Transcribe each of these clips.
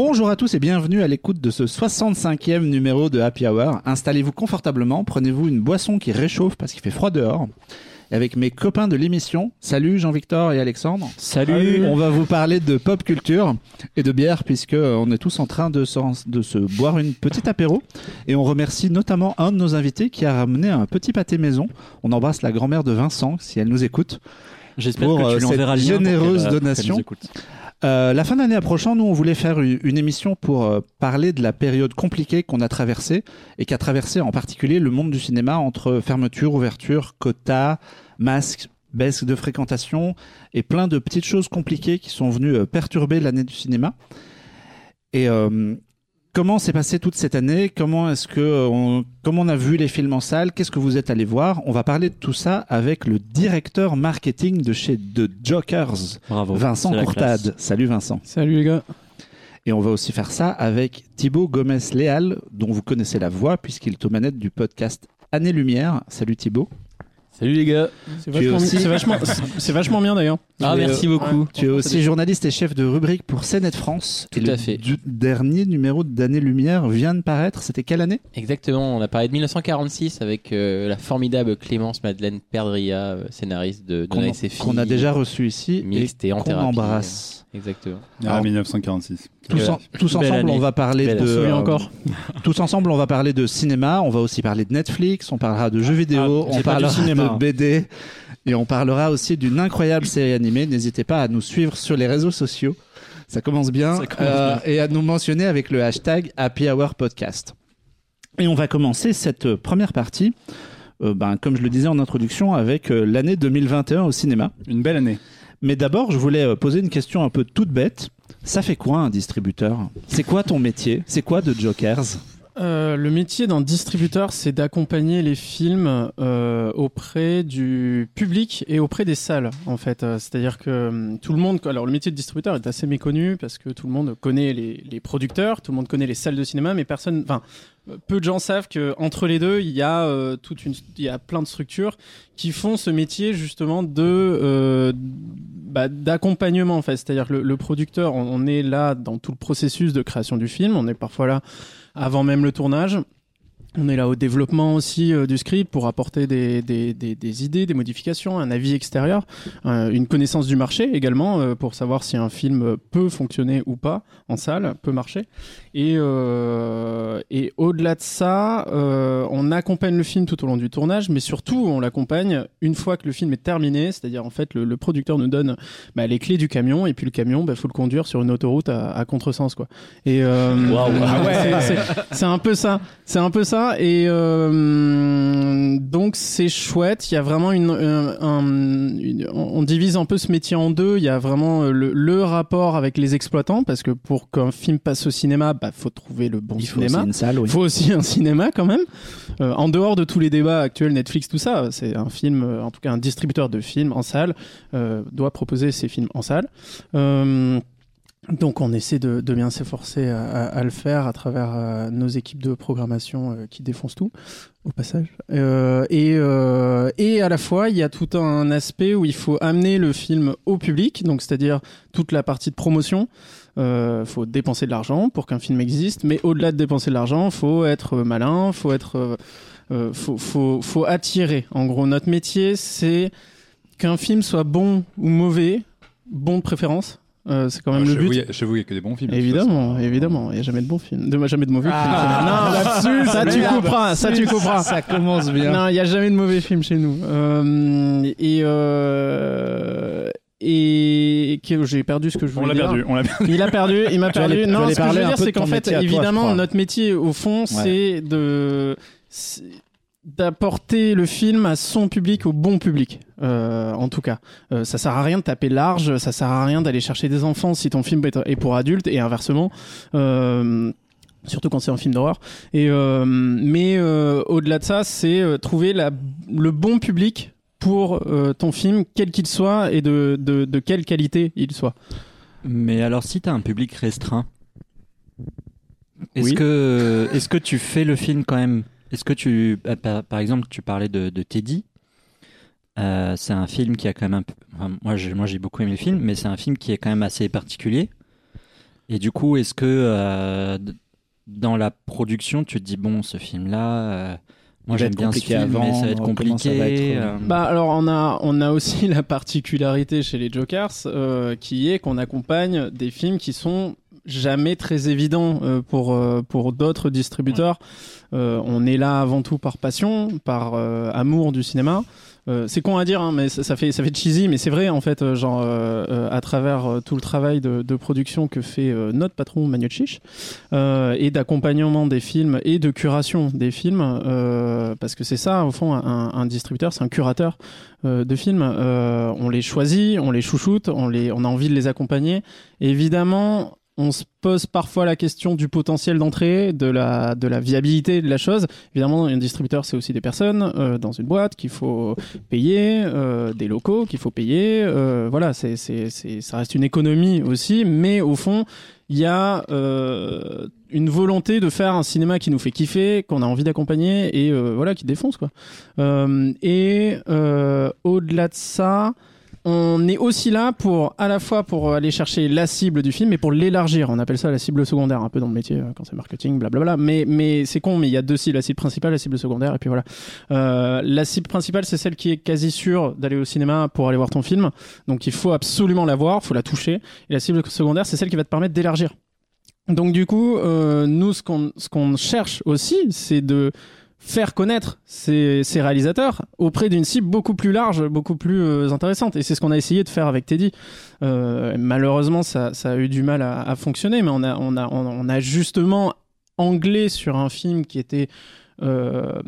Bonjour à tous et bienvenue à l'écoute de ce 65e numéro de Happy Hour. Installez-vous confortablement, prenez-vous une boisson qui réchauffe parce qu'il fait froid dehors. Et avec mes copains de l'émission, salut Jean-Victor et Alexandre. Salut. On va vous parler de pop culture et de bière puisque euh, on est tous en train de, se- de se boire une petite apéro. Et on remercie notamment un de nos invités qui a ramené un petit pâté maison. On embrasse la grand-mère de Vincent si elle nous écoute. J'espère pour, que euh, tu lui enverras le cette généreuse qu'elle, euh, donation. Euh, la fin d'année approchant, nous, on voulait faire une, émission pour euh, parler de la période compliquée qu'on a traversée et qu'a traversé en particulier le monde du cinéma entre fermeture, ouverture, quotas, masques, baisse de fréquentation et plein de petites choses compliquées qui sont venues euh, perturber l'année du cinéma. Et euh, comment s'est passée toute cette année? Comment est-ce que euh, on, comment on a vu les films en salle? Qu'est-ce que vous êtes allé voir? On va parler de tout ça avec le directeur marketing de chez The Jokers. Bravo. Vincent Courtade. Salut Vincent. Salut les gars. Et on va aussi faire ça avec Thibaut Gomez-Léal, dont vous connaissez la voix puisqu'il est aux manettes du podcast Année Lumière. Salut Thibaut. Salut les gars. C'est vachement, aussi- c'est vachement, bien d'ailleurs. Ah, Tu es, merci euh, beaucoup. Tu es aussi journaliste et chef de rubrique pour CNET France. Tout et à le fait. du- dernier numéro d'Année Lumière vient de paraître. C'était quelle année? Exactement, on a parlé de 1946 avec euh, la formidable Clémence Madeleine Perdria, euh, scénariste de Donna et ses filles. qu'on a déjà reçu ici Mixte et en qu'on thérapie. embrasse. Exactement. Ah, Alors, 1946. Tous, en- tous Belle ensemble, année. on va parler Belle de. euh, encore. Tous ensemble, on va parler de cinéma, on va aussi parler de Netflix, on parlera de jeux vidéo, Ah, on parlera cinéma. de BD et on parlera aussi d'une incroyable série animée. N'hésitez pas à nous suivre sur les réseaux sociaux. Ça commence bien. Ça commence Euh, bien. et à nous mentionner avec le hashtag Happy Hour Podcast. Et on va commencer cette euh, première partie, euh, ben, comme je le disais en introduction, avec euh, l'année 2021 au cinéma. Une belle année. Mais d'abord, je voulais euh, poser une question un peu toute bête. Ça fait quoi un distributeur? C'est quoi ton métier? C'est quoi de Jokers? Euh, le métier d'un distributeur, c'est d'accompagner les films euh, auprès du public et auprès des salles, en fait. C'est-à-dire que hum, tout le monde, alors le métier de distributeur est assez méconnu parce que tout le monde connaît les, producteurs, tout le monde connaît les salles de cinéma, mais personne, enfin, peu de gens savent que entre les deux, il y a euh, toute une, il y a plein de structures qui font ce métier justement de euh, bah, d'accompagnement en fait. C'est-à-dire que le, producteur, on, est là dans tout le processus de création du film, on est parfois là avant même le tournage. On est là au développement aussi euh, du script pour apporter des, des, des, idées, des modifications, un avis extérieur, une connaissance du marché également pour savoir si un film peut fonctionner ou pas en salle, peut marcher. Et, euh, et au-delà de ça, euh, on accompagne le film tout au long du tournage, mais surtout on l'accompagne une fois que le film est terminé, c'est-à-dire en fait le, le producteur nous donne bah, les clés du camion et puis le camion, il faut le conduire sur une autoroute à, à contresens quoi. Et euh, Waouh. ah ouais, c'est- un peu ça, c'est un peu ça. Et euh, donc c'est chouette. Il y a vraiment une, un- un- une- on divise un peu ce métier en deux. Il y a vraiment euh, le, le rapport avec les exploitants parce que pour qu'un film passe au cinéma, bah faut trouver le bon Il faut cinéma. aussi une salle, oui. Il faut aussi un cinéma quand même. Euh, en dehors de tous les débats actuels, Netflix, tout ça, c'est un film, euh, en tout cas un distributeur de films en salle, euh, doit proposer ses films en salle. Euh, donc on essaie de, de bien s'efforcer à, à- à le faire à travers euh, nos équipes de programmation euh, qui défoncent tout au passage. Euh, et, et à la fois il y a tout un aspect où il faut amener le film au public, donc c'est-à-dire toute la partie de promotion. Euh, faut dépenser de l'argent pour qu'un film existe, mais au-delà de dépenser de l'argent, faut être malin, faut être, euh, euh, faut, faut, faut attirer. En gros, notre métier, c'est qu'un film soit bon ou mauvais, bon de préférence. Euh, c'est quand même chez, le but. vous, il y a- chez vous, il n'y a que des bons films. Évidemment, façon. évidemment, il n'y a jamais de bons films, de, jamais de mauvais Ah, films. Non, ça tu couperas, ça tu couperas. Ça commence bien. Non, il n'y a jamais de mauvais films chez nous. Euh, et euh, et que j'ai perdu ce que je voulais On l'a dire. perdu. On l'a perdu. Il a perdu, il m'a perdu. Non, ce que je veux dire, c'est qu'en fait, toi, évidemment, notre métier, au fond, c'est de d'apporter le film à son public, au bon public, euh, en tout cas. Euh, ça sert à rien de taper large, ça sert à rien d'aller chercher des enfants si ton film est est pour adultes, et inversement. Euh, Surtout quand c'est un film d'horreur. Et euh, mais euh, au-delà de ça, c'est euh, trouver la, le bon public pour euh, ton film, quel qu'il soit et de, de, de quelle qualité il soit. Mais alors, si t'as un public restreint, est-ce Oui. que, est-ce que tu fais le film quand même? Est-ce que tu, euh, par, par exemple, tu parlais de, de Teddy. Euh, c'est un film qui a quand même un peu. enfin, moi, j'ai, moi, j'ai beaucoup aimé le film, mais c'est un film qui est quand même assez particulier. Et du coup, est-ce que euh, dans la production, tu te dis bon, ce film-là, moi j'aime être bien ce compliqué film, mais avant, ça va être va compliqué. être, euh, Bah alors on a on a aussi la particularité chez les Jokers euh, qui est qu'on accompagne des films qui sont jamais très évidents euh, pour euh, pour d'autres distributeurs. Euh, on est là avant tout par passion, par euh, amour du cinéma. Euh, c'est con à dire, hein, mais ça, fait ça fait cheesy, mais c'est vrai en fait, euh, genre euh, euh, à travers euh, tout le travail de, de production que fait euh, notre patron Manuel Chiche et d'accompagnement des films et de curation des films, parce que c'est ça au fond un, un distributeur, c'est un curateur de films. On les choisit, on les chouchoute, on les, on a envie de les accompagner. Évidemment. On se pose parfois la question du potentiel d'entrée, de la, de la viabilité de la chose. Évidemment, un distributeur, c'est aussi des personnes euh, dans une boîte qu'il faut payer, euh, des locaux qu'il faut payer. euh, voilà, ça reste une économie aussi, mais au fond, il y a une volonté de faire un cinéma qui nous fait kiffer, qu'on a envie d'accompagner et voilà, qui défonce quoi. Et au-delà de ça, on est aussi là pour à la fois pour aller chercher la cible du film et pour l'élargir. On appelle ça la cible secondaire un peu dans le métier euh, quand c'est marketing, blablabla. Mais mais c'est con, mais il y a deux cibles, la cible principale, la cible secondaire et puis voilà. Euh, la cible principale, c'est celle qui est quasi sûre d'aller au cinéma pour aller voir ton film. Donc il faut absolument la voir, faut la toucher. Et la cible secondaire, c'est celle qui va te permettre d'élargir. Donc du coup, euh, nous, ce qu'on ce qu'on cherche aussi, c'est de faire connaître ces, réalisateurs auprès d'une cible beaucoup plus large, beaucoup plus euh, intéressante. Et c'est ce qu'on a essayé de faire avec Teddy. Euh, malheureusement, ça, a eu du mal à, fonctionner, mais on a justement anglais sur un film qui était euh,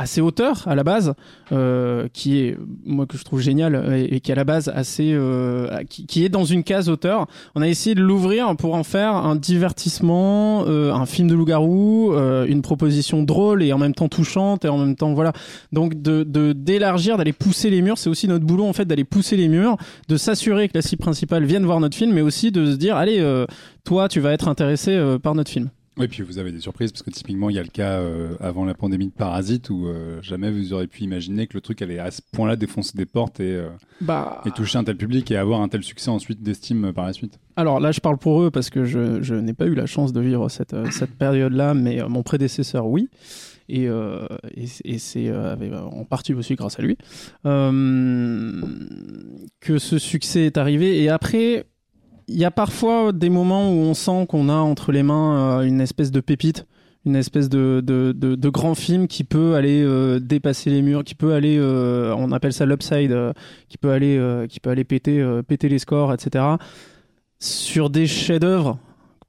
assez auteur à la base, euh, qui est moi que je trouve génial et, qui à la base assez, euh, qui, qui est dans une case auteur. On a essayé de l'ouvrir pour en faire un divertissement, euh, un film de loup-garou, euh, une proposition drôle et en même temps touchante et en même temps voilà. Donc de de- d'élargir, d'aller pousser les murs, c'est aussi notre boulot en fait d'aller pousser les murs, de s'assurer que la cible principale vienne voir notre film, mais aussi de se dire allez, euh, toi tu vas être intéressé euh, par notre film. Oui, puis vous avez des surprises parce que typiquement, il y a le cas euh, avant la pandémie de Parasite où euh, jamais vous auriez pu imaginer que le truc allait à ce point-là défoncer des portes et, euh, Bah et toucher un tel public et avoir un tel succès ensuite d'estime par la suite. Alors là, je parle pour eux parce que je, je n'ai pas eu la chance de vivre cette, cette période-là, mais mon prédécesseur, oui. Et, et, et c'est en partie aussi grâce à lui que ce succès est arrivé. Et après, il y a parfois des moments où on sent qu'on a entre les mains euh, une espèce de pépite, une espèce de, de, de, grand film qui peut aller euh, dépasser les murs, qui peut aller, euh, on appelle ça l'upside, qui peut aller, qui peut aller péter, péter les scores, etc. Sur des chefs-d'œuvre,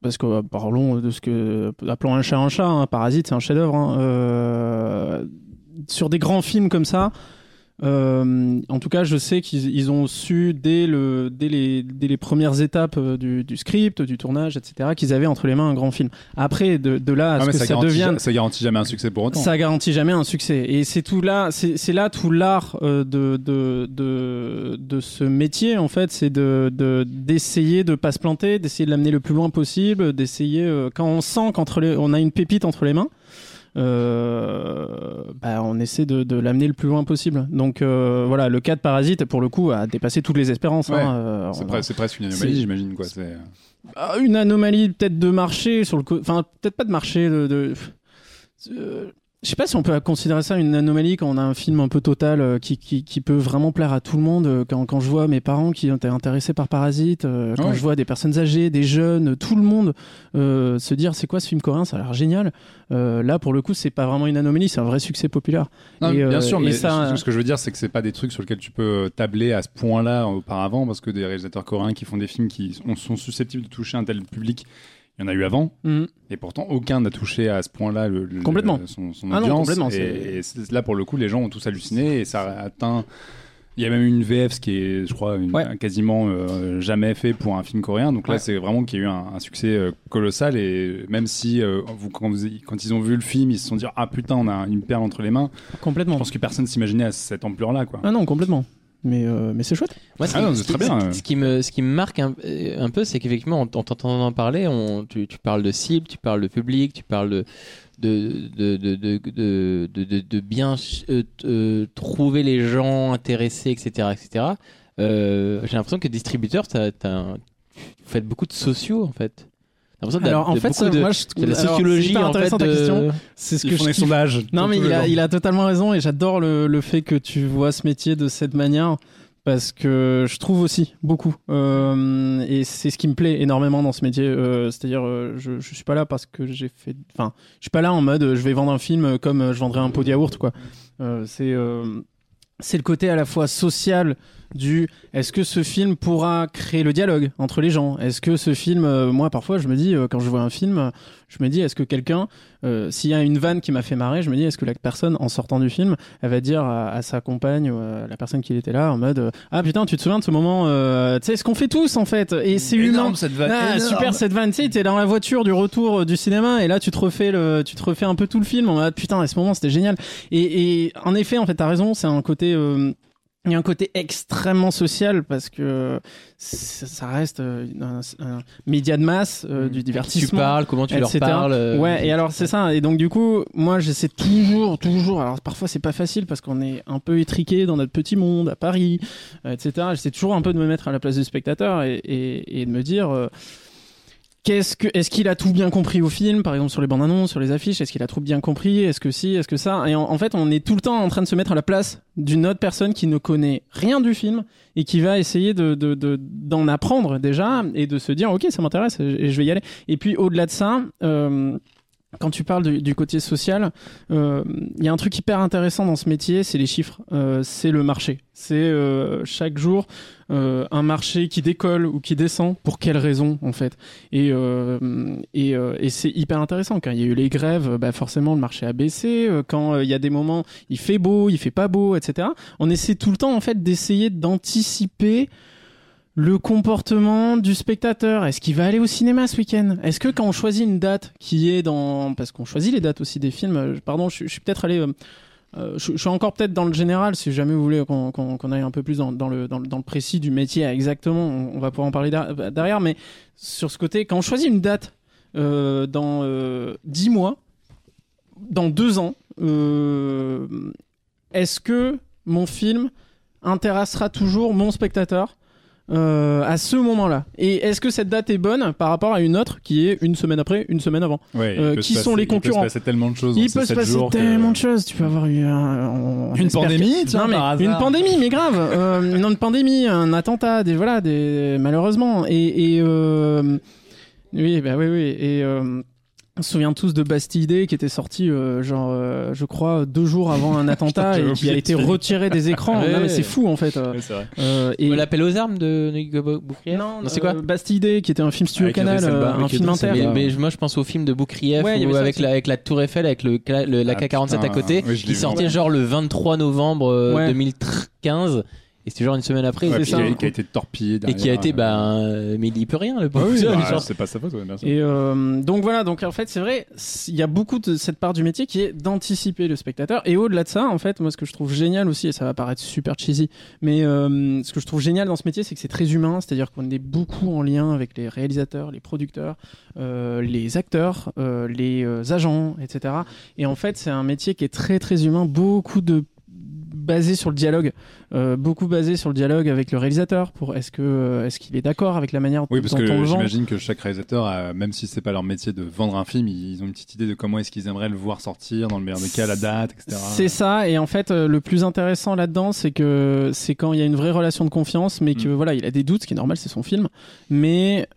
parce que parlons de ce que appelons un chat un chat, hein, Parasite, c'est un chef-d'œuvre. hein, sur des grands films comme ça. Euh, en tout cas, je sais qu'ils ils ont su dès, le, dès, les, dès les premières étapes euh, du, du script, du tournage, etc., qu'ils avaient entre les mains un grand film. après, de, de là à Ah, ce que ça, ça, devienne, ça garantit jamais un succès pour autant. ça garantit jamais un succès. Et c'est tout là, c'est là tout l'art euh, de, de, de, de ce métier, en fait, c'est de de- d'essayer de, pas se planter, d'essayer de l'amener le plus loin possible, d'essayer, euh, quand on sent qu'entre les, on a une pépite entre les mains, bah, on essaie de, de l'amener le plus loin possible. Donc euh, voilà, le cas de Parasite, pour le coup, a dépassé toutes les espérances. Ouais. hein, euh, C'est presque une anomalie, j'imagine. quoi. C'est- ah, une anomalie peut-être de marché sur le enfin peut-être pas de marché de, de... Euh, je sais pas si on peut considérer ça une anomalie quand on a un film un peu total euh, qui, qui, qui peut vraiment plaire à tout le monde. Euh, Quand, quand je vois mes parents qui étaient intéressés par Parasite, euh, quand je vois des personnes âgées, des jeunes, tout le monde euh, se dire c'est quoi ce film coréen, ça a l'air génial. Là pour le coup c'est pas vraiment une anomalie, c'est un vrai succès populaire. Non, Et, bien sûr, mais ça, ce- que je veux dire, c'est que c'est pas des trucs sur lesquels tu peux tabler à ce point-là auparavant, parce que des réalisateurs coréens qui font des films qui sont susceptibles de toucher un tel public, il y en a eu avant, Mhm. et pourtant aucun n'a touché à ce point-là le, le- Complètement. son, son Ah non, audience. complètement, et, là, pour le coup, les gens ont tous halluciné et ça a atteint. Il y a même une VF, ce qui est, je crois, une- Ouais. quasiment euh, jamais fait pour un film coréen. Donc là, Ouais. c'est vraiment qu'il y a eu un, un succès euh, colossal. Et même si, euh, vous, quand, vous- quand ils ont vu le film, ils se sont dit Ah putain, on a une perle entre les mains. complètement. Je pense que personne s'imaginait à cette ampleur-là, quoi. Ah non complètement. Mais euh, mais c'est chouette. Moi, ce, Ah qui, non, ce c'est qui- très bien, ce- ce qui me, ce qui me marque un, euh, un peu, c'est qu'effectivement, en, en t'entendant parler, on, tu, tu parles de cible, tu parles de public, tu parles de, de, de, de, de, de, de- de- de bien euh, euh, trouver les gens intéressés, etc. etc. Euh, J'ai l'impression que distributeur, t'as as, vous faites beaucoup de sociaux en fait. Alors en fait, beaucoup ça, de, moi, je de la alors, c'est sociologie hyper en fait. intéressant ta de- question. C'est ce que font je sondages. Non, mais il a, genres. il a totalement raison et j'adore le, le fait que tu vois ce métier de cette manière parce que je trouve aussi beaucoup. Euh, et c'est ce qui me plaît énormément dans ce métier. Euh, C'est-à-dire, euh, je, je suis pas là parce que j'ai fait. Enfin, je suis pas là en mode je vais vendre un film comme je vendrais un pot de yaourt, quoi. Euh, c'est. c'est le côté à la fois social du est-ce que ce film pourra créer le dialogue entre les gens? Est-ce que ce film, euh, moi parfois je me dis euh, quand je vois un film, je me dis est-ce que quelqu'un, euh, s'il y a une vanne qui m'a fait marrer, je me dis est-ce que la personne en sortant du film, elle va dire à, à sa compagne ou à la personne qui était là en mode euh, ah putain tu te souviens de ce moment, euh, tu sais ce qu'on fait tous en fait. Et c'est humain. cette Ah, super cette vanne, tu sais, t'es dans la voiture du retour euh, du cinéma et là tu te refais le, tu te refais un peu tout le film en mode putain à ce moment c'était génial. Et, et en effet en fait t'as raison, c'est un côté, euh, il y a un côté extrêmement social parce que ça, ça reste euh, un, un média de masse, euh, du tu divertissement. parles, comment tu leur parles. euh, Ouais, et alors c'est ça. Et donc du coup, moi j'essaie toujours, toujours. Alors parfois c'est pas facile parce qu'on est un peu étriqué dans notre petit monde à Paris, euh, etc. J'essaie toujours un peu de me mettre à la place du spectateur et, et, et de me dire. Qu'est-ce que, est-ce qu'il a tout bien compris au film, par exemple sur les bandes annonces, sur les affiches, est-ce qu'il a tout bien compris, est-ce que si, est-ce que ça, et en, fait on est tout le temps en train de se mettre à la place d'une autre personne qui ne connaît rien du film et qui va essayer de, de, de- d'en apprendre déjà et de se dire ok ça m'intéresse et je vais y aller. Et puis au-delà de ça, euh, quand tu parles du, du côté social, euh, il y a un truc hyper intéressant dans ce métier, c'est les chiffres, Euh, c'est le marché. C'est euh, chaque jour euh, un marché qui décolle ou qui descend. Pour quelles raisons en fait? Et, euh, et, euh, et c'est hyper intéressant. Quand il y a eu les grèves, bah forcément le marché a baissé. Euh, Quand euh, il y a des moments, il fait beau, il fait pas beau, etc. On essaie tout le temps en fait d'essayer d'anticiper le comportement du spectateur. Est-ce qu'il va aller au cinéma ce week-end? Est-ce que quand on choisit une date qui est dans... Parce qu'on choisit les dates aussi des films. Pardon, je, suis peut-être allé... euh, euh, je, suis encore peut-être dans le général, si jamais vous voulez qu'on aille un peu plus dans, le, dans, le- précis du métier exactement, on, va pouvoir en parler der- derrière, mais sur ce côté, quand on choisit une date euh, dans euh, 10 mois, dans 2 ans, est-ce que mon film intéressera toujours mon spectateur? Euh, à ce moment-là Et est-ce que cette date est bonne par rapport à une autre qui est une semaine après, une semaine avant Ouais, Euh, qui sont passer- les concurrents Il peut se passer tellement de choses. Il peut se passer que- tellement de choses. Tu peux avoir eu un- Une pandémie, que- tiens, Non, mais Une pandémie, mais grave. Euh, une pandémie, un attentat, des voilà, des malheureusement. Et, et euh, oui, bah oui, oui. Et euh, on se souvient tous de Bastille Day qui était sorti, euh, genre, euh, je crois, deux jours avant un attentat et qui a été retiré des écrans. Non, mais c'est fou en fait. Euh, et... L'appel aux armes de Boukrieff Non, non c'est quoi euh, Bastille Day qui était un film studio avec canal, euh, un film inter. Euh. Mais, moi je pense au film de Boukrieff ouais, avec, la, Tour Eiffel, avec le, la ah, K-47 à côté, qui sortait genre le 23 novembre 2013. 15 et c'était genre une semaine après Ouais, c'est ça. qui a- qui a été torpillé et qui a été euh, bah euh, mais il peut rien le Ah pauvre oui, bah, c'est pas sa faute, ouais, bien sûr. Et euh, donc voilà, donc en fait c'est vrai, il y a beaucoup de cette part du métier qui est d'anticiper le spectateur. Et au-delà de ça, en fait, moi ce que je trouve génial aussi, et ça va paraître super cheesy, mais euh, ce que je trouve génial dans ce métier, c'est que c'est très humain, c'est-à-dire qu'on est beaucoup en lien avec les réalisateurs, les producteurs, euh, les acteurs, euh, les agents, etc. Et en fait, c'est un métier qui est très très humain, beaucoup de basé sur le dialogue, euh, beaucoup basé sur le dialogue avec le réalisateur. Pour est-ce que euh, est-ce qu'il est d'accord avec la manière Oui, parce dont on que j'imagine que chaque réalisateur, a- même si c'est pas leur métier de vendre un film, ils ont une petite idée de comment est-ce qu'ils aimeraient le voir sortir, dans le meilleur des cas, la date, etc. C'est ça, et en fait, euh, le plus intéressant là-dedans, c'est que c'est quand il y a une vraie relation de confiance, mais que Mm. voilà, il a des doutes, ce qui est normal, c'est son film. Mais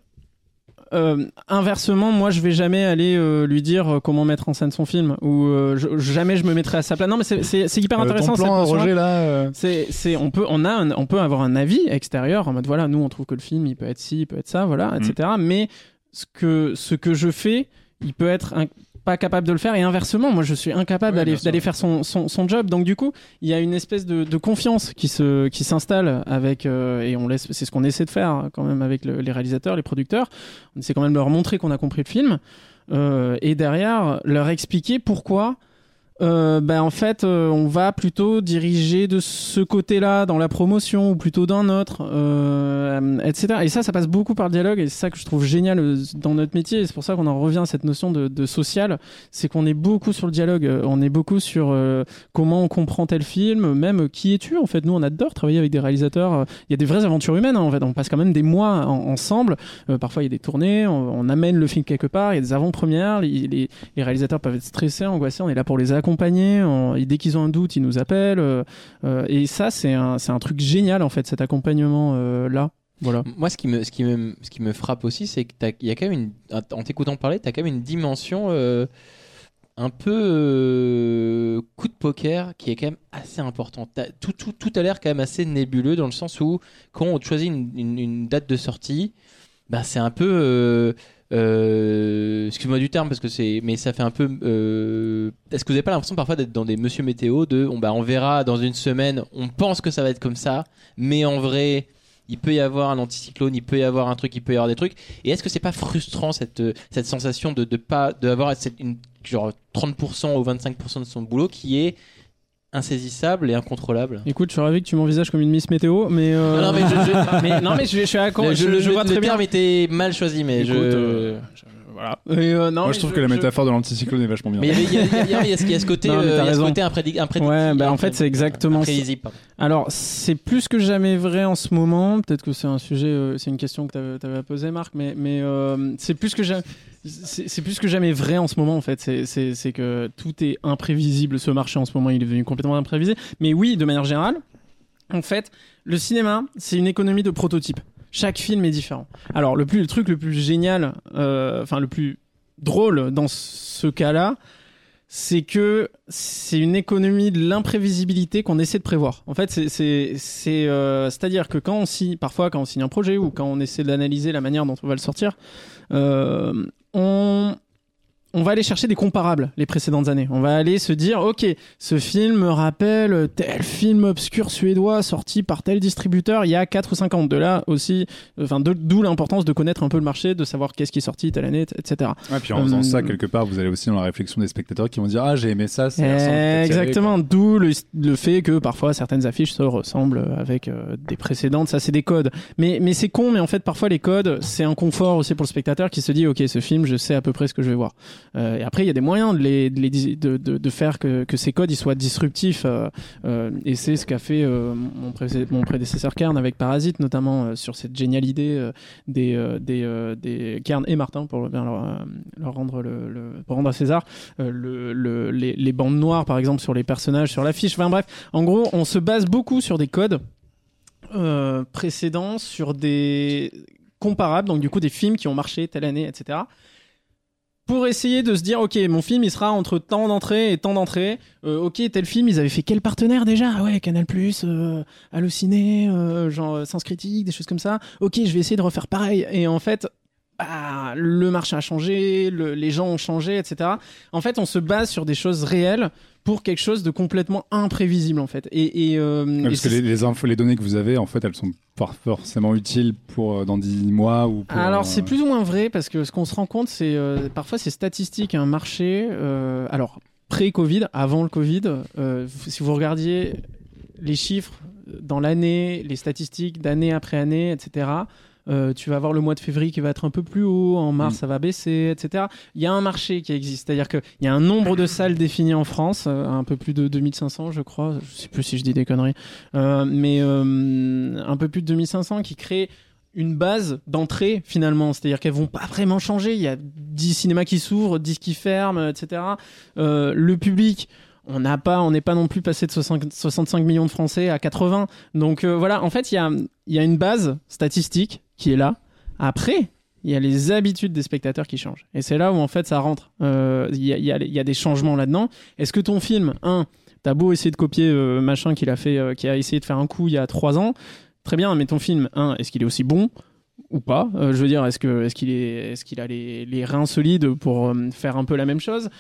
euh, inversement, moi, je vais jamais aller euh, lui dire euh, comment mettre en scène son film, ou euh, je- jamais je me mettrai à sa place. Non, mais c'est- hyper intéressant. ton plan. Roger, là. C'est, c'est, on peut, on a, un- on peut avoir un avis extérieur en mode voilà, nous on trouve que le film il peut être ci, il peut être ça, voilà, Mm. etc. Mais ce que, ce que je fais, il peut être un- pas capable de le faire et inversement, moi je suis incapable d'aller, faire son, son, son job. Donc du coup, il y a une espèce de, de confiance qui se, qui s'installe avec euh, et on laisse, c'est ce qu'on essaie de faire hein, quand même avec le- les réalisateurs, les producteurs. On essaie quand même de leur montrer qu'on a compris le film euh, et derrière leur expliquer pourquoi euh, ben en fait, euh, on va plutôt diriger de ce côté-là dans la promotion ou plutôt d'un autre, euh, etc. Et ça, ça passe beaucoup par le dialogue et c'est ça que je trouve génial euh, dans notre métier. Et c'est pour ça qu'on en revient à cette notion de, de social, c'est qu'on est beaucoup sur le dialogue, on est beaucoup sur comment on comprend tel film, même qui es-tu en fait. Nous, on adore travailler avec des réalisateurs. Il y a des vraies aventures humaines. hein, en fait, on passe quand même des mois en- ensemble. Parfois, il y a des tournées, on, amène le film quelque part, il y a des avant-premières. Les, les- les réalisateurs peuvent être stressés, angoissés. On est là pour les accompagner. On- et dès qu'ils ont un doute, ils nous appellent. euh, euh, et ça, c'est un, un truc génial en fait, cet accompagnement euh, là. Voilà. Moi, ce qui me, ce qui me, ce qui me frappe aussi, c'est qu'il y a quand même une, en t'écoutant parler, tu as quand même une dimension un peu coup de poker qui est quand même assez importante. Tout, tout, tout a l'air quand même assez nébuleux dans le sens où quand on choisit une, une- date de sortie, bah, c'est un peu, euh, excuse-moi du terme parce que c'est, mais ça fait un peu. euh, Est-ce que vous n'avez pas l'impression parfois d'être dans des Monsieur Météo de, on, bah, on verra dans une semaine, on pense que ça va être comme ça, mais en vrai il peut y avoir un anticyclone, il peut y avoir un truc, il peut y avoir des trucs. Et est-ce que c'est pas frustrant cette, euh, cette sensation de de pas d'avoir cette une genre 30% ou 25% de son boulot qui est insaisissable et incontrôlable Écoute, je suis ravi que tu m'envisages comme une Miss Météo, mais, euh, Ah non, mais je- je- mais non, mais je, je suis d'accord. Le- Je, le- je vois le très bien. terme était mal choisi, mais Écoute, je. euh, Voilà. Euh, non, Moi, mais je trouve que la métaphore de l'anticyclone est vachement bien. Mais il y avait- il y a- ce- côté, Non, mais euh, t'as il y a ce raison. côté imprédic- imprédictible. Ouais, bah en fait, c'est exactement ça. Imprévisible. Alors, c'est plus que jamais vrai en ce moment. Peut-être que c'est un sujet, euh, c'est une question que tu avais posée, Marc, mais, mais euh, c'est plus que jamais. C'est plus que jamais vrai en ce moment en fait. C'est- que tout est imprévisible. Ce marché en ce moment, il est devenu complètement imprévisible. Mais oui, de manière générale, en fait, le cinéma, c'est une économie de prototypes. Chaque film est différent. Alors le plus le truc le plus génial, euh, enfin le plus drôle dans ce cas-là, c'est que c'est une économie de l'imprévisibilité qu'on essaie de prévoir. En fait, euh, c'est-à-dire que quand on signe parfois quand on signe un projet ou quand on essaie d'analyser la manière dont on va le sortir, euh, on on va aller chercher des comparables les précédentes années. On va aller se dire, ok, ce film me rappelle tel film obscur suédois sorti par tel distributeur il y a 4 ou 5 ans. De là aussi, enfin, d'où l'importance de connaître un peu le marché, de savoir qu'est-ce qui est sorti telle année, etc. Ouais, puis en faisant Hum. ça, quelque part, vous allez aussi dans la réflexion des spectateurs qui vont dire Ah, j'ai aimé ça, c'est Exactement, d'où le, le fait que parfois certaines affiches se ressemblent avec euh, des précédentes, ça c'est des codes. Mais, mais c'est con, mais en fait parfois les codes, c'est un confort aussi pour le spectateur qui se dit ok ce film je sais à peu près ce que je vais voir. Euh, et après il y a des moyens de, faire que, ces codes soient disruptifs euh, euh, et c'est ce qu'a fait mon, prédécesseur Kern avec Parasite notamment sur cette géniale idée des, des, Kern et Martin pour leur, rendre à César le, le- les, bandes noires par exemple sur les personnages sur l'affiche. Enfin bref en gros on se base beaucoup sur des codes précédents sur des comparables donc du coup des films qui ont marché telle année etc pour essayer de se dire ok mon film il sera entre tant d'entrées et tant d'entrées. Euh, ok tel film ils avaient fait quel partenaire déjà? Ah ouais Canal Plus euh, Allociné euh, genre euh, Sens Critique des choses comme ça. Ok je vais essayer de refaire pareil. Et en fait bah, le marché a changé, le- les gens ont changé, etc. En fait, on se base sur des choses réelles pour quelque chose de complètement imprévisible, en fait. Et, et, euh, Ouais, et parce que les, les infos, les données que vous avez, en fait, elles sont pas forcément utiles pour euh, dans 10 mois ou pour, Alors euh, c'est plus ou moins vrai parce que ce qu'on se rend compte, c'est euh, parfois c'est statistique un marché. euh, alors pré-Covid, avant le Covid, euh, si vous regardiez les chiffres dans l'année, les statistiques d'année après année, etc. euh, tu vas avoir le mois de février qui va être un peu plus haut, en mars Mm. ça va baisser, etc. Il y a un marché qui existe, c'est-à-dire qu'il y a un nombre de salles définies en France, euh, un peu plus de 2500 je crois, je sais plus si je dis des conneries, euh, mais un peu plus de 2500 qui créent une base d'entrée finalement, c'est-à-dire qu'elles vont pas vraiment changer. Il y a 10 cinémas qui s'ouvrent, 10 qui ferment, etc. Euh, le public, on n'a pas, on n'est pas non plus passé de 60 65 millions de Français à 80. Donc euh, voilà, en fait, il y a, il y a une base statistique qui est là. Après, il y a les habitudes des spectateurs qui changent. Et c'est là où en fait ça rentre. Euh, Il y, a, des changements là-dedans. Est-ce que ton film, un, t'as beau essayer de copier euh, machin qu'il a fait, euh, qui a essayé de faire un coup il y a trois ans, très bien, mais ton film, un, est-ce qu'il est aussi bon ou pas? Je veux dire, est-ce est-ce qu'il est est-ce a les, reins solides pour faire un peu la même chose?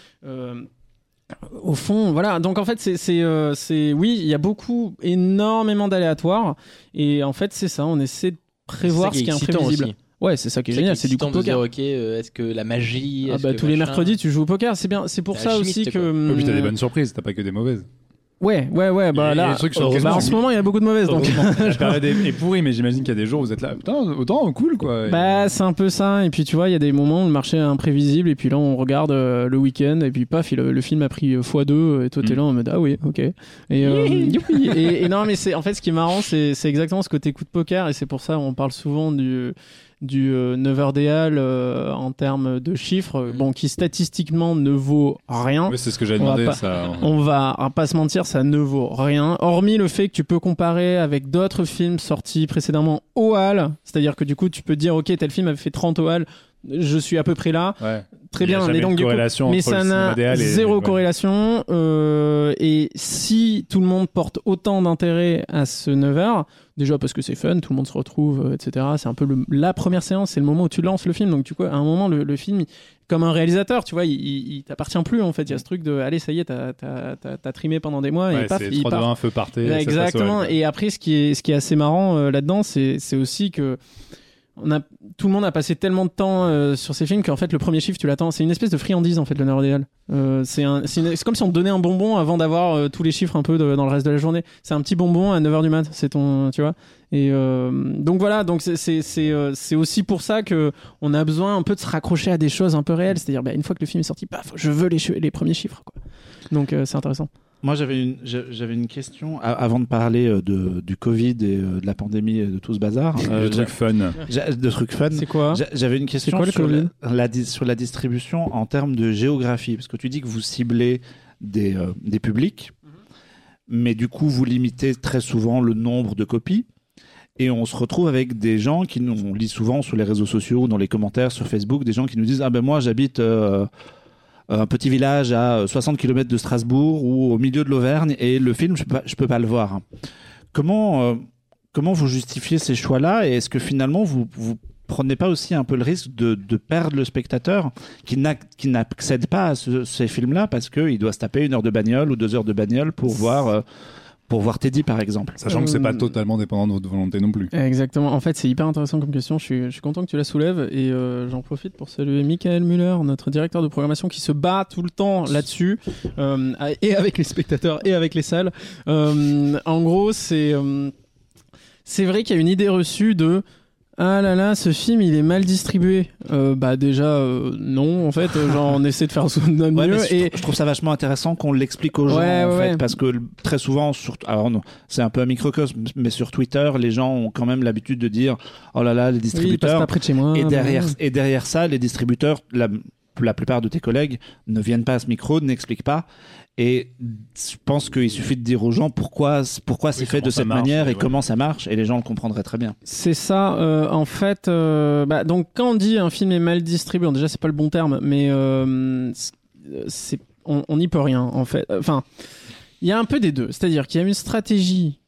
Au fond, voilà. Donc en fait, c'est c'est oui, il y a beaucoup, énormément d'aléatoires, et en fait c'est ça. On essaie de prévoir ce qui est imprévisible. aussi. Ouais, c'est ça qui est génial, c'est du coup on de te dire, poker. ok, euh, est-ce que la magie. Ah bah, que tous les mercredis, tu joues au poker. C'est bien, c'est pour ça aussi quoi. que. Et puis t'as des hum, bonnes surprises, t'as pas que des mauvaises. Ouais, ouais, ouais. Bah a- il y a là, des trucs sur lesquels on en ce moment, il y a beaucoup de mauvaises. Donc. La période est, pourrie, mais j'imagine qu'il y a des jours où vous êtes là, putain, autant cool quoi. Et- Bah, c'est un peu ça. Et puis, tu vois, il y a des moments où le marché est imprévisible. Et puis là, on regarde euh, le week-end. Et puis, paf, le film a pris euh, x2. Et toi, t'es Mm. là en mode, ah oui, ok. Et, euh, youpi. et, et non, mais c'est, en fait, ce qui est marrant, c'est, c'est exactement ce côté coup de poker. Et c'est pour ça, on parle souvent du, du euh, Neverdale euh, en termes de chiffres. Bon, qui statistiquement ne vaut rien. C'est ce que j'avais On va demandé. pas- Ça... On va, on va pas se mentir, ça ne vaut rien. Hormis le fait que tu peux comparer avec d'autres films sortis précédemment au HAL. C'est-à-dire que du coup, tu peux dire, ok, tel film avait fait 30 au HAL. Je suis à peu près là. Ouais. Très bien. Mais donc, du coup, mais ça n'a et- zéro corrélation. euh, et si tout le monde porte autant d'intérêt à ce 9h, déjà parce que c'est fun, tout le monde se retrouve, euh, etc. C'est un peu le- la première séance, c'est le moment où tu lances le film. Donc, tu vois, à un moment, le, le film, il- comme un réalisateur, tu vois, il, il, il t'appartient plus en fait. Il y a ce truc de, allez, ça y est, t'as, t'as, t'as, t'as trimé pendant des mois Ouais, et paf, il 3 2 part. 1 feu. Ouais, au exactement. Et après, ce qui est, ce qui est assez marrant euh, là-dedans, c'est, c'est aussi que on a, tout le monde a passé tellement de temps euh, sur ces films qu'en fait, le premier chiffre, tu l'attends. C'est une espèce de friandise, en fait, le Neurodéal. Euh, c'est, un, c'est, comme si on te donnait un bonbon avant d'avoir euh, tous les chiffres un peu dans le reste de la journée. C'est un petit bonbon à 9h du mat. C'est ton, tu vois. Et donc voilà, donc c'est, c'est, aussi pour ça que on a besoin un peu de se raccrocher à des choses un peu réelles. C'est-à-dire, bah, une fois que le film est sorti, paf, je veux les, les premiers chiffres, quoi. Donc c'est intéressant. Moi, j'avais une, j'a- j'avais une question a- avant de parler euh, de, du Covid et euh, de la pandémie et de tout ce bazar. Euh, Le truc fun. de trucs fun. C'est quoi? J'a- J'avais une question quoi sur, la, la dis- sur la distribution en termes de géographie, parce que tu dis que vous ciblez des, euh, des publics, mais du coup vous limitez très souvent le nombre de copies, et on se retrouve avec des gens qui nous, on lit souvent sur les réseaux sociaux, ou dans les commentaires sur Facebook, des gens qui nous disent ah ben moi j'habite euh, un petit village à 60 km de Strasbourg ou au milieu de l'Auvergne et le film je peux pas, je peux pas le voir. Comment euh, comment vous justifiez ces choix-là et est-ce que finalement vous, vous prenez pas aussi un peu le risque de, de perdre le spectateur qui n'a- qui n'accède pas à ce- ces films-là parce qu'il doit se taper une heure de bagnole ou deux heures de bagnole pour voir, euh, pour voir Teddy par exemple Sachant que c'est pas Euh, totalement dépendant de votre volonté non plus. Exactement. En fait, c'est hyper intéressant comme question. Je suis, je suis content que tu la soulèves et euh, j'en profite pour saluer Michael Muller, notre directeur de programmation, qui se bat tout le temps là-dessus, euh, et avec les spectateurs et avec les salles. Euh, en gros, c'est euh, c'est vrai qu'il y a une idée reçue de ah là là, ce film il est mal distribué. Euh, bah déjà euh, non, en fait, euh, genre on essaie de faire de notre Ouais, mais mieux je, et je trouve ça vachement intéressant qu'on l'explique aux gens Ouais, en ouais, fait, parce que très souvent sur alors non c'est un peu un microcosme mais sur Twitter les gens ont quand même l'habitude de dire oh là là les oui, distributeurs pas près de chez moi. et derrière ouais. et derrière ça les distributeurs la, la plupart de tes collègues ne viennent pas à ce micro n'expliquent pas et je pense qu'il suffit de dire aux gens pourquoi pourquoi c'est fait de cette marche, manière et ouais. comment ça marche et les gens le comprendraient très bien C'est ça, euh, en fait. euh, bah, donc, quand on dit un film est mal distribué, déjà, c'est pas le bon terme, mais euh, on n'y peut rien, en fait. Enfin, il y a un peu des deux. C'est-à-dire qu'il y a une stratégie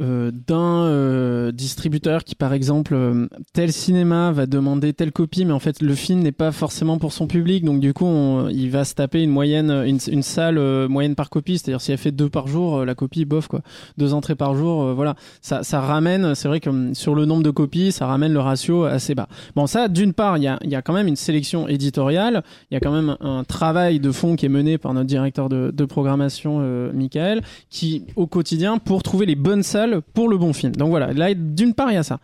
euh, d'un euh, distributeur qui, par exemple, euh, tel cinéma va demander telle copie, mais en fait, le film n'est pas forcément pour son public. Donc, du coup, il va se taper une moyenne, une, salle moyenne par copie. C'est-à-dire, si elle fait deux par jour, la copie, bof, quoi. Deux entrées par jour, voilà ça, ramène, c'est vrai que hum, sur le nombre de copies, ça ramène le ratio assez bas. Bon, ça, d'une part, il y a, y a quand même une sélection éditoriale, il y a quand même un travail de fond qui est mené par notre directeur de, programmation, Michael, qui, au quotidien, pour trouver les bonnes salles pour le bon film. Donc voilà, là, d'une part, il y a ça.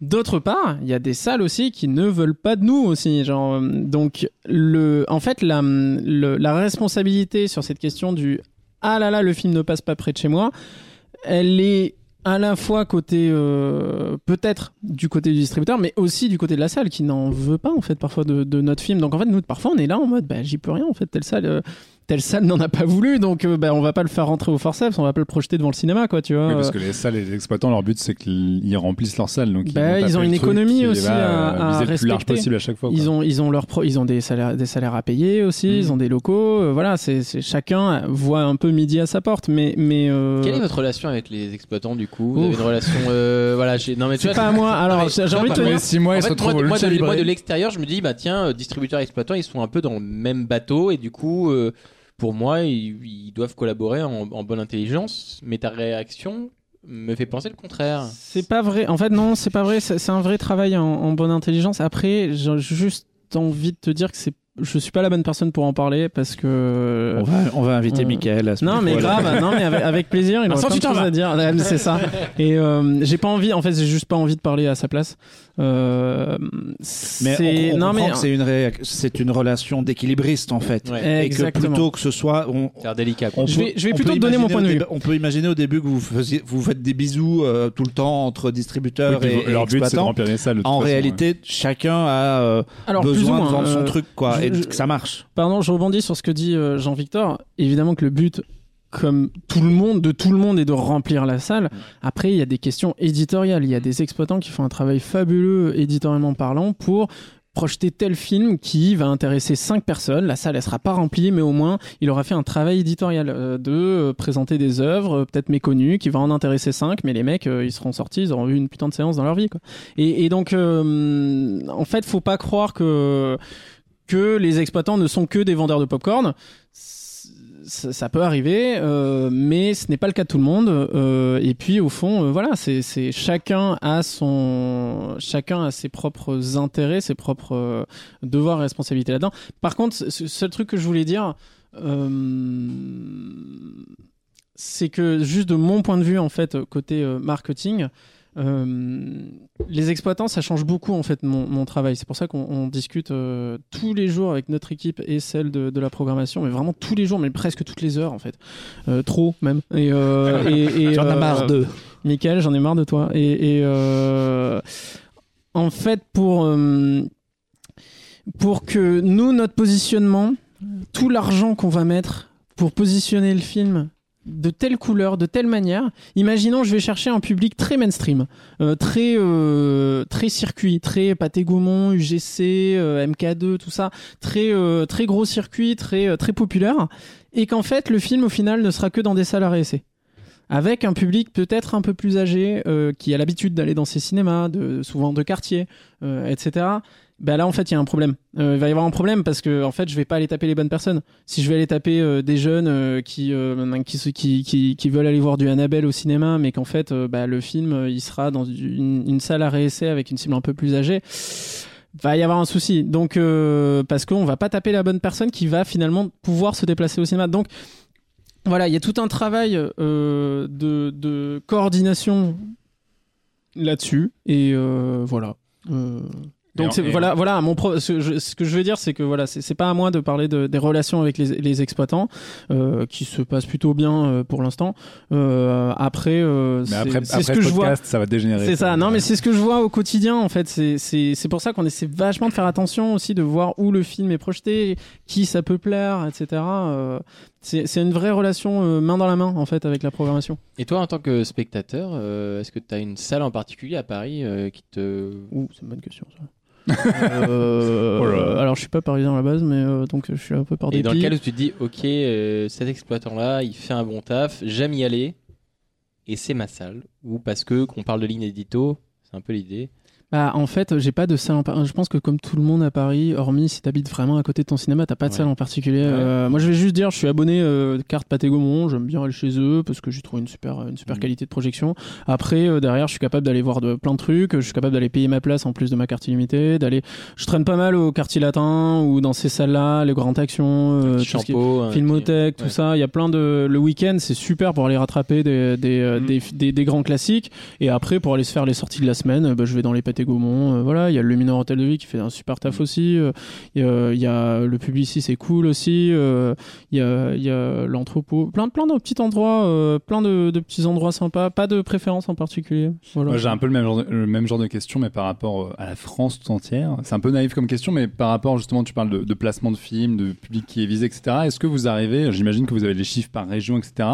D'autre part, il y a des salles aussi qui ne veulent pas de nous aussi. Genre, euh, donc, le, en fait, la, la responsabilité sur cette question du ah là là, le film ne passe pas près de chez moi, elle est à la fois côté euh, peut-être du côté du distributeur mais aussi du côté de la salle qui n'en veut pas en fait parfois de, de notre film donc en fait nous parfois on est là en mode bah j'y peux rien en fait telle salle euh, telle salle n'en a pas voulu donc euh, bah on va pas le faire rentrer au forceps on va pas le projeter devant le cinéma quoi tu vois Oui, parce Euh, que les salles et les exploitants, leur but c'est qu'ils remplissent leurs salles. Donc Bah, vont ils ont une économie aussi à- euh, à viser le plus large respecter. possible à chaque fois. ils quoi. ont ils ont leur pro- ils ont des salaires des salaires à payer aussi Mm. ils ont des locaux euh, voilà c'est c'est- chacun voit un peu midi à sa porte mais mais euh, Quelle est votre relation avec les exploitants du coup? Vous avez Ouf. une relation euh, voilà, non mais tu vois, pas à moi alors j'ai envie de te dire six mois, En ils fait, se retrouvent moi, de, Libre. moi, de l'extérieur, je me dis, bah tiens, distributeurs et exploitants, ils sont un peu dans le même bateau et du coup, euh, pour moi, ils, doivent collaborer en, bonne intelligence. Mais ta réaction, me fait penser le contraire. C'est pas vrai. En fait, non, c'est pas vrai. C'est un vrai travail en bonne intelligence. Après, j'ai juste envie de te dire que c'est, je suis pas la bonne personne pour en parler parce que. On va, on va inviter Euh, Michael à ce Non mais grave, non mais avec, avec plaisir, il aura plein tu de t'en choses vas. à dire, Ouais, c'est ça. Et euh, j'ai pas envie, en fait, j'ai juste pas envie de parler à sa place. Euh, Mais c'est on, on non comprend mais que c'est une, ré- c'est une relation d'équilibriste en fait. Ouais. Et que exactement. plutôt que ce soit, on, C'est délicat. Je vais- je vais on plutôt donner mon point de vue. On peut imaginer au début que vous faisiez, vous faites des bisous euh, tout le temps entre distributeurs Oui, et, et leur but, c'est de remplir les salles. En façon, réalité, chacun a euh, alors besoin de vendre son truc, quoi, et je- que ça marche. Pardon, je rebondis sur ce que dit euh, Jean-Victor. Évidemment que le but, comme tout le monde, de tout le monde, est de remplir la salle. Après, il y a des questions éditoriales. Il y a des exploitants qui font un travail fabuleux éditorialement parlant pour projeter tel film qui va intéresser cinq personnes. La salle, elle sera pas remplie, mais au moins, il aura fait un travail éditorial euh, de euh, présenter des œuvres euh, peut-être méconnues qui va en intéresser cinq, mais les mecs, ils seront sortis, ils auront eu une putain de séance dans leur vie. Quoi. Et, et donc, en fait, faut pas croire que que les exploitants ne sont que des vendeurs de popcorn. Ça, ça peut arriver, euh, mais ce n'est pas le cas de tout le monde. Euh, et puis au fond, euh, voilà, c'est chacun a son, chacun a ses propres intérêts, ses propres devoirs et responsabilités là-dedans. Par contre, ce seul truc que je voulais dire, c'est que juste de mon point de vue en fait côté marketing. Euh, les exploitants, ça change beaucoup en fait mon, mon travail. C'est pour ça qu'on on discute euh, tous les jours avec notre équipe et celle de, de la programmation, mais vraiment tous les jours, mais presque toutes les heures en fait, Euh, trop même. Et, et, et, J'en ai marre d'eux. Michael, j'en ai marre de toi. Et, et, euh, en fait, pour, euh, pour que nous, notre positionnement, tout l'argent qu'on va mettre pour positionner le film de telle couleur, de telle manière, imaginons je vais chercher un public très mainstream, euh, très, euh, très circuit, très Pathé Gaumont, UGC, euh, MK2, tout ça, très, très gros circuit, très, très populaire, et qu'en fait le film au final ne sera que dans des salles à avec un public peut-être un peu plus âgé qui a l'habitude d'aller dans ces cinémas, de, souvent de quartier, etc. Ben là en fait il y a un problème. Euh, il va y avoir un problème parce que en fait je vais pas aller taper les bonnes personnes. Si je vais aller taper euh, des jeunes euh, qui, qui, qui, qui veulent aller voir du Annabelle au cinéma, mais qu'en fait bah, le film il sera dans une, salle à réessai avec une cible un peu plus âgée va y avoir un souci. Donc parce qu'on va pas taper la bonne personne qui va finalement pouvoir se déplacer au cinéma. Donc voilà, il y a tout un travail de, de coordination là-dessus et voilà. Et donc et- voilà, voilà. Mon pro- ce, je- ce que je veux dire, c'est que voilà, c'est pas à moi de parler de, des relations avec les, les exploitants euh, qui se passent plutôt bien euh, pour l'instant. Euh, après, euh, c'est ce que je vois. ça va dégénérer. C'est ça, non mais c'est ce que je vois au quotidien en fait. C'est- C'est c'est pour ça qu'on essaie vachement de faire attention aussi de voir où le film est projeté, qui ça peut plaire, etc. C'est c'est une vraie relation euh, main dans la main en fait avec la programmation. Et toi, en tant que spectateur, euh, est-ce que tu as une salle en particulier à Paris euh, qui te. Ouh, c'est une bonne question ça. Euh, Oh là là. alors je suis pas parisien à la base, mais euh, donc je suis un peu par Et dépit. dans lequel tu te dis, ok, euh, cet exploitant-là, il fait un bon taf, j'aime y aller, et c'est ma salle. Ou parce que qu'on parle de l'inédito, c'est un peu l'idée. Bah, en fait, j'ai pas de salle en par- Je pense que comme tout le monde à Paris, hormis si t'habites vraiment à côté de ton cinéma, t'as pas de Ouais. salle en particulier. Euh, moi, je vais juste dire, je suis abonné euh, carte Pathé Gaumont, j'aime bien aller chez eux parce que j'ai trouvé une super, une super Mhm. qualité de projection. Après, euh, derrière, je suis capable d'aller voir de, plein de trucs, je suis capable d'aller payer ma place en plus de ma carte illimitée, d'aller. Je traîne pas mal au quartier latin ou dans ces salles-là, les grandes actions, euh, tout qui Filmothèque, petit- tout ça. Il y a plein de. Le week-end, c'est super pour aller rattraper des, des, euh, Mhm. des, des, des grands classiques. Et après, pour aller se faire les sorties de la semaine, euh, bah, je vais dans les Pâtés Gaumont. euh, voilà, il y a le Luminor Hôtel de Vie qui fait un super taf aussi. euh, Il y, a, le Publicis, c'est cool aussi. euh, Il y a, y a l'entrepôt. Plein, plein de petits endroits, plein de, de petits endroits sympas. Pas de préférence en particulier. Voilà. J'ai un peu le même, genre de, le même genre de question, mais par rapport à la France tout entière. C'est un peu naïf comme question, mais par rapport justement, tu parles de, de placement de films, de public qui est visé, etc. Est-ce que vous arrivez, j'imagine que vous avez les chiffres par région, etc.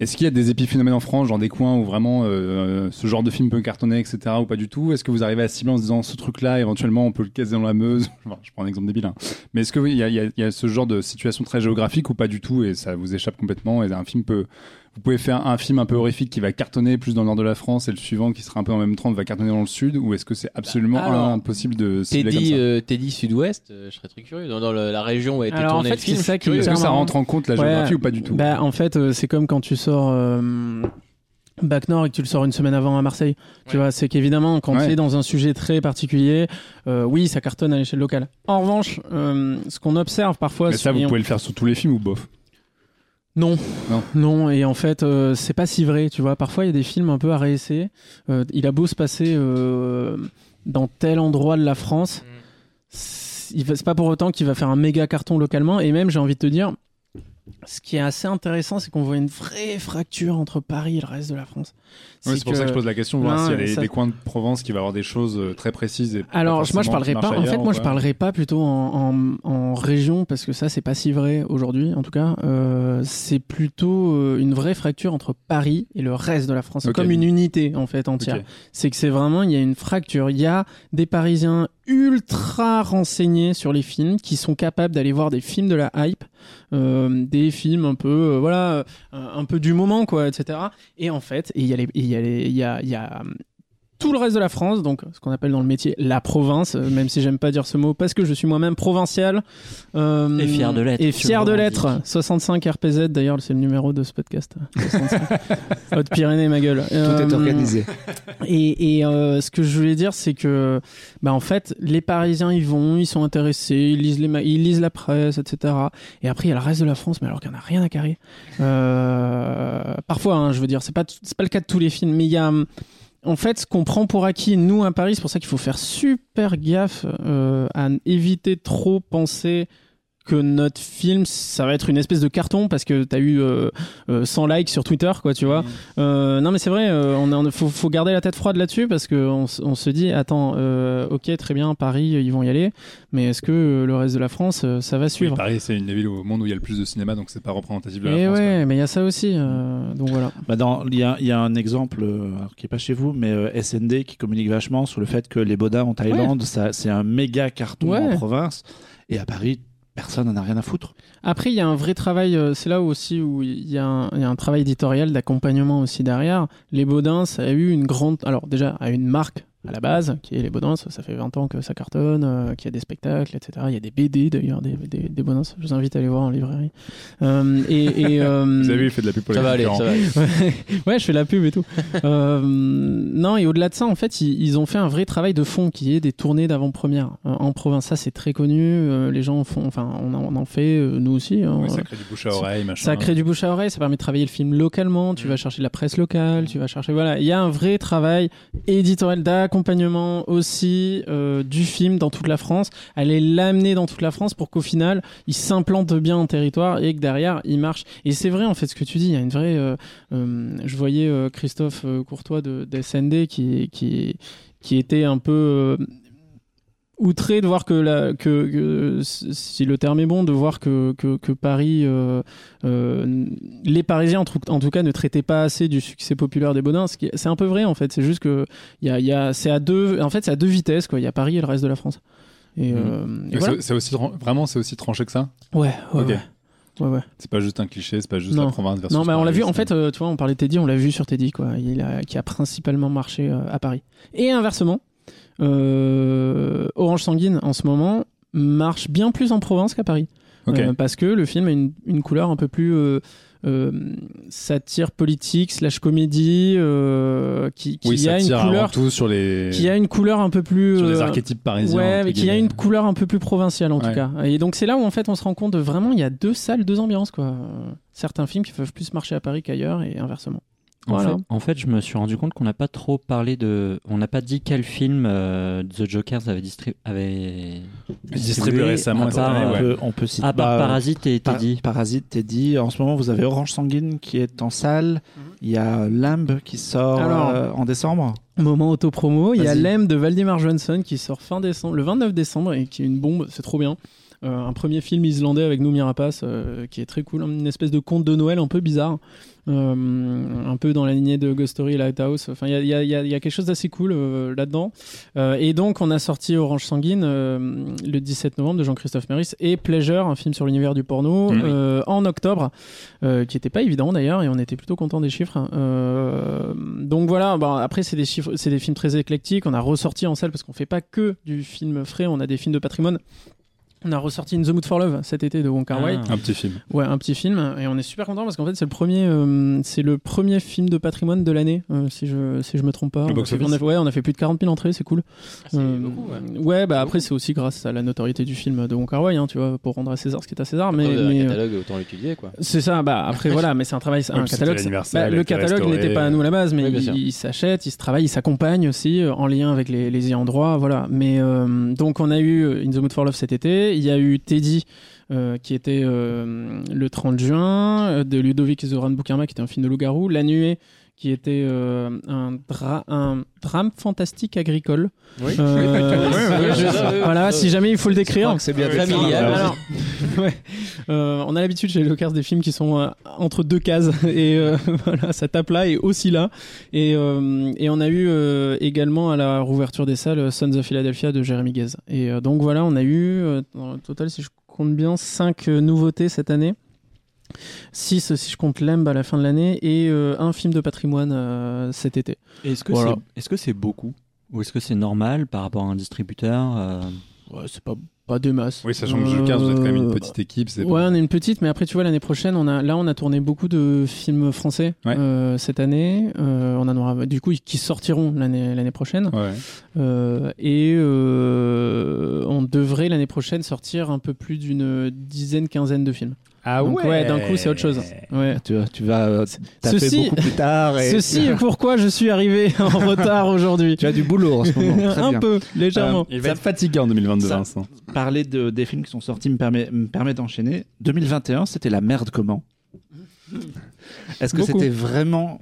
Est-ce qu'il y a des épiphénomènes en France, genre des coins où vraiment euh, ce genre de film peut cartonner, etc. ou pas du tout? Est-ce que vous arrivez à cibler en se disant ce truc-là, éventuellement on peut le caser dans la Meuse? Je prends un exemple débile. hein. Mais est-ce qu'il y, il y, il y a ce genre de situation très géographique ou pas du tout et ça vous échappe complètement et un film peut vous pouvez faire un film un peu horrifique qui va cartonner plus dans le nord de la France et le suivant qui sera un peu en même temps va cartonner dans le sud ou est-ce que c'est absolument Bah, alors, impossible de cibler comme Teddy, ça? euh, Teddy Sud-Ouest, euh, je serais très curieux. Dans, dans le- la région où a été Alors, en tourné fait, le film, c'est ça qui curieux. Est-ce que ça rentre en compte la Ouais. géographie ou pas du tout? Bah, en fait, euh, c'est comme quand tu sors. euh, Bac Nord et que tu le sors une semaine avant à Marseille. Tu vois, c'est qu'évidemment, quand Ouais. tu es dans un sujet très particulier, euh, oui, ça cartonne à l'échelle locale. En revanche, euh, ce qu'on observe parfois, Mais ça, vous et on- pouvez le faire sur tous les films ou bof? Non, Non. non, et en fait, euh, c'est pas si vrai, tu vois. Parfois, il y a des films un peu à réessayer. Euh, il a beau se passer euh, dans tel endroit de la France, c'est va- c'est pas pour autant qu'il va faire un méga carton localement. Et même, j'ai envie de te dire, ce qui est assez intéressant, c'est qu'on voit une vraie fracture entre Paris et le reste de la France. C'est pour ça que je pose la question, voir s'il y a des, ça- des coins de Provence qui va avoir des choses euh, très précises. Et Alors, moi, je parlerai pas. En fait, moi, je parlerai pas plutôt en, en, en région parce que ça, c'est pas si vrai aujourd'hui. En tout cas, euh, c'est plutôt euh, une vraie fracture entre Paris et le reste de la France, comme une unité en fait entière. C'est que c'est vraiment, il y a une fracture. Il y a des Parisiens ultra renseignés sur les films qui sont capables d'aller voir des films de la hype, euh, des films un peu, euh, voilà, un peu du moment, quoi, etc. Et en fait, il y a les, et il y a tout le reste de la France, donc ce qu'on appelle dans le métier la province, euh, même si j'aime pas dire ce mot parce que je suis moi-même provincial. euh, Et fier de l'être, Et fier de l'être. 65 RPZ, d'ailleurs, c'est le numéro de ce podcast. 65. Haute-Pyrénées, ma gueule. Tout est organisé. Et, et euh, ce que je voulais dire, c'est que, bah, en fait, les Parisiens, ils vont, ils sont intéressés, ils lisent, les ma- ils lisent la presse, etc. Et après, il y a le reste de la France, mais alors qu'il n'y en a rien à carrer. Euh, parfois, hein, je veux dire, c'est pas, c'est pas le cas de tous les films, mais il y a. En fait, ce qu'on prend pour acquis, nous, à Paris, c'est pour ça qu'il faut faire super gaffe euh, à éviter trop penser que notre film, ça va être une espèce de carton parce que t'as eu euh, euh, 100 likes sur Twitter, quoi, tu vois. Euh, non mais c'est vrai, euh, on a- faut, faut garder la tête froide là-dessus parce que on, on se dit attends, euh, ok très bien Paris ils vont y aller, mais est-ce que euh, le reste de la France euh, ça va Oui, suivre? Paris, c'est une des villes au monde où il y a le plus de cinéma, donc c'est pas représentatif de la Et France. ouais, mais il y a ça aussi, euh, donc voilà. Bah dans, il y a, y a un exemple euh, alors, qui est pas chez vous, mais euh, SND qui communique vachement sur le fait que les Bodins en Thaïlande, ça, c'est un méga carton Ouais. en province, et à Paris, personne n'en a rien à foutre. Après il y a un vrai travail, euh, c'est là aussi où il y, a un- travail éditorial d'accompagnement aussi derrière. Les Baudins ça a eu une grande, alors déjà a une marque à la base, qui est les Baudins, ça fait 20 ans que ça cartonne, euh, qu'il y a des spectacles, etc. Il y a des BD d'ailleurs, des, des, des je vous invite à aller voir en librairie. Euh, et, et, euh, Vous avez vu, il fait de la pub pour Ça les va aller, ça va aller. ouais, ouais, je fais la pub et tout. Euh, non, et au-delà de ça, en fait, ils, ils ont fait un vrai travail de fond qui est des tournées d'avant-première euh, en province. Ça, c'est très connu. euh, les gens font, enfin, on en, on en fait, euh, nous aussi. hein. Ouais, ça crée du bouche à oreille, machin. Ça crée du bouche à oreille, ça permet de travailler le film localement, tu Mm. vas chercher de la presse locale, tu vas chercher voilà, il y a un vrai travail éditorial d'accompagnement aussi euh, du film dans toute la France, aller l'amener dans toute la France pour qu'au final, il s'implante bien en territoire et que derrière, il marche. Et c'est vrai en fait ce que tu dis, il y a une vraie euh, euh, je voyais Christophe Courtois de, SND qui qui qui était un peu outré de voir que, la, que, que si le terme est bon de voir que, que, que Paris euh, euh, les Parisiens en tout, en tout cas ne traitaient pas assez du succès populaire des Baudins c'est un peu vrai en fait c'est juste que il y a, il y a c'est à deux en fait c'est à deux vitesses quoi il y a Paris et le reste de la France et, Mhm. euh, et Et voilà. c'est- aussi vraiment, c'est aussi tranché que ça? ouais ouais, Ok. ouais ouais ouais C'est pas juste un cliché, c'est pas juste Non. la province versus non mais on l'a vu en fait euh, tu vois on parlait de Teddy on l'a vu sur Teddy quoi il a qui a principalement marché euh, à Paris et inversement Orange Sanguine en ce moment marche bien plus en province qu'à Paris Ok. Euh, parce que le film a une, une couleur un peu plus euh, euh, satire politique slash comédie euh, qui, qui oui, a une couleur tout sur les, qui a une couleur un peu plus sur les euh, archétypes parisiens. Ouais, mais qui a une couleur un peu plus provinciale en tout cas. Et donc c'est là où en fait on se rend compte de vraiment il y a deux salles, deux ambiances quoi. Euh, Certains films qui peuvent plus marcher à Paris qu'ailleurs et inversement. En, Voilà. fait, en fait, je me suis rendu compte qu'on n'a pas trop parlé de. On n'a pas dit quel film euh, The Jokers avait, distri- avait Distribué récemment, à part, année, on, ouais. peut, on peut citer à part bah, Parasite et Par- Teddy. Parasite, Teddy. En ce moment, vous avez Orange Sanguine qui est en salle. Il y a Lamb qui sort Alors- euh, en décembre. Moment auto-promo, il y a. Lem de Valdemar Johnson qui sort fin décembre, le 29 décembre et qui est une bombe, c'est trop bien. Euh, un premier film islandais avec Noomi Rapace euh, qui est très cool, une espèce de conte de Noël un peu bizarre, euh, un peu dans la lignée de Ghost Story Lighthouse. Enfin, il y y y y a quelque chose d'assez cool euh, là-dedans. Euh, et donc, on a sorti Orange Sanguine euh, le 17 novembre de Jean-Christophe Méris et Pleasure, un film sur l'univers du porno, euh, en octobre, euh, qui était pas évident d'ailleurs, et on était plutôt content des chiffres. Euh, donc voilà, bon, après c'est des chiffres, c'est des films très éclectiques. On a ressorti en salle parce qu'on fait pas que du film frais, on a des films de patrimoine On a ressorti In the Mood for Love cet été de Wong Kar Wai. Ah. Un petit film. Ouais, un petit film et on est super content parce qu'en fait c'est le premier, euh, c'est le premier film de patrimoine de l'année euh, si je si je me trompe pas. Le On a on ouais, on a fait plus de 40 000 entrées, c'est cool. Ah, c'est Euh, beaucoup, ouais. ouais, bah après c'est aussi grâce à la notoriété du film de Wong Kar Wai, hein, tu vois, pour rendre à César ce qui est à César. Mais, mais, euh, catalogue, autant l'étudier, quoi. c'est ça. Bah après voilà, mais c'est un travail, un catalogue. l'anniversaire, bah, le catalogue n'était pas à nous à la base, mais Oui, il, s'achète, il se travaille, il s'accompagne aussi en lien avec les, les ayants droit, voilà. Mais euh, donc on a eu In the Mood for Love cet été. Il y a eu Teddy. euh, qui était euh, le 30 juin, euh, de Ludovic Zoran Boukama, qui était un film de loup-garou, La Nuée, qui était euh, un, dra- un drame fantastique agricole. Oui. Euh, je- voilà, si jamais il faut le décrire. c'est bien Familial. Alors, ouais. Euh, on a l'habitude chez Locars des films qui sont euh, entre deux cases et euh, voilà, ça tape là et aussi là. Et, euh, et on a eu euh, également à la rouverture des salles Sons of Philadelphia de Jérémy Guez. Et euh, donc voilà, on a eu euh, en total, si je compte bien, cinq euh, nouveautés cette année. 6 si je compte Lemb à la fin de l'année et euh, un film de patrimoine euh, cet été. Est-ce que Voilà. c'est beaucoup? Ou est-ce que c'est normal par rapport à un distributeur euh, Ouais, c'est pas, pas des masses. Oui, sachant que Jules vous êtes quand même une petite équipe. Ouais, on est une petite, mais après, tu vois, l'année prochaine, on a, là, on a tourné beaucoup de films français Ouais. euh, cette année. Euh, on en aura, du coup, qui sortiront l'année l'année prochaine. Ouais. Euh, et euh, on devrait l'année prochaine sortir un peu plus d'une dizaine, quinzaine de films. Ah Donc, ouais, d'un coup, c'est autre chose. Ouais. Tu, tu vas euh, taper Ceci- beaucoup plus tard. Et... Ceci est pourquoi je suis arrivé en retard aujourd'hui. Tu as du boulot en ce moment. Très un bien. peu, légèrement. Il va être fatigué en 2022, Ça- Vincent. Parler de, des films qui sont sortis me permet, me permet d'enchaîner. 2021, c'était la merde comment? Est-ce que c'était vraiment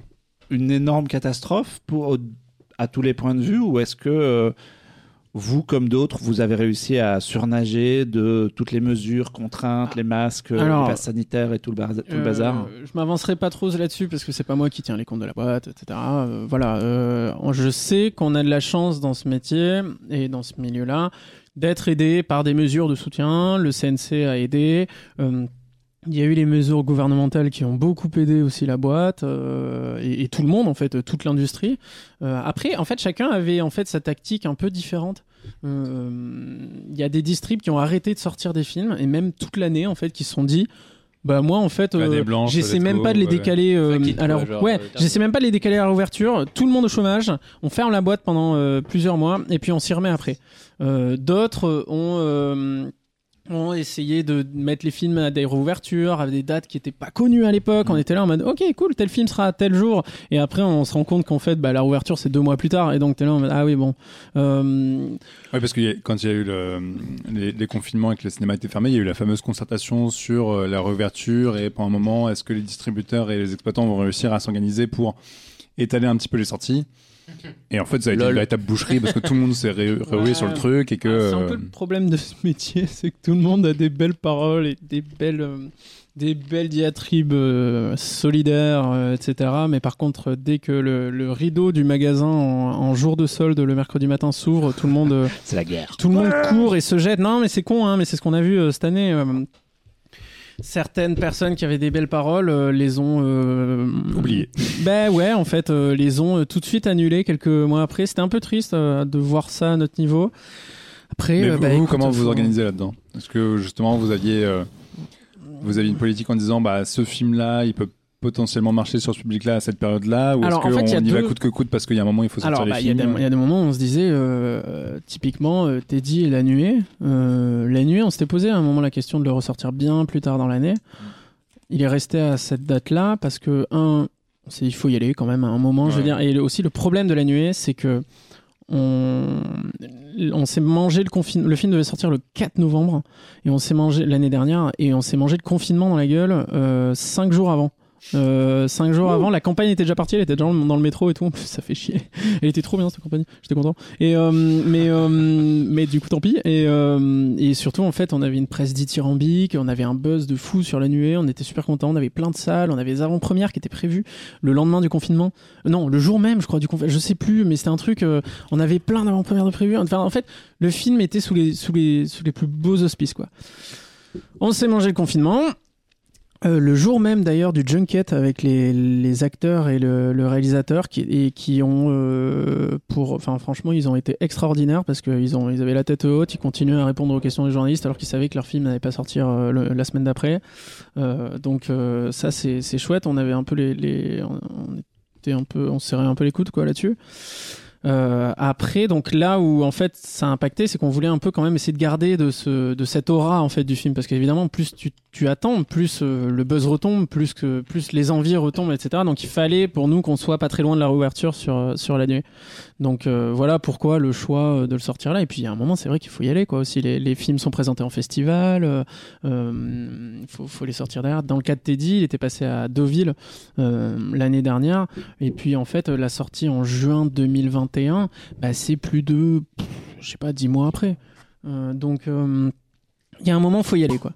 une énorme catastrophe pour, à tous les points de vue ou est-ce que euh, vous, comme d'autres, vous avez réussi à surnager de toutes les mesures, contraintes, les masques, Alors, les passes sanitaires et tout le, bar- tout le Euh, bazar Je m'avancerai pas trop là-dessus parce que c'est pas moi qui tiens les comptes de la boîte, etc. Euh, voilà, euh, je sais qu'on a de la chance dans ce métier et dans ce milieu-là d'être aidé par des mesures de soutien. Le CNC a aidé. Il y a eu les mesures gouvernementales qui ont beaucoup aidé aussi la boîte euh, et, et tout le monde en fait, toute l'industrie. Euh, après, en fait, chacun avait en fait sa tactique un peu différente. Euh, Il y a des distribs qui ont arrêté de sortir des films et même toute l'année en fait qui se sont dit, bah moi en fait, euh, j'essaie même pas de les décaler. euh, alors ouais, j'essaie même pas de les décaler à la réouverture. Tout le monde au chômage, on ferme la boîte pendant euh, plusieurs mois et puis on s'y remet après. Euh, D'autres ont euh, ont essayé de mettre les films à des réouvertures, à des dates qui étaient pas connues à l'époque. On était là en mode, ok, cool, tel film sera à tel jour. Et après, on se rend compte qu'en fait, bah, la réouverture, c'est deux mois plus tard. Et donc, t'es là en mode, ah oui, bon. Euh, Oui, parce que quand il y a eu le- les, les confinements et que le cinéma était fermé, il y a eu la fameuse concertation sur euh, la réouverture et pendant un moment, est-ce que les distributeurs et les exploitants vont réussir à s'organiser pour étaler un petit peu les sorties? Et en fait, ça a été Lol. une véritable boucherie parce que tout le monde s'est ré- reroué Ouais. sur le truc et que. Ah, c'est un peu le problème de ce métier, c'est que tout le monde a des belles paroles et des belles, euh, des belles diatribes euh, solidaires, euh, etc. Mais par contre, dès que le, le rideau du magasin en, en jour de solde le mercredi matin s'ouvre, tout le monde, C'est la guerre. tout le monde court et se jette. Non, mais c'est con, hein, mais c'est ce qu'on a vu euh, cette année. Certaines personnes qui avaient des belles paroles euh, les ont euh, Oublié. Ben ouais, en fait, euh, les ont tout de suite annulés quelques mois après. C'était un peu triste de voir ça à notre niveau. Après, Mais vous, bah, vous, écoute, comment vous organisez là-dedans? Est-ce que justement vous aviez, vous aviez une politique en disant bah ce film-là, il peut potentiellement marcher sur ce public-là à cette période-là ou est-ce en qu'on fait, y va deux- coûte que coûte parce qu'il y a un moment il faut sortir Alors, les bah, il y, a films des- il y a des moments où on se disait, euh, euh, typiquement, euh, Teddy et La Nuée. Euh, la Nuée, on s'était posé à un moment la question de le ressortir bien plus tard dans l'année. Il est resté à cette date-là parce que, un, il faut y aller quand même à un moment, je veux dire. Et aussi, le problème de La Nuée, c'est que on, on s'est mangé le confinement. Le film devait sortir le 4 novembre et on s'est mangé l'année dernière et on s'est mangé le confinement dans la gueule euh, cinq jours avant. Euh, cinq jours avant, la campagne était déjà partie, elle était déjà dans le métro et tout. En plus, ça fait chier. Elle était trop bien cette campagne, j'étais content. Et euh, mais euh, mais du coup tant pis. Et euh, et surtout en fait, on avait une presse dithyrambique, on avait un buzz de fou sur la nuée, on était super contents, on avait plein de salles, on avait les avant-premières qui étaient prévues le lendemain du confinement. Euh, Non, le jour même, je crois du confinement, je sais plus, mais c'était un truc. euh, on avait plein d'avant-premières de prévues. Enfin, en fait, le film était sous les sous les sous les plus beaux auspices quoi. On s'est mangé le confinement. Euh, le jour même d'ailleurs du junket avec les, les acteurs et le, réalisateur qui, et qui ont euh, pour enfin franchement ils ont été extraordinaires parce qu'ils ont ils avaient la tête haute ils continuaient à répondre aux questions des journalistes alors qu'ils savaient que leur film n'allait pas sortir euh, la semaine d'après. Donc ça c'est chouette. On avait un peu les, les on était un peu on se serrait un peu les coudes quoi là-dessus euh, après, donc là où en fait ça a impacté, c'est qu'on voulait un peu quand même essayer de garder de ce de cette aura en fait du film, parce qu'évidemment plus tu, tu attends, plus euh, le buzz retombe, plus que plus les envies retombent, etc. Donc il fallait pour nous qu'on soit pas très loin de la réouverture sur sur la nuit. Donc euh, voilà pourquoi le choix euh, de le sortir là. Et puis il y a un moment, c'est vrai qu'il faut y aller quoi. Aussi les, films sont présentés en festival, euh, euh, il faut les sortir derrière. Dans le cas de Teddy, il était passé à Deauville l'année dernière. Et puis en fait, la sortie en juin 2021, bah, c'est plus de, je sais pas, dix mois après. Donc il y a un moment, faut y aller quoi.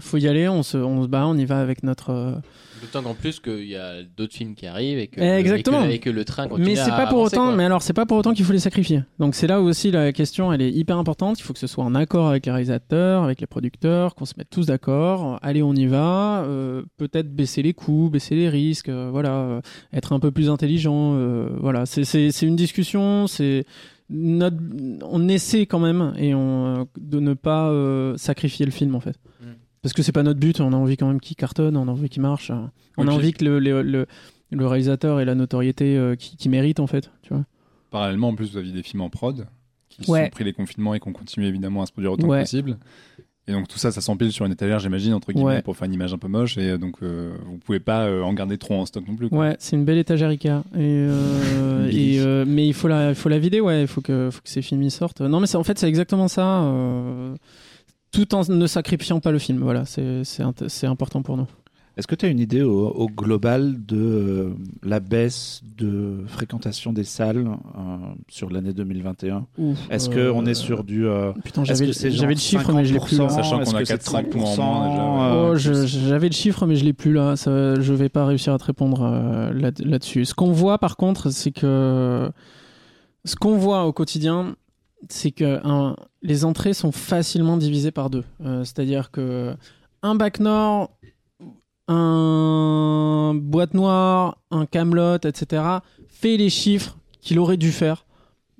Faut y aller, on se bat, on y va avec notre. D'autant qu'en plus qu'il y a d'autres films qui arrivent et que, Exactement. et que, et que le train continue Mais c'est pas pour avancer, autant. quoi. Mais alors c'est pas pour autant qu'il faut les sacrifier. Donc c'est là où aussi la question, elle est hyper importante. Il faut que ce soit en accord avec les réalisateurs, avec les producteurs, qu'on se mette tous d'accord. Allez, on y va. Euh, Peut-être baisser les coûts, baisser les risques. euh, voilà, euh, être un peu plus intelligent. voilà, c'est une discussion. C'est notre, on essaie quand même et on de ne pas sacrifier le film en fait. Mm. Parce que c'est pas notre but. On a envie quand même qu'il cartonne. On a envie qu'il marche. euh, On a envie que le, le, le, le réalisateur ait la notoriété euh, qu'il qu'il mérite en fait. Tu vois. Parallèlement, en plus, vous aviez des films en prod qui Ouais. sont pris les confinements et qu'on continue évidemment à se produire autant Ouais. que possible. Et donc tout ça, ça s'empile sur une étagère, j'imagine, entre guillemets, Ouais. pour faire une image un peu moche. Et euh, donc, euh, vous pouvez pas euh, en garder trop en stock non plus. quoi. Ouais, c'est une belle étagère Ikea. Et, euh, et, euh, mais il faut la, il faut la vider, ouais. Il faut que, faut que ces films y sortent. Non, mais c'est- en fait, c'est exactement ça. Euh, tout en ne sacrifiant pas le film. Voilà, c'est important pour nous. Est-ce que tu as une idée au, au global de euh, la baisse de fréquentation des salles euh, sur l'année 2021 Est-ce Euh, qu'on est sur du. euh, Putain, j'avais le chiffre, mais je l'ai plus. là. 50%, Sachant qu'on a que c'est 4-5 mois en moins déjà, 30%, ouais. euh, Oh, je- j'avais le chiffre, mais je l'ai plus là. Ça, je vais pas réussir à te répondre euh, là- là-dessus. Ce qu'on voit, par contre, c'est que ce qu'on voit au quotidien, c'est que les entrées sont facilement divisées par deux. Euh, C'est-à-dire que un bac nord, un boîte noire, un Camelot, etc., fait les chiffres qu'il aurait dû faire.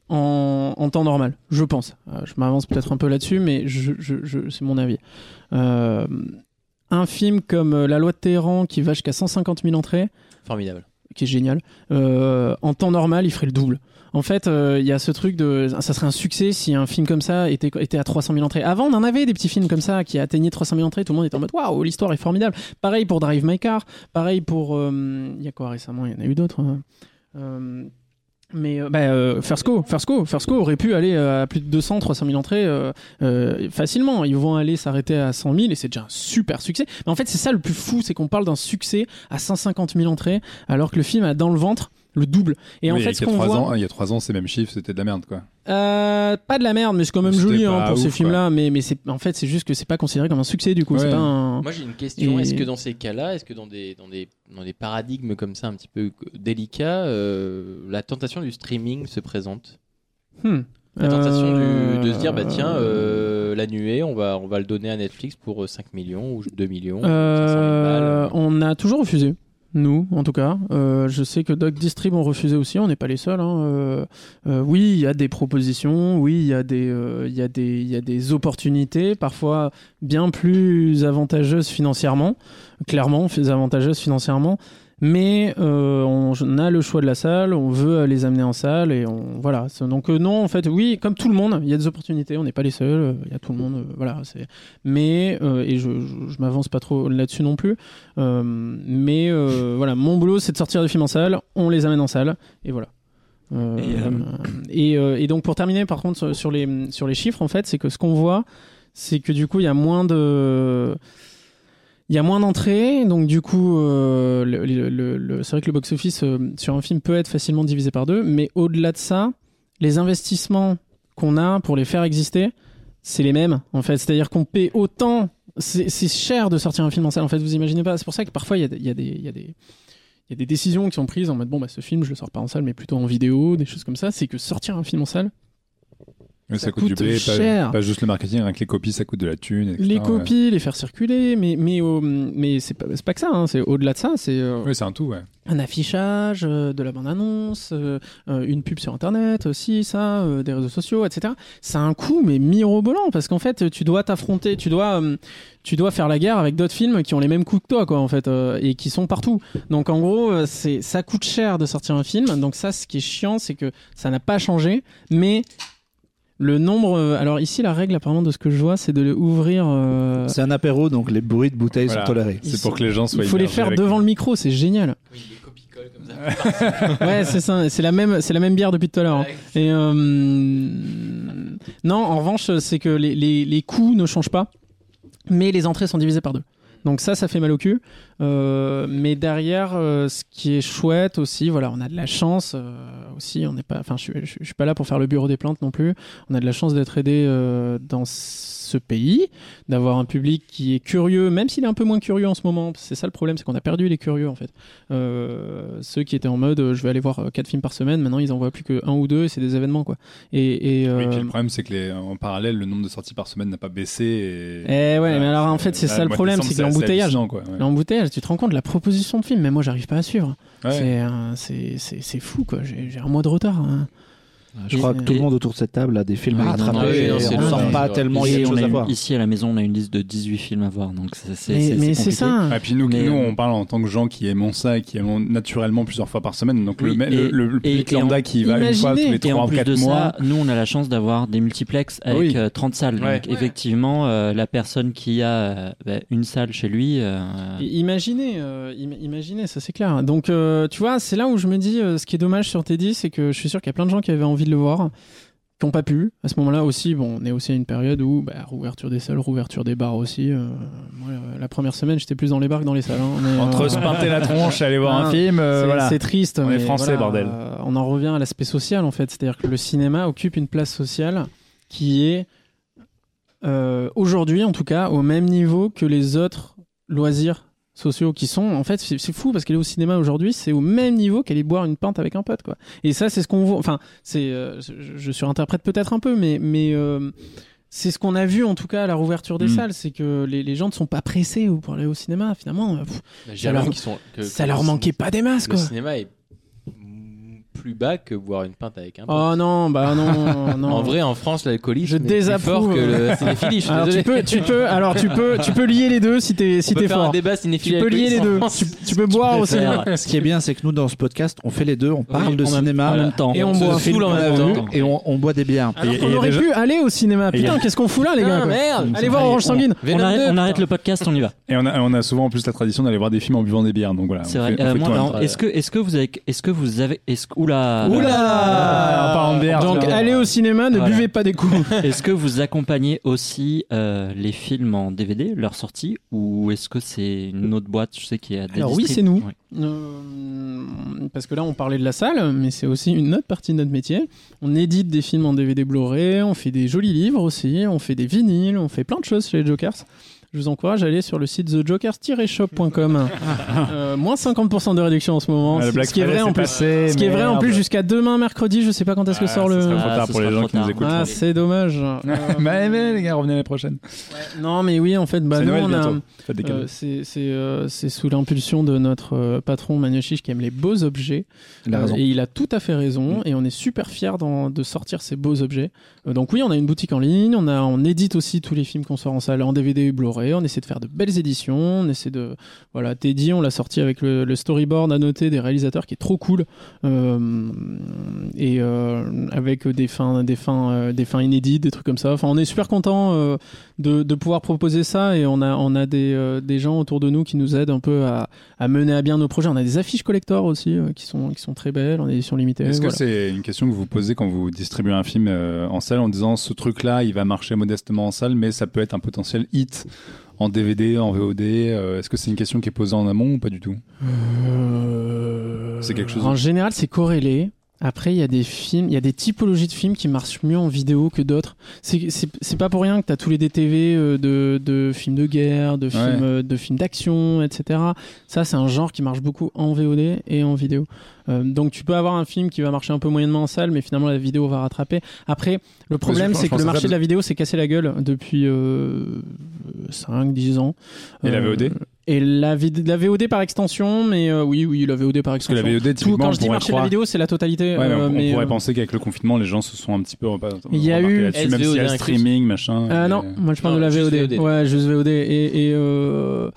En, temps normal, je pense. Euh, je m'avance peut-être un peu là-dessus, mais c'est mon avis. Euh, un film comme La loi de Téhéran qui va jusqu'à 150 000 entrées, Formidable. Qui est génial, euh, en temps normal, il ferait le double. En fait, euh, il y a ce truc de. Ça serait un succès si un film comme ça était, à 300 000 entrées. Avant, on en avait des petits films comme ça qui atteignaient 300 000 entrées. Tout le monde était en mode waouh, l'histoire est formidable. Pareil pour Drive My Car. Pareil pour. euh, Il y a quoi récemment? Il y en a eu d'autres. hein. Mais euh, bah, euh, Go, First Go aurait pu aller à plus de 200, 300 000 entrées euh, euh, facilement. Ils vont aller s'arrêter à 100 000 et c'est déjà un super succès. Mais en fait, c'est ça le plus fou, c'est qu'on parle d'un succès à 150 000 entrées alors que le film a dans le ventre le double. Et en Oui, fait, ce y a qu'on trois voit, ans, il y a trois ans, ces mêmes chiffres, c'était de la merde, quoi. euh, pas de la merde, mais c'est quand même C'était joli hein, pour ces ouf, films-là. Mais, mais c'est, en fait, c'est juste que c'est pas considéré comme un succès du coup. C'est Ouais. pas un... Moi j'ai une question. Et- Est-ce que dans ces cas-là, est-ce que dans des, dans des, dans des paradigmes comme ça un petit peu délicats, euh, la tentation du streaming se présente? Hmm. La tentation Euh, du- de se dire bah tiens euh, la nuée on va on va le donner à Netflix pour euh, 5 millions ou 2 millions. 500 000 Euh, balles. on a toujours refusé. Nous, en tout cas. Euh, je sais que Doc Distrib ont refusé aussi, on n'est pas les seuls. hein. Euh, euh, oui, il y a des propositions, oui, il y, a des, euh, y, a des- y a des opportunités, parfois bien plus avantageuses financièrement, clairement plus avantageuses financièrement. Mais euh, on, a le choix de la salle, on veut les amener en salle et on voilà. Donc euh, non, en fait, oui, comme tout le monde, il y a des opportunités. On n'est pas les seuls. euh, Il y a tout le monde. voilà. C'est mais euh, et je, je, je m'avance pas trop là-dessus non plus. Mais voilà, mon boulot c'est de sortir des films en salle, on les amène en salle et voilà. Et, et, et donc pour terminer par contre sur, sur les sur les chiffres en fait, c'est que ce qu'on voit, c'est que du coup il y a moins de il y a moins d'entrées, donc du coup, euh, c'est vrai que le box-office euh, sur un film peut être facilement divisé par deux, mais au-delà de ça, les investissements qu'on a pour les faire exister, c'est les mêmes en fait. C'est-à-dire qu'on paie autant, c'est cher de sortir un film en salle. En fait, vous imaginez pas. C'est pour ça que parfois il y a, des- décisions qui sont prises en mode bon bah ce film je le sors pas en salle mais plutôt en vidéo, des choses comme ça. C'est que sortir un film en salle, Ça ça, coûte, du blé, cher. Pas, pas juste le marketing, rien que les copies, ça coûte de la thune. etc., les ouais. copies, les faire circuler, mais mais c'est pas que ça. hein, c'est au-delà de ça. C'est euh, Oui, c'est un tout, ouais. un affichage, euh, de la bande-annonce, euh, une pub sur Internet aussi, ça, des réseaux sociaux, etc. Ça a un coût, mais mirobolant, parce qu'en fait, tu dois t'affronter, tu dois, tu dois faire la guerre avec d'autres films qui ont les mêmes coûts que toi, quoi, en fait, euh, et qui sont partout. Donc, en gros, c'est, ça coûte cher de sortir un film. Donc, ça, ce qui est chiant, c'est que ça n'a pas changé, mais le nombre. euh, alors, ici, la règle, apparemment, de ce que je vois, c'est de le ouvrir. euh, C'est un apéro, donc les bruits de bouteilles Voilà. sont tolérés. C'est pour que les gens soient il faut les faire devant le micro, c'est génial. Oui, copie-colle comme ça. Ouais, c'est ça. C'est la même, c'est la même bière depuis tout à l'heure. hein. Et euh, non, en revanche, c'est que les, les, les coûts ne changent pas, mais les entrées sont divisées par deux. Donc ça, ça fait mal au cul. Euh, mais derrière, euh, ce qui est chouette aussi, voilà, on a de la chance euh, aussi. On n'est pas, enfin, je, suis- je, je suis pas là pour faire le bureau des plaintes non plus. On a de la chance d'être aidé dans ce pays, d'avoir un public qui est curieux, même s'il est un peu moins curieux en ce moment. C'est ça le problème, c'est qu'on a perdu les curieux en fait. Ceux qui étaient en mode, je vais aller voir quatre films par semaine, maintenant ils en voient plus que un ou deux, et c'est des événements quoi. Et, et, Oui, puis le problème, c'est que les, en parallèle, le nombre de sorties par semaine n'a pas baissé. Et... Eh ouais, mais alors en fait, c'est ça le problème, c'est que l'embouteillage. ouais. L'embouteillage, tu te rends compte de la proposition de film, mais moi j'arrive pas à suivre. Ouais. C'est, c'est, c'est, c'est fou quoi, j'ai, j'ai un mois de retard. hein. Je Et- crois que tout le monde autour de cette table a des films à non, rattraper. on le sort pas ouais. tellement Ici, on a à une- voir. ici, à la maison, on a une liste de 18 films à voir. Donc c'est c'est- Mais, c'est- ça. Et puis nous, Mais, nous, euh, on parle en tant que gens qui aimons ça et qui aimons naturellement plusieurs fois par semaine. Donc le, Oui, le, et- le- le et- public et en- lambda qui va une fois tous les imaginez- Et 3 en ou plus 4 de mois. ça, nous, on a la chance d'avoir des multiplex avec Oui. euh, 30 salles. Ouais. Donc, effectivement, euh, la personne qui a euh, bah, une salle chez lui. euh, Imaginez, euh, im- imaginez, ça c'est clair. Donc, tu vois, c'est là où je me dis, ce qui est dommage sur Teddy, c'est que je suis sûr qu'il y a plein de gens qui avaient envie de le voir, qui n'ont pas pu. À ce moment-là aussi, bon, on est aussi à une période où, bah, rouverture des salles, rouverture des bars aussi. euh, moi, euh, la première semaine, j'étais plus dans les bars que dans les salles. hein, mais, Entre euh, se pinter la tronche et aller voir un film, euh, c'est voilà. triste. On est français, voilà, bordel. on en revient à l'aspect social, en fait. C'est-à-dire que le cinéma occupe une place sociale qui est, aujourd'hui, en tout cas, au même niveau que les autres loisirs sociaux qui sont en fait c'est fou parce qu'aller au cinéma aujourd'hui c'est au même niveau qu'aller boire une pinte avec un pote quoi et ça c'est ce qu'on voit enfin c'est euh, je, je surinterprète peut-être un peu mais mais euh, c'est ce qu'on a vu en tout cas à la rouverture des Mm. salles c'est que les, les gens ne sont pas pressés pour aller au cinéma finalement pff, J'ai Ça leur- sont- que- ça leur le manquait pas des masses Le quoi cinéma est plus bas que boire une pinte avec un pote. Oh non, bah non, non. En vrai, en France, l'alcoolisme Je est plus fort que le cinéphilie. Je suis alors désolé. tu peux, tu peux, alors tu peux, tu peux lier les deux si t'es, si On peut t'es faire un fort. débat Tu cinéphile peux lier les deux. Tu, tu peux boire au cinéma. Ce qui est bien, c'est que nous, dans ce podcast, on fait les deux. On parle de cinéma en même temps. Et on boit. en même temps. et on, on boit des bières. Alors Et- qu'on et aurait pu aller au cinéma. Putain, qu'est-ce qu'on fout là, les gars Ah, Allez voir Orange Sanguine. On arrête, 2, on arrête putain. le podcast, on y va. Et on a, on souvent en plus la tradition d'aller voir des films en buvant des bières. Donc voilà. C'est on vrai. on Euh, est-ce que, est-ce que vous avez, est-ce que vous avez, est-ce que, oula, Oula bière. Donc allez au cinéma, ne Voilà. buvez pas des coups. est-ce que vous accompagnez aussi euh, les films en DVD, leur sortie, ou est-ce que c'est une autre boîte, je sais qui a des Alors oui, c'est nous. Ouais. Euh, parce que là, on parlait de la salle, mais c'est aussi une autre partie de notre métier. On édite des films en DVD Blu-ray, on fait des jolis livres aussi, on fait des vinyles, on fait plein de choses chez les Jokers. Je vous encourage à aller sur le site thejokers-shop.com. Euh, moins 50% de réduction en ce moment. Ah, ce qui est vrai en plus. passé, Ce qui est vrai en plus jusqu'à demain mercredi. Je sais pas quand est-ce que Ah, sort le. trop Ah, tard ce pour les gens qui nous écoutent. Ah, c'est dommage. Euh, Mais, mais les gars, revenez l'année prochaine. non, mais oui, en fait, bah, nous, on a. Euh, c'est euh, sous l'impulsion de notre patron Magnochiche qui aime les beaux objets. Il et il a tout à fait raison. Mm. Et on est super fiers de sortir ces beaux objets. Euh, donc oui, on a une boutique en ligne. On, a, on édite aussi tous les films qu'on sort en salle en DVD et Blu-ray. On essaie de faire de belles éditions. On essaie de... Voilà, Teddy, on l'a sorti avec le, le storyboard annoté des réalisateurs qui est trop cool. Euh, et euh, avec des fins, des, fins, euh, des fins inédites, des trucs comme ça. Enfin, on est super content euh, de, de pouvoir proposer ça. Et on a, on a des, euh, des gens autour de nous qui nous aident un peu à, à mener à bien nos projets. On a des affiches collector aussi qui, sont, qui sont très belles en édition limitée. Est-ce Voilà. que c'est une question que vous posez quand vous distribuez un film euh, en salle en disant ce truc-là, il va marcher modestement en salle, mais ça peut être un potentiel hit en DVD, en VOD euh, Est-ce que c'est une question qui est posée en amont ou pas du tout? Euh, C'est quelque chose En général, c'est corrélé. Après, il y a des films, il y a des typologies de films qui marchent mieux en vidéo que d'autres. C'est- pas pour rien que tu as tous les DTV euh, de, de films de guerre, de films, euh, de films d'action, etc. Ça, c'est un genre qui marche beaucoup en VOD et en vidéo. Euh, donc, tu peux avoir un film qui va marcher un peu moyennement en salle, mais finalement, la vidéo va rattraper. Après, le problème, c'est que le marché de de- la vidéo s'est cassé la gueule depuis euh, 5-10 ans. Et la Euh, VOD Et la, VOD par extension, mais euh, oui, oui, la VOD par Parce que extension. la VOD, Tout, quand je dis marché de la croire- vidéo, c'est la totalité. Ouais, mais euh, on, on mais, pourrait euh, penser qu'avec le confinement, les gens se sont un petit peu Il y a eu- même s'il y a streaming, machin. Euh, et- non, moi je parle Non, de la VOD. VOD. Ouais, juste VOD. Et, et euh,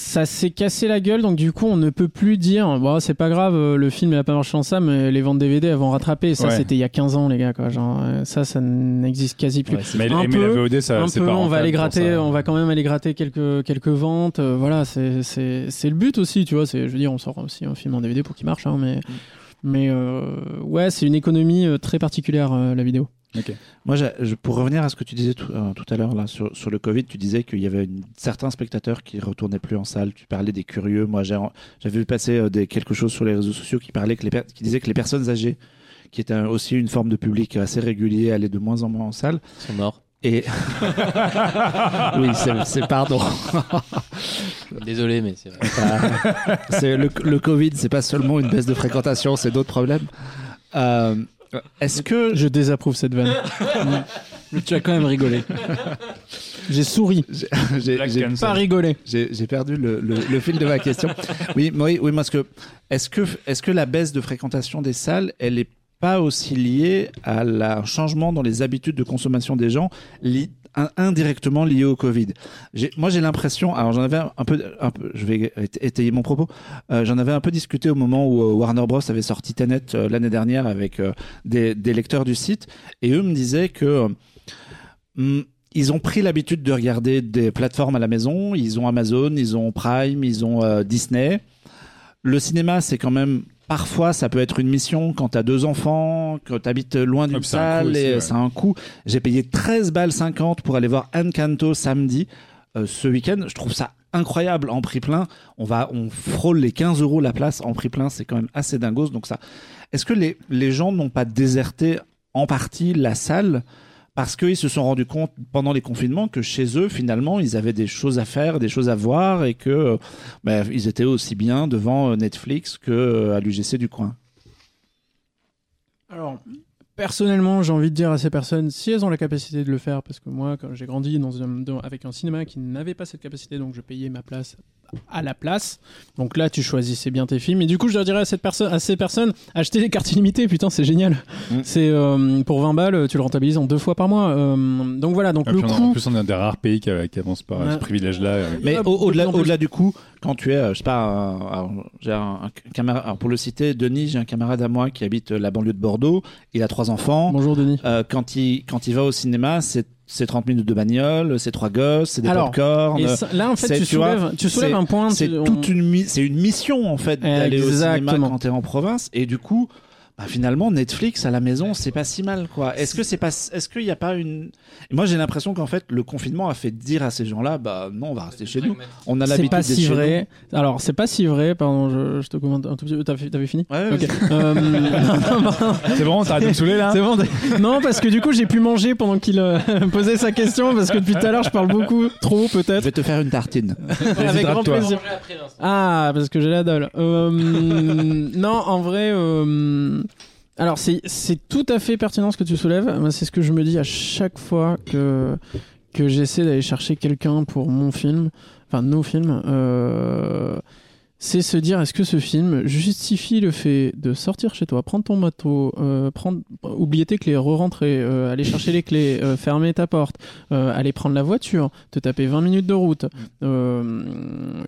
ça s'est cassé la gueule, donc du coup on ne peut plus dire, bon, c'est pas grave, euh, le film il a pas marché en ça, mais les ventes DVD elles vont rattraper. Ça Ouais. c'était il y a 15 ans, les gars, quoi. Genre, euh, ça, ça n'existe quasi plus. Ouais, Mais, Un mais peu, la VOD, ça, un c'est peu, pas on va aller gratter, ça. on va quand même aller gratter quelques quelques ventes. euh, voilà, c'est c'est c'est le but aussi, tu vois. C'est, je veux dire, on sort aussi un film en DVD pour qu'il marche, hein, mais mais euh, ouais, c'est une économie très particulière euh, la vidéo. Moi, je- pour revenir à ce que tu disais tout, euh, tout à l'heure là sur, sur le Covid, tu disais qu'il y avait une- certains spectateurs qui retournaient plus en salle. Tu parlais des curieux. Moi, j'avais vu passer euh, des, quelque chose sur les réseaux sociaux qui parlait que les qui disait que les personnes âgées, qui étaient aussi une forme de public assez régulier, allaient de moins en moins en salle. Ils sont morts. Et oui, c'est pardon. Désolé, mais c'est vrai. C'est le, le Covid, c'est pas seulement une baisse de fréquentation, c'est d'autres problèmes. Euh, Est-ce que Je désapprouve cette vanne. Mais tu as quand même rigolé. J'ai souri, j'ai pas rigolé. J'ai perdu le, le, le fil de ma question. Oui, moi, oui, oui, parce que est-ce que est-ce que la baisse de fréquentation des salles, elle est pas aussi liée à la changement dans les habitudes de consommation des gens, indirectement lié au Covid. Moi, j'ai l'impression. Alors, j'en avais un peu. Je vais éta- étayer mon propos. Euh, j'en avais un peu discuté au moment où euh, Warner Bros avait sorti Tenet euh, l'année dernière avec des, des lecteurs du site, et eux me disaient que hum, ils ont pris l'habitude de regarder des plateformes à la maison. Ils ont Amazon, ils ont Prime, ils ont Disney. Le cinéma, c'est quand même parfois ça peut être une mission quand t'as deux enfants, que t'habites loin d'une coût salle et ouais. c'est un coût. J'ai payé 13 balles 50 pour aller voir Encanto samedi euh, ce week-end. Je trouve ça incroyable en prix plein. On va, on frôle les 15 euros la place en prix plein. C'est quand même assez dingos. Donc ça, est-ce que les, les gens n'ont pas déserté en partie la salle parce qu'ils se sont rendus compte pendant les confinements que chez eux, finalement, ils avaient des choses à faire, des choses à voir et que euh, bah, ils étaient aussi bien devant euh, Netflix que euh, l'UGC du coin. Alors, personnellement, j'ai envie de dire à ces personnes, si elles ont la capacité de le faire, parce que moi, quand j'ai grandi dans un, dans- avec un cinéma qui n'avait pas cette capacité, donc je payais ma place à la place. Donc là, tu choisissais bien tes films. Et du coup, je leur dirais à, cette personne, à ces personnes, achetez des cartes illimitées, putain, c'est génial. Mm. C'est euh, pour 20 balles, tu le rentabilises en deux fois par mois. Euh, donc voilà, donc Et le puis on a- coût. En plus, on est un des rares pays qui, qui avance par ce privilège-là. euh. Mais au-delà du coup, quand tu es, euh, je sais pas, un- alors, camarade, alors, pour le citer, Denis, j'ai un camarade à moi qui habite euh, la banlieue de Bordeaux. Il a trois enfants. Bonjour Denis. Euh, quand il quand il va au cinéma, c'est c'est 30 minutes de bagnole, c'est trois gosses, c'est des Alors, popcorn. Et ça- là, en fait, tu vois, soulèves, tu soulèves un point. C'est on- toute une c'est une mission en fait d'aller au cinéma quand t'es en province et du coup bah, finalement Netflix à la maison c'est pas si mal quoi. Est-ce que c'est pas est-ce qu'il n'y a pas une et moi j'ai l'impression qu'en fait le confinement a fait dire à ces gens-là bah non on va rester chez nous. On a C'est l'habitude pas d'être si vrai. Alors, c'est pas si vrai. Pardon, je, je te commande un tout petit peu. T'avais fini. Ouais, Ok. vas-y. Euh, C'est bon, t'arrêtes de me saouler là C'est bon. Non, parce que du coup, j'ai pu manger pendant qu'il euh, posait sa question, parce que depuis tout à l'heure, je parle beaucoup, trop Je peut-être. vais te faire une tartine. Avec grand plaisir. Ah, parce que j'ai la dalle. Euh, non, en vrai. Alors, c'est tout à fait pertinent ce que tu soulèves. C'est ce que je me dis à chaque fois que, que j'essaie d'aller chercher quelqu'un pour mon film, enfin nos films. euh, c'est se dire est-ce que ce film justifie le fait de sortir chez toi, prendre ton moto, euh, prendre, oublier tes clés, re-rentrer, euh, aller chercher les clés, euh, fermer ta porte, euh, aller prendre la voiture, te taper 20 minutes de route, euh,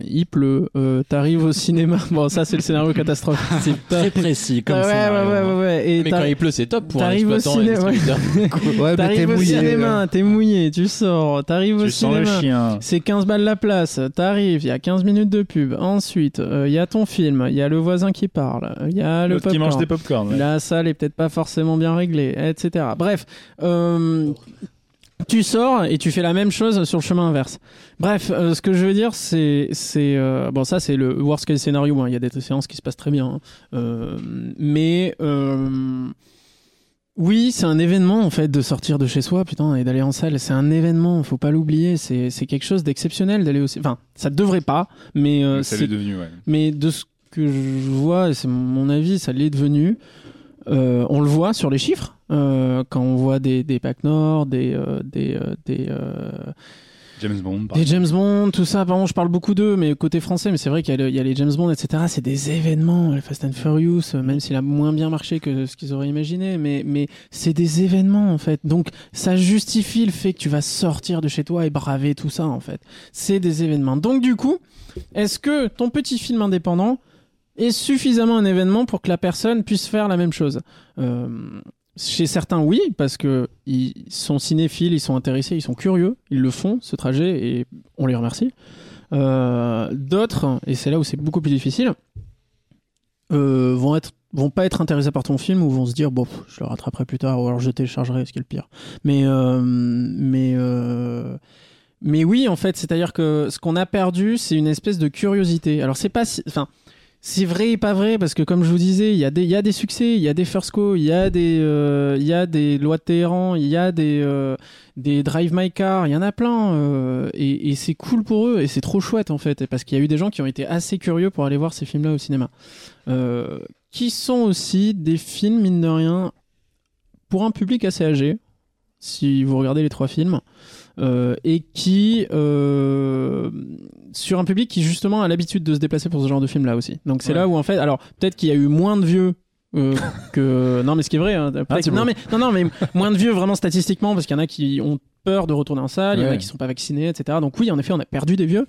il pleut, euh, t'arrives au cinéma. Bon, ça c'est le scénario catastrophe. C'est très précis comme ouais, ouais, scénario. ouais, ouais, ouais. Et Mais quand il pleut, c'est top pour un t'arrives au et ouais. Ouais, T'arrives t'es au mouillé. cinéma, t'es mouillé, tu sors, t'arrives au Tu sens le cinéma. chien. C'est 15 balles la place, t'arrives, il y a 15 minutes de pub. Ensuite, euh, il y a ton film, il y a le voisin qui parle, il y a le qui mange popcorn. des popcorn. ouais. La salle est peut-être pas forcément bien réglée, etc. Bref, euh, tu sors et tu fais la même chose sur le chemin inverse. Bref, euh, ce que je veux dire, c'est, c'est euh, bon, ça c'est le worst case scénario. hein. Il y a des séances qui se passent très bien, hein. Euh, mais oui, c'est un événement en fait de sortir de chez soi, putain, et d'aller en salle. C'est un événement, faut pas l'oublier. C'est, c'est quelque chose d'exceptionnel d'aller aussi. Enfin, ça devrait pas, mais euh, Mais ça l'est devenu, ouais. mais de ce que je vois, et c'est mon avis, ça l'est devenu. Euh, on le voit sur les chiffres euh, quand on voit des des packs Nord, des des des, James Bond. des James Bond, tout ça. Pardon, je parle beaucoup d'eux, mais côté français, mais c'est vrai qu'il y, a y les James Bond, etc. C'est des événements, les Fast and Furious, euh, même s'il a moins bien marché que ce qu'ils auraient imaginé, mais mais c'est des événements en fait. Donc ça justifie le fait que tu vas sortir de chez toi et braver tout ça en fait. C'est des événements. Donc du coup, est-ce que ton petit film indépendant est suffisamment un événement pour que la personne puisse faire la même chose? Euh, Chez certains, oui, parce que ils sont cinéphiles, ils sont intéressés, ils sont curieux, ils le font ce trajet et on les remercie. Euh, D'autres, et c'est là où c'est beaucoup plus difficile, euh, vont être vont pas être intéressés par ton film ou vont se dire bon je le rattraperai plus tard ou alors je téléchargerai ce qui est le pire mais euh, mais mais oui en fait c'est à dire que ce qu'on a perdu c'est une espèce de curiosité alors c'est pas si- c'est vrai et pas vrai parce que comme je vous disais il y a des il y a des succès il y a des first co il y a des euh, il y a des lois de Téhéran il y a des euh, des drive my car il y en a plein euh, et, et c'est cool pour eux et c'est trop chouette en fait parce qu'il y a eu des gens qui ont été assez curieux pour aller voir ces films là au cinéma. Euh, qui sont aussi des films mine de rien pour un public assez âgé si vous regardez les trois films euh, et qui euh, sur un public qui justement a l'habitude de se déplacer pour ce genre de film là aussi. Donc c'est Ouais. là où en fait alors peut-être qu'il y a eu moins de vieux euh, que non mais ce qui est vrai hein, Ah, non mais non non mais moins de vieux vraiment statistiquement parce qu'il y en a qui ont peur de retourner en salle il y en a qui sont pas vaccinés etc donc oui en effet on a perdu des vieux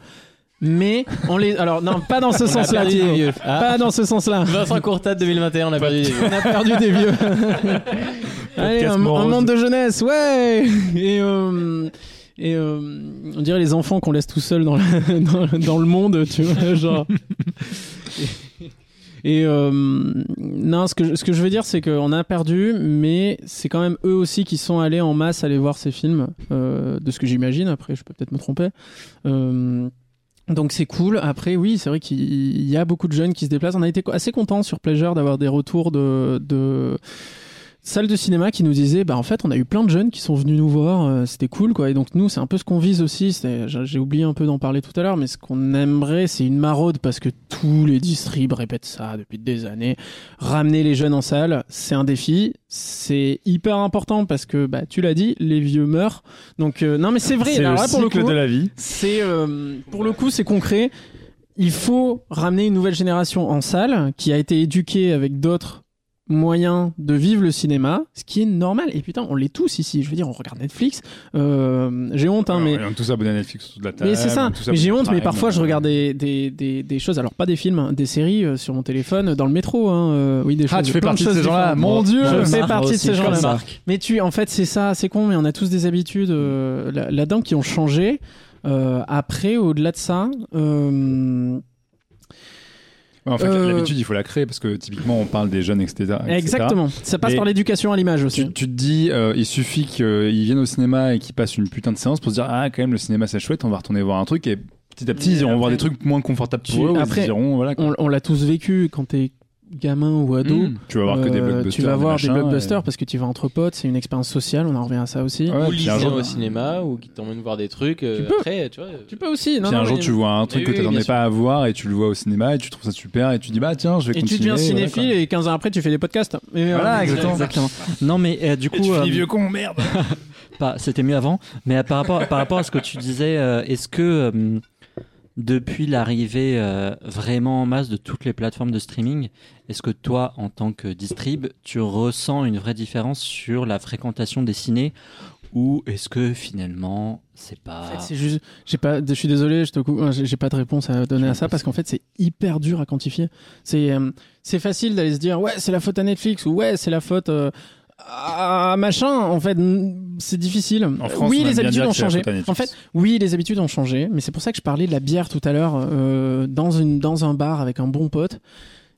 mais on les alors non pas dans ce On a sens-là perdu des Thibaut. vieux. Ah. pas dans ce sens-là Vincent Courtade 2021, on a perdu des vieux. on a perdu des vieux. Allez, un, monde de jeunesse, ouais. Et euh, et euh, on dirait les enfants qu'on laisse tout seuls dans, la- dans, dans le monde, tu vois, genre. Et euh, non, ce que, je- ce que je veux dire, c'est qu'on a perdu, mais c'est quand même eux aussi qui sont allés en masse aller voir ces films, euh, de ce que j'imagine. Après, je peux peut-être me tromper. Euh, donc c'est cool. Après, oui, c'est vrai qu'il y a beaucoup de jeunes qui se déplacent. On a été assez contents sur Pleasure d'avoir des retours de, de salles de cinéma qui nous disaient, bah en fait, on a eu plein de jeunes qui sont venus nous voir. euh, C'était cool, quoi. Et donc nous, c'est un peu ce qu'on vise aussi. J'ai oublié un peu d'en parler tout à l'heure, mais ce qu'on aimerait, c'est une maraude parce que tous les distribs répètent ça depuis des années. Ramener les jeunes en salle, c'est un défi. C'est hyper important parce que, bah, tu l'as dit, les vieux meurent. Donc euh, non, mais c'est vrai. C'est Alors là, pour le coup, de la vie. c'est euh, pour le coup c'est concret. Il faut ramener une nouvelle génération en salle qui a été éduquée avec d'autres moyens de vivre le cinéma, ce qui est normal. Et putain, on l'est tous ici. Je veux dire, on regarde Netflix. Euh, j'ai honte, hein, mais On est tous abonnés à Netflix autour de la table. mais c'est ça. Mais j'ai honte, mais parfois je regarde des, des, des, des choses, alors pas des films, hein, des séries euh, sur mon téléphone, dans le métro. Hein, euh, oui, des Ah, choses. tu fais partie de ces gens-là. Mon Dieu. Je fais partie de ces gens-là. Marc. Mais tu, en fait, c'est ça, c'est con, mais on a tous des habitudes euh, là- là-dedans qui ont changé. Euh, après, au-delà de ça, euh, En fait, Euh, l'habitude, il faut la créer parce que typiquement, on parle des jeunes, etc. etc. exactement, ça passe par l'éducation à l'image aussi. Tu, tu te dis, euh, il suffit qu'ils viennent au cinéma et qu'ils passent une putain de séance pour se dire, ah, quand même, le cinéma c'est chouette, on va retourner voir un truc et petit à petit, ils iront voir des trucs moins confortables tu- pour eux. après, ils voilà. On, on l'a tous vécu quand t'es gamin ou ado. Mmh. Tu vas voir que des Euh, blockbusters. tu vas voir des blockbusters et- parce que tu vas entre potes, c'est une expérience sociale, on en revient à ça aussi. Ouais, ou un jour, au cinéma, ou qui t'emmène voir des trucs. euh, Tu peux. Après, tu vois. Tu peux aussi, non, puis un jour, mais- tu vois un truc Oui, que t'attendais pas à voir et tu le vois au cinéma et tu trouves ça super et tu dis, bah tiens, je vais Et continuer. tu deviens cinéphile et 15 ans après tu fais des podcasts. Et, euh, Voilà, exactement. Exactement. Non, mais euh, du Et coup, tu euh, finis vieux con, merde. pas- c'était mieux avant. Mais par rapport, par rapport à ce que tu disais, est-ce que depuis l'arrivée euh, vraiment en masse de toutes les plateformes de streaming, est-ce que toi, en tant que distrib, tu ressens une vraie différence sur la fréquentation des cinés ou est-ce que finalement c'est pas En fait, c'est juste, j'ai pas, je suis désolé, je te coupe, j'ai j'ai pas de réponse à donner à ça parce qu'en fait, c'est hyper dur à quantifier. C'est, euh, c'est facile d'aller se dire, ouais, c'est la faute à Netflix ou ouais, c'est la faute euh, à machin. En fait, c'est difficile. En France, oui, les habitudes ont changé. En fait, oui, les habitudes ont changé, mais c'est pour ça que je parlais de la bière tout à l'heure euh, dans une, dans un bar avec un bon pote.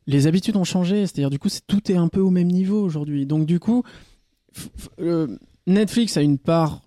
Les habitudes ont changé, c'est-à-dire du coup, c'est, tout est un peu au même niveau aujourd'hui. Donc du coup, euh, Netflix a une part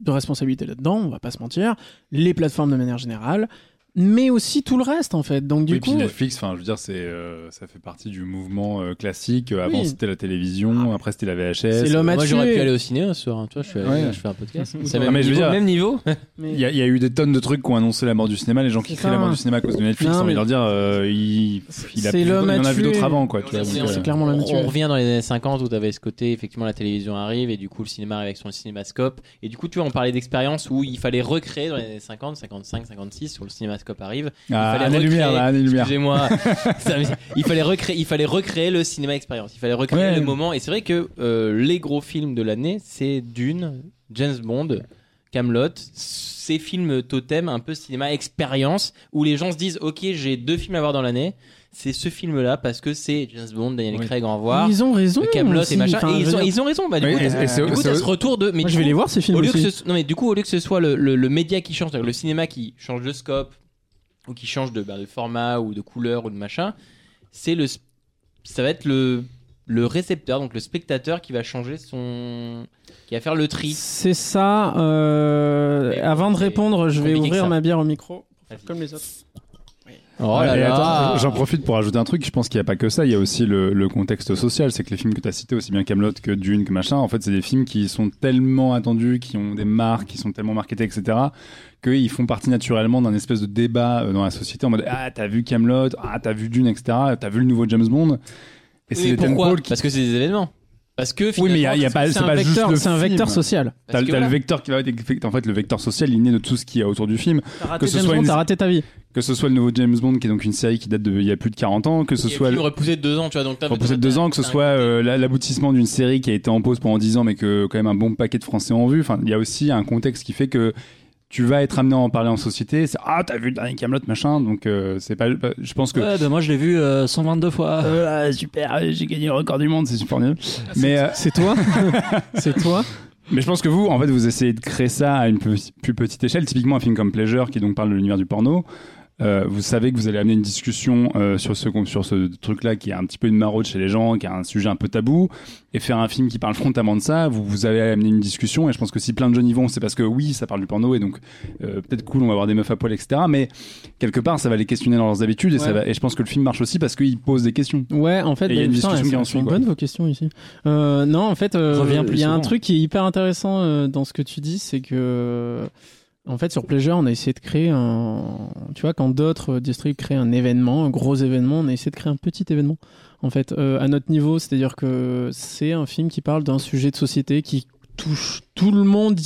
de responsabilité là-dedans, on va pas se mentir, les plateformes de manière générale, mais aussi tout le reste en fait. Donc du oui, coup, puis Netflix, enfin, je veux dire, c'est, euh, ça fait partie du mouvement euh, classique. Euh, Avant, Oui. c'était la télévision, après, c'était la VHS. c'est l'homme à Moi, j'aurais pu aller au cinéma ce soir. hein. Tu vois, je, suis allé- Ouais. je fais un podcast. C'est mais même, je veux niveau, dire- même niveau. Mais- Il y, a, il y a eu des tonnes de trucs qui ont annoncé la mort du cinéma. Les gens qui crient la mort du cinéma à cause de Netflix, Non, mais- de leur dire, euh, il, il, a plus- il y en a vu d'autres avant, quoi. C'est- clairement l'homme on, on revient dans les années 50 où tu avais ce côté, effectivement, la télévision arrive et du coup le cinéma arrive avec son cinémascope. Et du coup, tu vois, on parlait d'expérience où il fallait recréer dans les années 50, 55, 56, sur le cinémascope arrive. Ah, fallait recréer- lumière, là, année lumière. Excusez-moi. Il fallait recréer, il fallait recréer le cinéma expérience. Il fallait recréer Ouais. le moment. Et c'est vrai que euh, les gros films de l'année, c'est Dune, James Bond, Camelot. Ces films totem, un peu cinéma expérience, où les gens se disent, ok, j'ai deux films à voir dans l'année. C'est ce film-là parce que c'est James Bond, Daniel Oui. Craig en revoir. Ils ont raison. Camelot et machin. Enfin, et je ils ont, dire, ils ont raison. Bah, du Oui, coup, et- t'as- et c'est- du coup, c'est- t'as ce retour de. Mais Moi, je vais coup, les voir ces films au lieu que aussi. ce, non mais du coup au lieu que ce soit le, le- le média qui change, le cinéma qui change de scope ou qui change de, bah, de format ou de couleur ou de machin, c'est le ça va être le le récepteur donc le spectateur qui va changer son qui va faire le tri. C'est ça. euh, avant de répondre, je vais ouvrir ma bière au micro. Comme les autres. Oh là là. j'en profite pour rajouter un truc. Je pense qu'il n'y a pas que ça. Il y a aussi le, le contexte social. C'est que les films que tu as cités, aussi bien Camelot que Dune, que machin, en fait, c'est des films qui sont tellement attendus, qui ont des marques, qui sont tellement marketés, etc., qu'ils font partie naturellement d'un espèce de débat euh, dans la société en mode Ah, t'as vu Camelot, Ah, t'as vu Dune, etc., t'as vu le nouveau James Bond. Et c'est tentpoles qui. Parce que c'est des événements. Parce que Oui, mais il y a, pas, C'est un pas juste vecteur, le c'est un film. vecteur social. T'as le vecteur qui va être, en fait, le vecteur social, il est né de tout ce qu'il y a autour du film. T'as raté Que ce James soit Bond, une- t'as raté ta vie. Que ce soit le nouveau James Bond, qui est donc une série qui date de il y a plus de 40 ans, que ce Et soit repoussé de deux ans, tu vois. Donc t'as- repoussé de deux ans, que ce soit euh, la- l'aboutissement d'une série qui a été en pause pendant 10 ans, mais que quand même un bon paquet de Français ont vu. Enfin, il y a aussi un contexte qui fait que tu vas être amené à en parler en société. C'est ah t'as vu le dernier Camelot machin, donc euh, c'est pas. Je pense que Ouais, bah, moi je l'ai vu euh, 122 fois. Euh, ah, super, j'ai gagné le record du monde, c'est super nul. Mais euh, C'est toi C'est toi mais je pense que vous, en fait, vous essayez de créer ça à une pe- plus petite échelle. Typiquement, un film comme Pleasure, qui donc parle de l'univers du porno. Euh, vous savez que vous allez amener une discussion euh, sur ce sur ce truc-là qui est un petit peu une maraude chez les gens, qui est un sujet un peu tabou, et faire un film qui parle frontalement de ça, vous vous allez amener une discussion. Et je pense que si plein de jeunes y vont, c'est parce que oui, ça parle du porno et donc euh, peut-être cool, on va avoir des meufs à poil, etc. Mais quelque part, ça va les questionner dans leurs habitudes et ça Ouais. va. Et je pense que le film marche aussi parce qu'il pose des questions. Ouais, en fait, il y a bah, une putain, discussion qui en suit, quoi. bonnes vos questions ici. Euh, non, en fait, euh, il y a un truc qui est hyper intéressant euh, dans ce que tu dis, c'est que en fait sur Pleasure, on a essayé de créer un, tu vois, quand d'autres euh, districts créent un événement, un gros événement, on a essayé de créer un petit événement. En fait, euh, à notre niveau, c'est-à-dire que c'est un film qui parle d'un sujet de société qui touche tout le monde,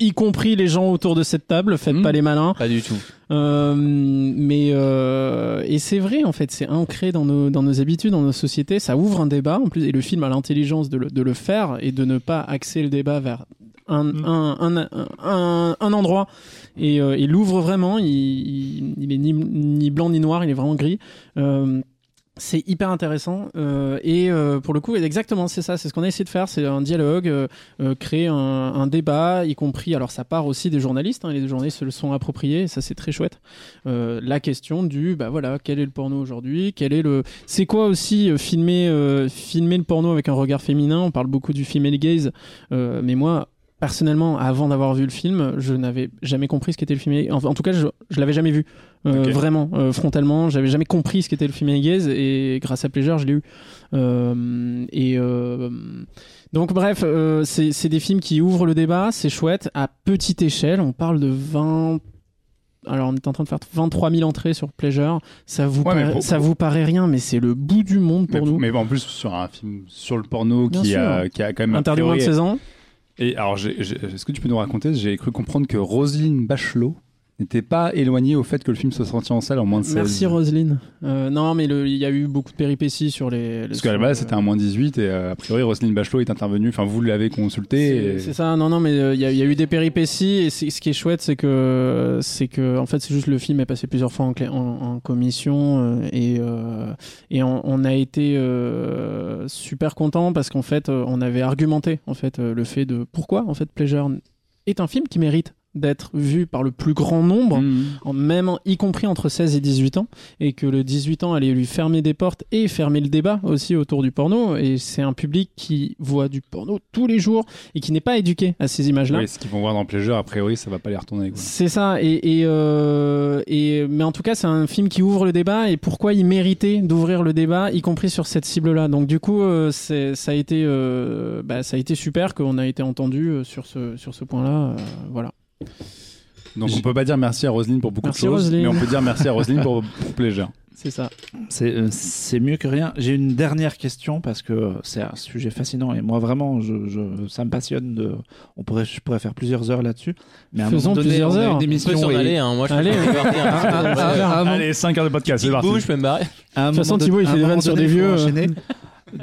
y compris les gens autour de cette table. Faites Mhm. pas les malins. Pas du tout. Euh, mais euh, et c'est vrai en fait, c'est ancré dans nos dans nos habitudes, dans nos sociétés. Ça ouvre un débat en plus, et le film a l'intelligence de le, de le faire et de ne pas axer le débat vers un Mm. un, un, un, un endroit. Et euh, il l'ouvre vraiment. Il, il, il est ni, ni blanc ni noir, il est vraiment gris. Euh, c'est hyper intéressant euh, et euh, pour le coup exactement c'est ça c'est ce qu'on a essayé de faire c'est un dialogue euh, créer un, débat y compris alors ça part aussi des journalistes hein, les journalistes se le sont appropriés ça c'est très chouette. La question du bah voilà quel est le porno aujourd'hui quel est le c'est quoi aussi filmer filmer le porno avec un regard féminin? On parle beaucoup du female gaze mais moi personnellement avant d'avoir vu le film je n'avais jamais compris ce qu'était le film en, en tout cas je, je l'avais jamais vu. Euh, vraiment euh, frontalement j'avais jamais compris ce qu'était le film gaze et grâce à Pleasure je l'ai eu. Euh, et euh, donc bref c'est des films qui ouvrent le débat c'est chouette à petite échelle. On parle de 20 alors on est en train de faire 23 000 entrées sur Pleasure. Ça vous Ouais, pour- ça vous paraît rien mais c'est le bout du monde Mais, pour nous. mais en plus sur un film sur le porno qui a, qui a quand même interdit moins de priori- 16 ans Et alors, est-ce que tu peux nous raconter J'ai cru comprendre que Roselyne Bachelot n'était pas éloignée au fait que le film soit sorti en salle en moins de 16. merci Roselyne Euh, non mais il y a eu beaucoup de péripéties sur les, les Parce qu'à la base, c'était un moins 18 et euh, a priori, Roselyne Bachelot est intervenue. Enfin, vous l'avez consulté. C'est et- ça, non, non, mais euh, il y, a- il y a eu des péripéties et ce qui est chouette, c'est que, c'est que, en fait, c'est juste le film est passé plusieurs fois en, clé- en, en commission et, et on, on a été super content parce qu'en fait, on avait argumenté en fait le fait de pourquoi en fait Pleasure est un film qui mérite d'être vu par le plus grand nombre, en même y compris entre 16 et 18 ans, et que le 18 ans allait lui fermer des portes et fermer le débat aussi autour du porno. Et c'est un public qui voit du porno tous les jours et qui n'est pas éduqué à ces images-là. Oui, ce qu'ils vont voir dans Pleasure, a priori, ça va pas les retourner. C'est ça, et, et, euh, et mais en tout cas, c'est un film qui ouvre le débat et pourquoi il méritait d'ouvrir le débat, y compris sur cette cible-là. Donc du coup, euh, ça a été, euh, bah, ça a été super qu'on a été entendu sur ce sur ce point-là. voilà. Donc on peut pas dire merci à Roselyne pour beaucoup Merci, de choses, Roselyne. mais on peut dire merci à Roselyne pour, pour Pleasure. C'est ça. C'est euh, c'est mieux que rien. J'ai une dernière question parce que c'est un sujet fascinant et moi vraiment, je, je- ça me passionne. De, on pourrait, je pourrais faire plusieurs heures là-dessus. Mais à Faisons donné, plusieurs on heures. une On peut s'en et- aller, hein. moi je Allez. Ah, ah, ah. Allez, 5 heures de podcast, c'est parti. bouche, je peux me barrer. De toute façon, Thibaut, il fait des vannes sur des vieux.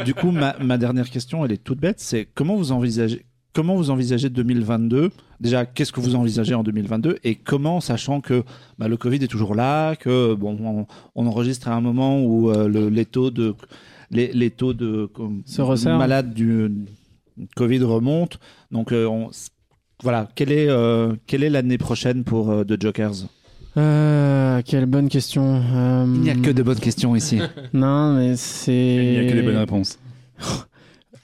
Du coup, ma, ma dernière question, elle est toute bête. C'est comment vous envisagez, comment vous envisagez 2022 Déjà, qu'est-ce que vous envisagez en 2022 Et comment, sachant que bah, le Covid est toujours là, que bon, on, on enregistre à un moment où euh, le- les taux de les, les taux de comme, Se resserrent. malades du Covid remontent. Donc, euh, on- voilà, quelle est euh, quelle est l'année prochaine pour euh, The Jokers? Euh, quelle bonne question. Euh, Il n'y a que de bonnes questions ici. Non, mais c'est. Il n'y a que des bonnes réponses.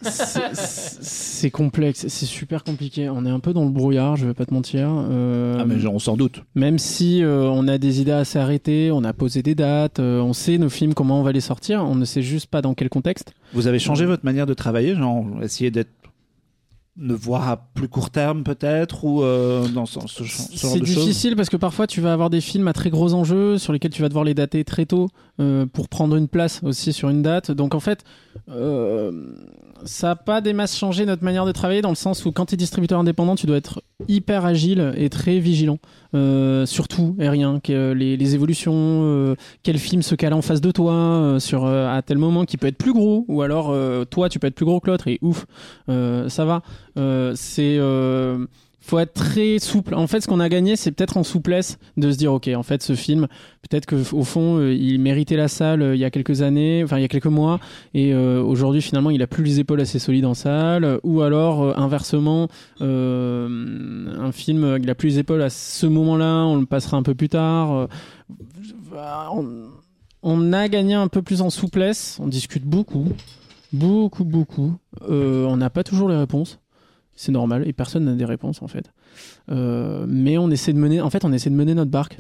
C'est- C'est complexe, c'est super compliqué. On est un peu dans le brouillard, je vais pas te mentir. Euh, ah mais on s'en doute. Même si euh, on a des idées assez arrêtées, on a posé des dates, euh, on sait nos films comment on va les sortir, on ne sait juste pas dans quel contexte. Vous avez changé votre manière de travailler, genre essayer d'être de voir à plus court terme peut-être ou euh, dans ce, ce- ce genre C'est de choses difficile parce que parfois tu vas avoir des films à très gros enjeux sur lesquels tu vas devoir les dater très tôt euh, pour prendre une place aussi sur une date. Donc en fait, euh, ça n'a pas des masses changé notre manière de travailler dans le sens où quand tu es distributeur indépendant, tu dois être hyper agile et très vigilant. Euh, sur tout et rien, que les, les évolutions, euh, quel film se cale en face de toi euh, sur euh, à tel moment qui peut être plus gros ou alors euh, toi tu peux être plus gros que l'autre et ouf, euh, ça va. Euh, c'est euh, faut être très souple. En fait, ce qu'on a gagné, c'est peut-être en souplesse de se dire, ok, en fait, ce film, peut-être que au fond, euh, il méritait la salle euh, il y a quelques années, enfin il y a quelques mois, et euh, aujourd'hui, finalement, il a plus les épaules assez solides en salle, ou alors inversement, un film, il a plus les épaules à ce moment-là, on le passera un peu plus tard. on, a gagné un peu plus en souplesse. On discute beaucoup, beaucoup, beaucoup. On n'a pas toujours les réponses c'est normal et personne n'a des réponses en fait. Euh, mais on essaie de mener, en fait, on essaie de mener notre barque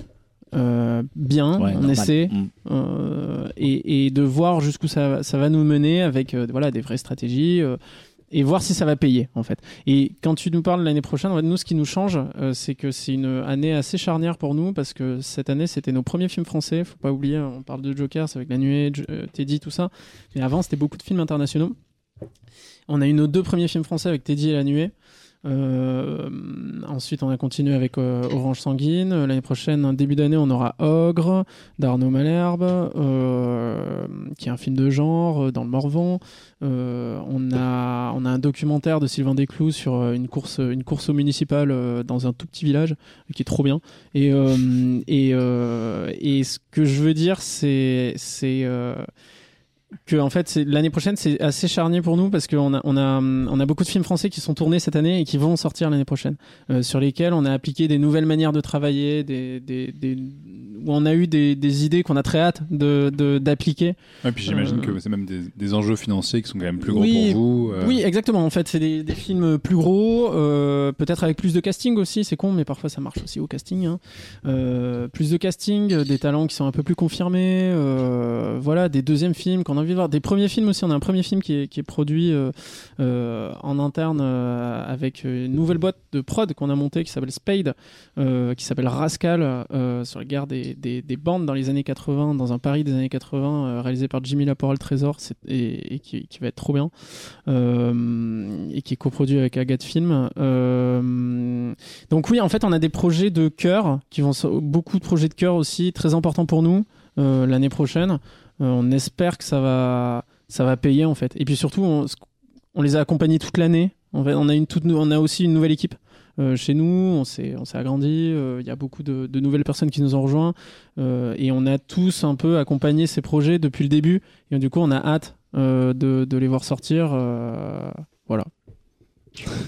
euh, bien, Ouais, on normal. essaie Mm. euh, et, et de voir jusqu'où ça, ça va nous mener avec voilà des vraies stratégies et voir si ça va payer en fait. Et quand tu nous parles l'année prochaine, en fait, nous ce qui nous change, euh, c'est que c'est une année assez charnière pour nous parce que cette année c'était nos premiers films français. Faut pas oublier, on parle de Jokers avec La Nuée, Teddy, tout ça. Mais avant c'était beaucoup de films internationaux. On a eu nos deux premiers films français avec Teddy et La Nuée. Euh, ensuite, on a continué avec euh, Orange Sanguine. Euh, L'année prochaine, début d'année, on aura Ogre d'Arnaud Malherbe, qui est un film de genre dans le Morvan. On, a, on a un documentaire de Sylvain Desclous sur une course, une course au municipal dans un tout petit village, qui est trop bien. Et, et, et ce que je veux dire, c'est c'est, que en fait l'année prochaine c'est assez charnier pour nous parce qu'on a on a on a beaucoup de films français qui sont tournés cette année et qui vont sortir l'année prochaine euh, sur lesquels on a appliqué des nouvelles manières de travailler des, des, des- où on a eu des, des idées qu'on a très hâte de de- d'appliquer Et puis j'imagine Euh, que c'est même des, des enjeux financiers qui sont quand même plus gros Oui, pour vous. euh. oui exactement en fait c'est des, des films plus gros peut-être avec plus de casting aussi c'est con mais parfois ça marche aussi au casting hein. Plus de casting des talents qui sont un peu plus confirmés voilà des deuxièmes films qu'on a envie de voir des premiers films aussi on a un premier film qui est, produit euh, euh, en interne euh, avec une nouvelle boîte de prod qu'on a montée qui s'appelle Spade qui s'appelle Rascal sur la guerre des, des, des bandes dans les années 80 dans un Paris des années 80 euh, réalisé par Jimmy Laporte Trésor et, qui, va être trop bien et qui est coproduit avec Agathe Film. Donc oui, en fait, on a des projets de cœur qui vont beaucoup de projets de cœur aussi très importants pour nous l'année prochaine. Euh, on espère que ça va ça va payer en fait. Et puis surtout, on, on les a accompagnés toute l'année. En fait, on a une toute on a aussi une nouvelle équipe. euh, chez nous, on s'est on s'est agrandi. euh, Il y a beaucoup de, de nouvelles personnes qui nous ont rejoints euh, et on a tous un peu accompagné ces projets depuis le début. Et du coup, on a hâte de, de les voir sortir. voilà.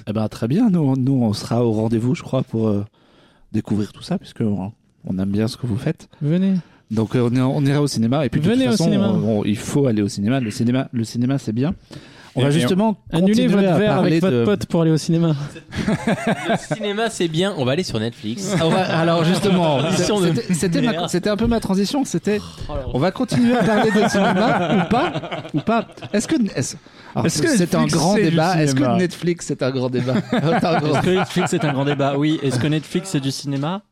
Eh ben, très bien, nous, nous on sera au rendez-vous, je crois, pour, découvrir tout ça, puisque on, on aime bien ce que vous faites. Venez. Donc euh, on, est- on ira au cinéma et puis de Venez toute au façon, cinéma. on- on- il faut aller au cinéma. Le cinéma, le cinéma, c'est bien. On Et- va justement Annulez continuer votre à verre parler avec votre de- pote pour aller au cinéma. Le cinéma, c'est bien. On va aller sur Netflix. Ah, on va- alors justement, c'était- un peu ma transition. C'était, Oh on va continuer à parler de cinéma ou pas, ou pas. Est-ce que est-ce, alors, Est-ce que c'est un grand c'est débat Est-ce que Netflix c'est un grand débat? C'est Est-ce que Netflix est un grand débat? Oui. Est-ce que Netflix c'est du cinéma?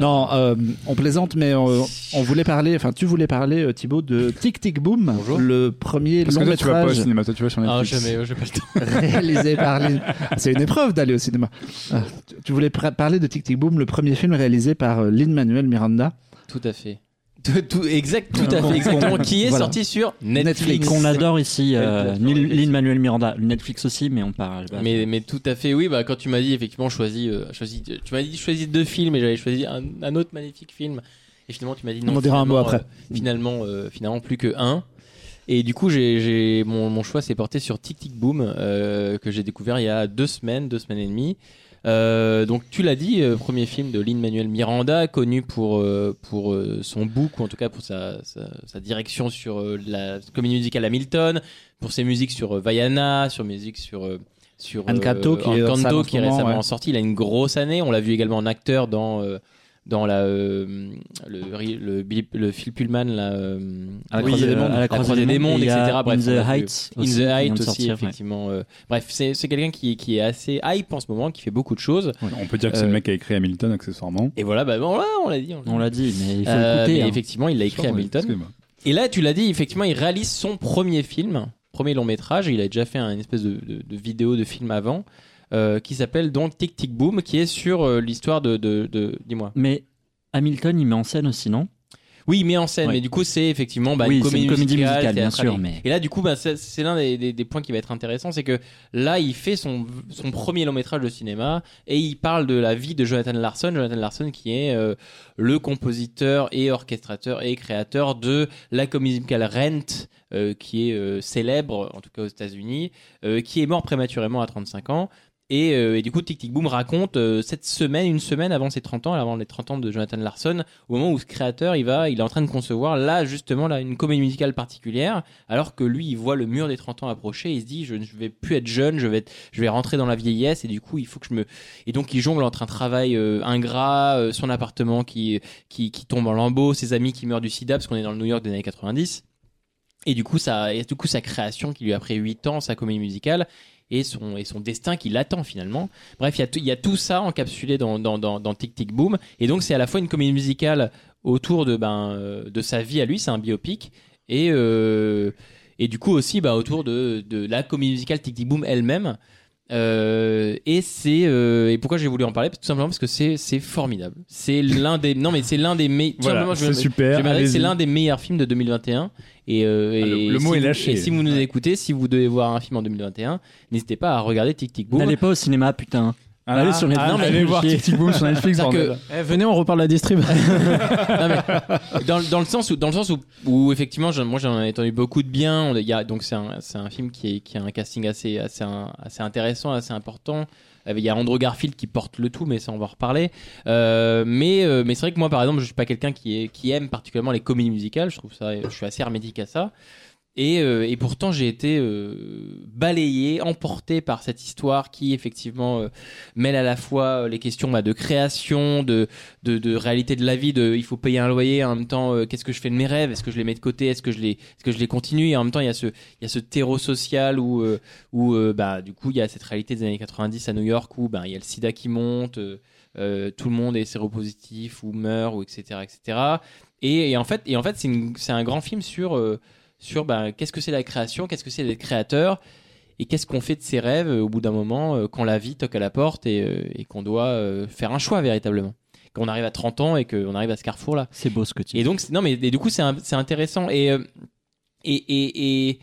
Non, euh, on plaisante, mais euh, on voulait parler. Enfin, tu voulais parler, euh, Thibaut, de Tic Tic Boom, Bonjour. le premier Parce que long toi, tu vas pas au métrage cinéma, toi, tu vas sur Ah, Netflix. jamais, j'ai pas le temps. réalisé par. Lin- C'est une épreuve d'aller au cinéma. Ah, tu- tu voulais parler de Tic Tic Boom, le premier film réalisé par Lin Manuel Miranda. Tout à fait. Tout, tout- exact, tout à fait, exactement. Qui est voilà. sorti sur Netflix. Netflix. qu'on adore ici, euh, Lin Manuel Miranda, Netflix aussi, mais on parle. bah, Mais, mais tout à fait, oui. Bah, quand tu m'as dit effectivement choisis, euh, choisis, tu m'as dit choisis deux films et j'avais choisi un, un autre magnifique film. Et finalement, tu m'as dit non. On dira un mot après. euh, finalement, euh, finalement, plus que un. Et du coup, j'ai, j'ai mon, mon choix s'est porté sur Tic Tic Boom euh, que j'ai découvert il y a deux semaines, deux semaines et demie. Euh, donc tu l'as dit, euh, premier film de Lin Manuel Miranda, connu pour euh, pour son book ou en tout cas pour sa, sa, sa direction sur la comédie musicale Hamilton, pour ses musiques sur Vaiana, sur musique sur sur Encanto, qui est Encanto, qui récemment ouais. sorti. Il a une grosse année. On l'a vu également en acteur dans dans la euh, le, le, le Phil Pullman là, euh, À la oui, Croisée des euh, Mondes. à la Croisée des Mondes, etc. a Bref, In the. Heights. In aussi, the qui vient Height de aussi, sortir, ouais. effectivement. euh, bref, c'est c'est quelqu'un qui, qui est assez hype en ce moment, qui fait beaucoup de choses. On peut dire que c'est Euh, le mec qui a écrit Hamilton, accessoirement. Et voilà, bah, bon, on l'a dit. on l'a dit, mais il faut Euh, l'écouter. mais hein. effectivement, il a écrit Hamilton. Et là, tu l'as dit, effectivement, il réalise son premier film, premier long métrage. Il a déjà fait un- une espèce de, de- de vidéo, de film avant, euh, qui s'appelle donc Tic Tic Boom, qui est sur euh, l'histoire de, de, de- Dis-moi. Mais Hamilton, il met en scène aussi, non? Oui, il met en scène, Ouais. mais du coup, c'est effectivement bah, Oui, une comédie, une comédie musicale, bien sûr, mais- Et là, du coup, bah, c'est l'un des, des- des points qui va être intéressant, c'est que là, il fait son, son premier long métrage de cinéma et il parle de la vie de Jonathan Larson. Jonathan Larson, qui est euh, le compositeur et orchestrateur et créateur de la comédie musicale Rent, euh, qui est euh, célèbre, en tout cas aux États-Unis, qui est mort prématurément à 35 ans. Et, euh, et du coup, Tic Tic Boom raconte euh, cette semaine, une semaine avant ses 30 ans, avant les 30 ans de Jonathan Larson, au moment où ce créateur, il va, il est en train de concevoir là justement là une comédie musicale particulière, alors que lui, il voit le mur des 30 ans approcher, il se dit je ne vais plus être jeune, je vais je vais rentrer dans la vieillesse et du coup, il faut que je me et donc il jongle entre un travail euh, ingrat, son appartement qui qui qui tombe en lambeaux, ses amis qui meurent du sida parce qu'on est dans le New York des années 90. Et du coup, ça, et du coup, sa création qui lui a pris 8 ans, sa comédie musicale, et son, et son destin qui l'attend finalement. Bref, il y, a tout- il y a tout ça encapsulé dans, dans, dans, dans Tic Tic Boom. Et donc, c'est à la fois une comédie musicale autour de, ben, euh, de sa vie à lui, c'est un biopic. Et, euh, et du coup aussi bah, autour de, de la comédie musicale Tic Tic Boom elle-même. Euh, et c'est euh, et pourquoi j'ai voulu en parler? Tout simplement parce que c'est c'est formidable c'est l'un des non mais c'est l'un des meilleurs Voilà, c'est super. c'est l'un des meilleurs films de 2021 et, euh, Ah, le- et le mot si est vous- lâché. et si vous nous écoutez si vous devez voir un film en 2021 n'hésitez pas à regarder Tic Tic Boom N'allez pas au cinéma, putain. Ah, Allez sur Netflix. ah, Non, mais allez voir. Tic Boom sur Netflix. Eh, venez, on reparle de la distrib. Non, mais dans, dans le sens où dans le sens où, où effectivement moi j'en ai entendu beaucoup de bien il y a donc c'est un, c'est un film qui, est, qui a un casting assez assez assez intéressant assez important Euh, il y a Andrew Garfield qui porte le tout mais ça on va en reparler Euh, mais euh, mais c'est vrai que moi par exemple je suis pas quelqu'un qui est qui aime particulièrement les comédies musicales je trouve ça je suis assez hermétique à ça et, euh, et pourtant j'ai été euh, balayé, emporté par cette histoire qui effectivement euh, mêle à la fois les questions bah, de création, de, réalité de la vie, de il faut payer un loyer, en même temps qu'est-ce que je fais de mes rêves, est-ce que je les mets de côté, est-ce que je les, est-ce que je les continue, et en même temps il y a ce, il y a ce terreau social où, où bah du coup il y a cette réalité des années 90 à New York où bah il y a le SIDA qui monte, tout le monde est séropositif ou meurt ou etc etc. Et, en fait en fait c'est c'est un grand film sur sur bah, qu'est-ce que c'est la création, qu'est-ce que c'est d'être créateur et qu'est-ce qu'on fait de ses rêves euh, au bout d'un moment euh, quand la vie toque à la porte et, euh, et qu'on doit faire un choix véritablement. Quand on arrive à 30 ans et qu'on arrive à ce carrefour là. C'est beau ce que tu Et dis. donc, c'est- non, mais et du coup, c'est intéressant. Et, et, et, et,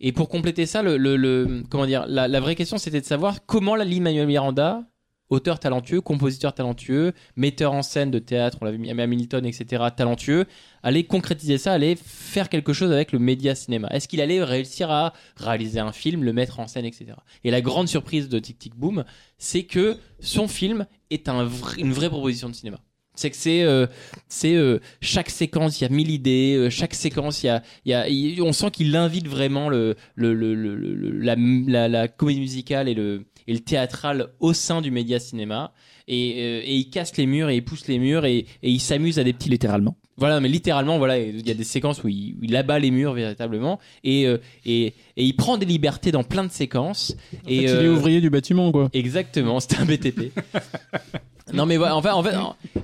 et pour compléter ça, le, le, le- comment dire, la, la vraie question, c'était de savoir comment la Lin Manuel Miranda auteur talentueux, compositeur talentueux, metteur en scène de théâtre, on l'avait mis à Milton, etc., talentueux, allait concrétiser ça, allait faire quelque chose avec le média cinéma Est-ce qu'il allait réussir à réaliser un film, le mettre en scène, etc. Et la grande surprise de Tic Tic Boom, c'est que son film est une vraie proposition de cinéma. C'est que c'est, euh, c'est euh, chaque séquence, il y a mille idées. euh, chaque séquence, il y a, y a, il- on sent qu'il invite vraiment le, le, le- le- la, la, la comédie musicale et le, et le théâtral au sein du média cinéma. Et, euh, et il casse les murs et il pousse les murs et, et il s'amuse à des petits Littéralement. Voilà, mais littéralement, voilà, il y a des séquences où il, où il abat les murs véritablement et, euh, et, et il prend des libertés dans plein de séquences. En et fait, il est euh, ouvrier du bâtiment, quoi. Exactement, c'est un BTP. non mais voilà, en fait, en fait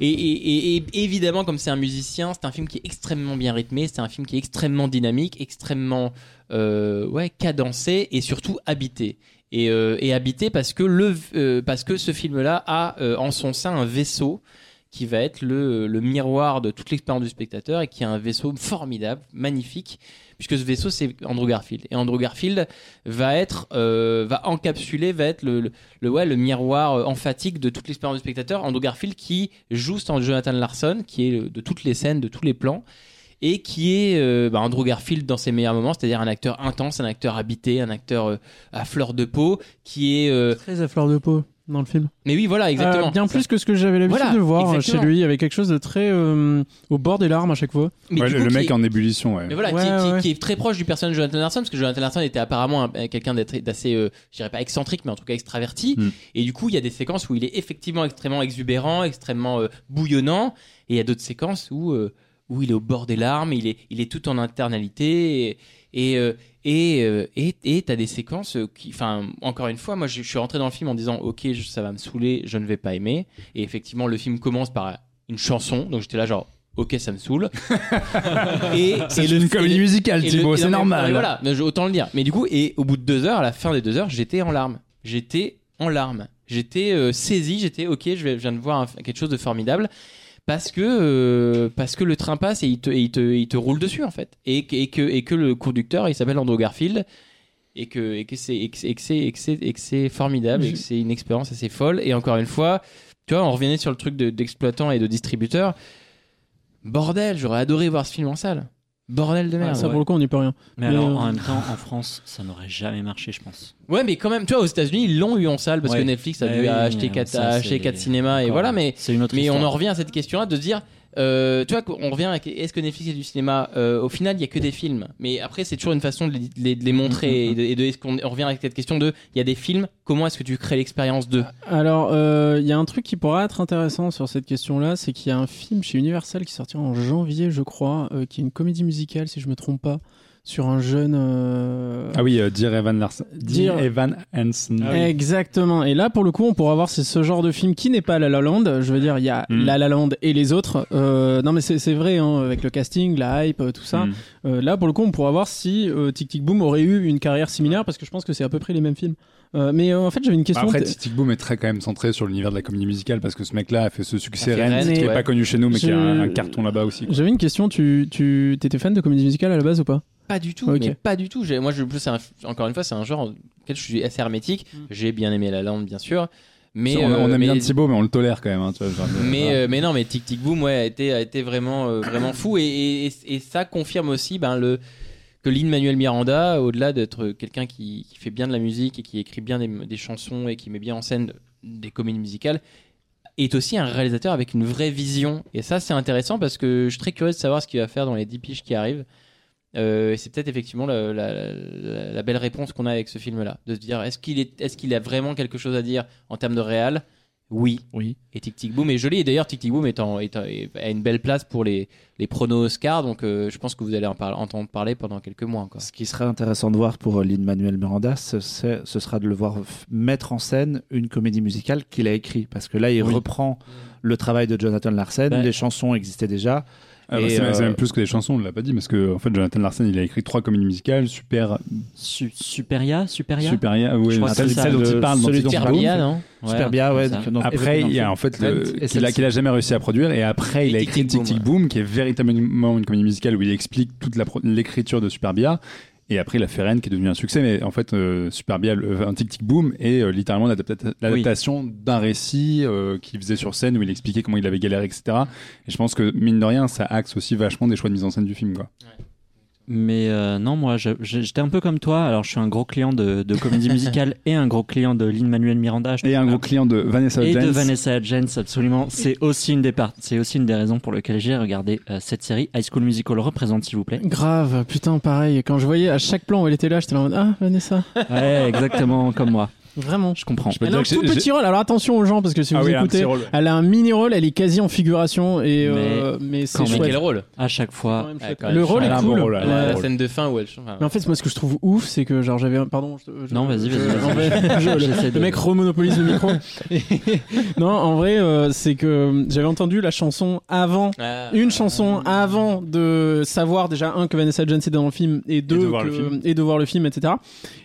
et, et- évidemment comme c'est un musicien, c'est un film qui est extrêmement bien rythmé, c'est un film qui est extrêmement dynamique, extrêmement euh, ouais cadencé et surtout habité. Et, et habité parce que le parce que ce film-là a en son sein un vaisseau qui va être le, le miroir de toute l'expérience du spectateur et qui est un vaisseau formidable, magnifique, puisque ce vaisseau c'est Andrew Garfield. Et Andrew Garfield va être, euh, va encapsuler, va être le, le, le, le miroir euh, emphatique de toute l'expérience du spectateur. Andrew Garfield qui joue sans Jonathan Larson, qui est euh, de toutes les scènes, de tous les plans, et qui est euh, bah, Andrew Garfield dans ses meilleurs moments, c'est-à-dire un acteur intense, un acteur habité, un acteur à fleur de peau, qui est. Très à fleur de peau dans le film. Mais oui, voilà, exactement. Euh, bien plus que ce que j'avais l'habitude Voilà, de voir exactement. chez lui. Il y avait quelque chose de très euh, au bord des larmes à chaque fois. Mais Ouais, du le, coup, le qui mec est- en ébullition, ouais. Mais voilà, Ouais, qui, qui- ouais. qui est très proche du personnage de Jonathan Larson, parce que Jonathan Larson était apparemment un- quelqu'un d'assez, euh, je dirais pas excentrique, mais en tout cas extraverti. Mm. Et du coup, il y a des séquences où il est effectivement extrêmement exubérant, extrêmement euh, bouillonnant, et il y a d'autres séquences où euh, où il est au bord des larmes, il est il est tout en internalité, et et euh, et euh, et t'as des séquences euh, qui, enfin, encore une fois, moi, je, je suis rentré dans le film en disant, ok, je- ça va me saouler, je ne vais pas aimer. Et effectivement, le film commence par une chanson, donc j'étais là genre. Ok, ça me saoule. et, C'est une comédie le- musicale, Thibaut, c'est normal. voilà, autant le dire. Mais du coup, et au bout de deux heures, à la fin des deux heures, j'étais en larmes. J'étais en larmes. J'étais euh, saisi. J'étais ok. Je, vais- je viens de voir un- quelque chose de formidable parce que euh, parce que le train passe et il te et il te, il te roule dessus en fait. Et, que- et que et que le conducteur, il s'appelle Andrew Garfield. Et que, et que c'est et que c'est- formidable et que c'est une expérience assez folle et encore une fois tu vois on revenait sur le truc de- d'exploitant et de distributeur bordel j'aurais adoré voir ce film en salle bordel de Ah, merde ça ouais. pour le coup, on n'y peut rien. Mais Mais, alors, euh, en même temps, en France, ça n'aurait jamais marché, je pense. Ouais, mais quand même, tu vois, aux États-Unis, ils l'ont eu en salle parce Ouais. que Netflix a Ouais, dû oui, acheter mais 4, ça, acheter c'est- 4 cinémas et voilà, mais, c'est une autre mais on en revient à cette question-là de se dire, euh, tu vois, on revient à est-ce que Netflix est du cinéma? Euh, Au final, il y a que des films, mais après, c'est toujours une façon de les, de les- de les montrer Mhm. et de, et de- est-ce qu'on on revient à cette question de, il y a des films, comment est-ce que tu crées l'expérience de Alors, euh, il y a un truc qui pourrait être intéressant sur cette question-là, c'est qu'il y a un film chez Universal qui sortira en janvier, je crois, qui est une comédie musicale, si je me trompe pas, sur un jeune. euh, Ah oui, euh, Dear Evan Larson. Dear- Dear Evan Hansen. Exactement. Et là, pour le coup, on pourra voir c'est ce genre de film qui n'est pas La La Land. Je veux dire, il y a Mm. La La Land et les autres. Euh, non, mais c'est c'est vrai, hein, avec le casting, la hype, euh, tout ça. Mm. Euh, là, pour le coup, on pourra voir si euh, Tic Tic Boom aurait eu une carrière similaire, parce que je pense que c'est à peu près les mêmes films. Euh, mais euh, en fait, j'avais une question. Après, T- Tic Tic Boom est très quand même centré sur l'univers de la comédie musicale parce que ce mec-là a fait ce succès Rennes, Rennes, qui n'est ouais. pas connu chez nous, mais qui a un, carton là-bas aussi. J'avais une question. Tu, tu étais fan de comédie musicale à la base ou pas? Pas du tout, mais pas du tout. Moi, je, plus, c'est un- encore une fois, c'est un genre auquel je suis assez hermétique. J'ai bien aimé La Land, bien sûr. Mais, on, on aime mais- bien Thibaut, mais on le tolère quand même. hein, tu vois, genre, mais, voilà. euh, mais non, mais Tic Tic Boom ouais, a été, a été vraiment, euh, vraiment fou. Et, et, et- et ça confirme aussi ben, le, que Lin Manuel Miranda, au-delà d'être quelqu'un qui, qui fait bien de la musique et qui écrit bien des, des chansons et qui met bien en scène des comédies musicales, est aussi un réalisateur avec une vraie vision. Et ça, c'est intéressant parce que je suis très curieux de savoir ce qu'il va faire dans les 10 piges qui arrivent. Euh, et c'est peut-être effectivement la, la- la- la belle réponse qu'on a avec ce film-là. De se dire, est-ce qu'il est, est qu'il a vraiment quelque chose à dire en termes de réal? Oui. Oui. Et Tic Tic Boom est joli. Et d'ailleurs, Tic Tic Boom est en- est en- est- a une belle place pour les, les pronos Oscar. Donc euh, je pense que vous allez en par- entendre parler pendant quelques mois encore. Ce qui serait intéressant de voir pour Lin-Manuel Miranda, ce, c'est- ce sera de le voir mettre en scène une comédie musicale qu'il a écrite. Parce que là, il Oui. reprend le travail de Jonathan Larson. Bah, les chansons existaient déjà. Ah, bah, c'est euh, même plus que des chansons, on ne l'a pas dit, parce que en fait, Jonathan Larson, il a écrit trois comédies musicales, super, Su- Superia Superia Superia, ouais, Je crois que celle, celle dont il parle. Super Superbia, non Ouais, Super bien, ouais. donc, Après, il y a dans en fait qu'il a, qu'il a jamais réussi à produire, et après, il a Tic écrit Tic Tic Boom, qui est véritablement une comédie musicale où il explique toute l'écriture de Superbia. Et après, il a fait Rennes, qui est devenu un succès, mais en fait, euh, Super bien un tic tic boom, et euh, littéralement l'adapta- l'adaptation d'un récit euh, qu'il faisait sur scène où il expliquait comment il avait galéré, etc. Et je pense que mine de rien, ça axe aussi vachement des choix de mise en scène du film, quoi. Mais euh, non, moi, j'étais un peu comme toi. Alors, je suis un gros client de, de comédie musicale et un gros client de Lin-Manuel Miranda. Et un gros client de Vanessa et de Hudgens. Vanessa Hudgens, absolument. C'est aussi une des c'est aussi une des raisons pour lesquelles j'ai regardé euh, cette série. High School Musical représente, s'il vous plaît. Grave, putain, pareil. Quand je voyais à chaque plan où elle était là, j'étais en mode Ah, Vanessa. Ouais, exactement comme moi. Vraiment. Je comprends. Je peux Elle dire a un tout petit rôle. Alors attention aux gens, parce que si Ah vous oui, écoutez, petit rôle. elle a un mini rôle, elle est quasi en figuration, et euh, mais c'est quand Mais même. chouette. quel rôle? À chaque fois. quand Le rôle elle est a cool. rôle, elle a bon La scène de fin où elle chante. enfin, Mais en fait, moi, ce que je trouve ouf, c'est que genre j'avais pardon. je- je- Non, vas-y, vas-y, le- mec remonopolise le micro. non, en vrai, euh, c'est que j'avais entendu la chanson avant. ah, Une chanson avant de savoir déjà un que Vanessa Hudgens était dans le film et deux de voir le que- film. et de voir le film etc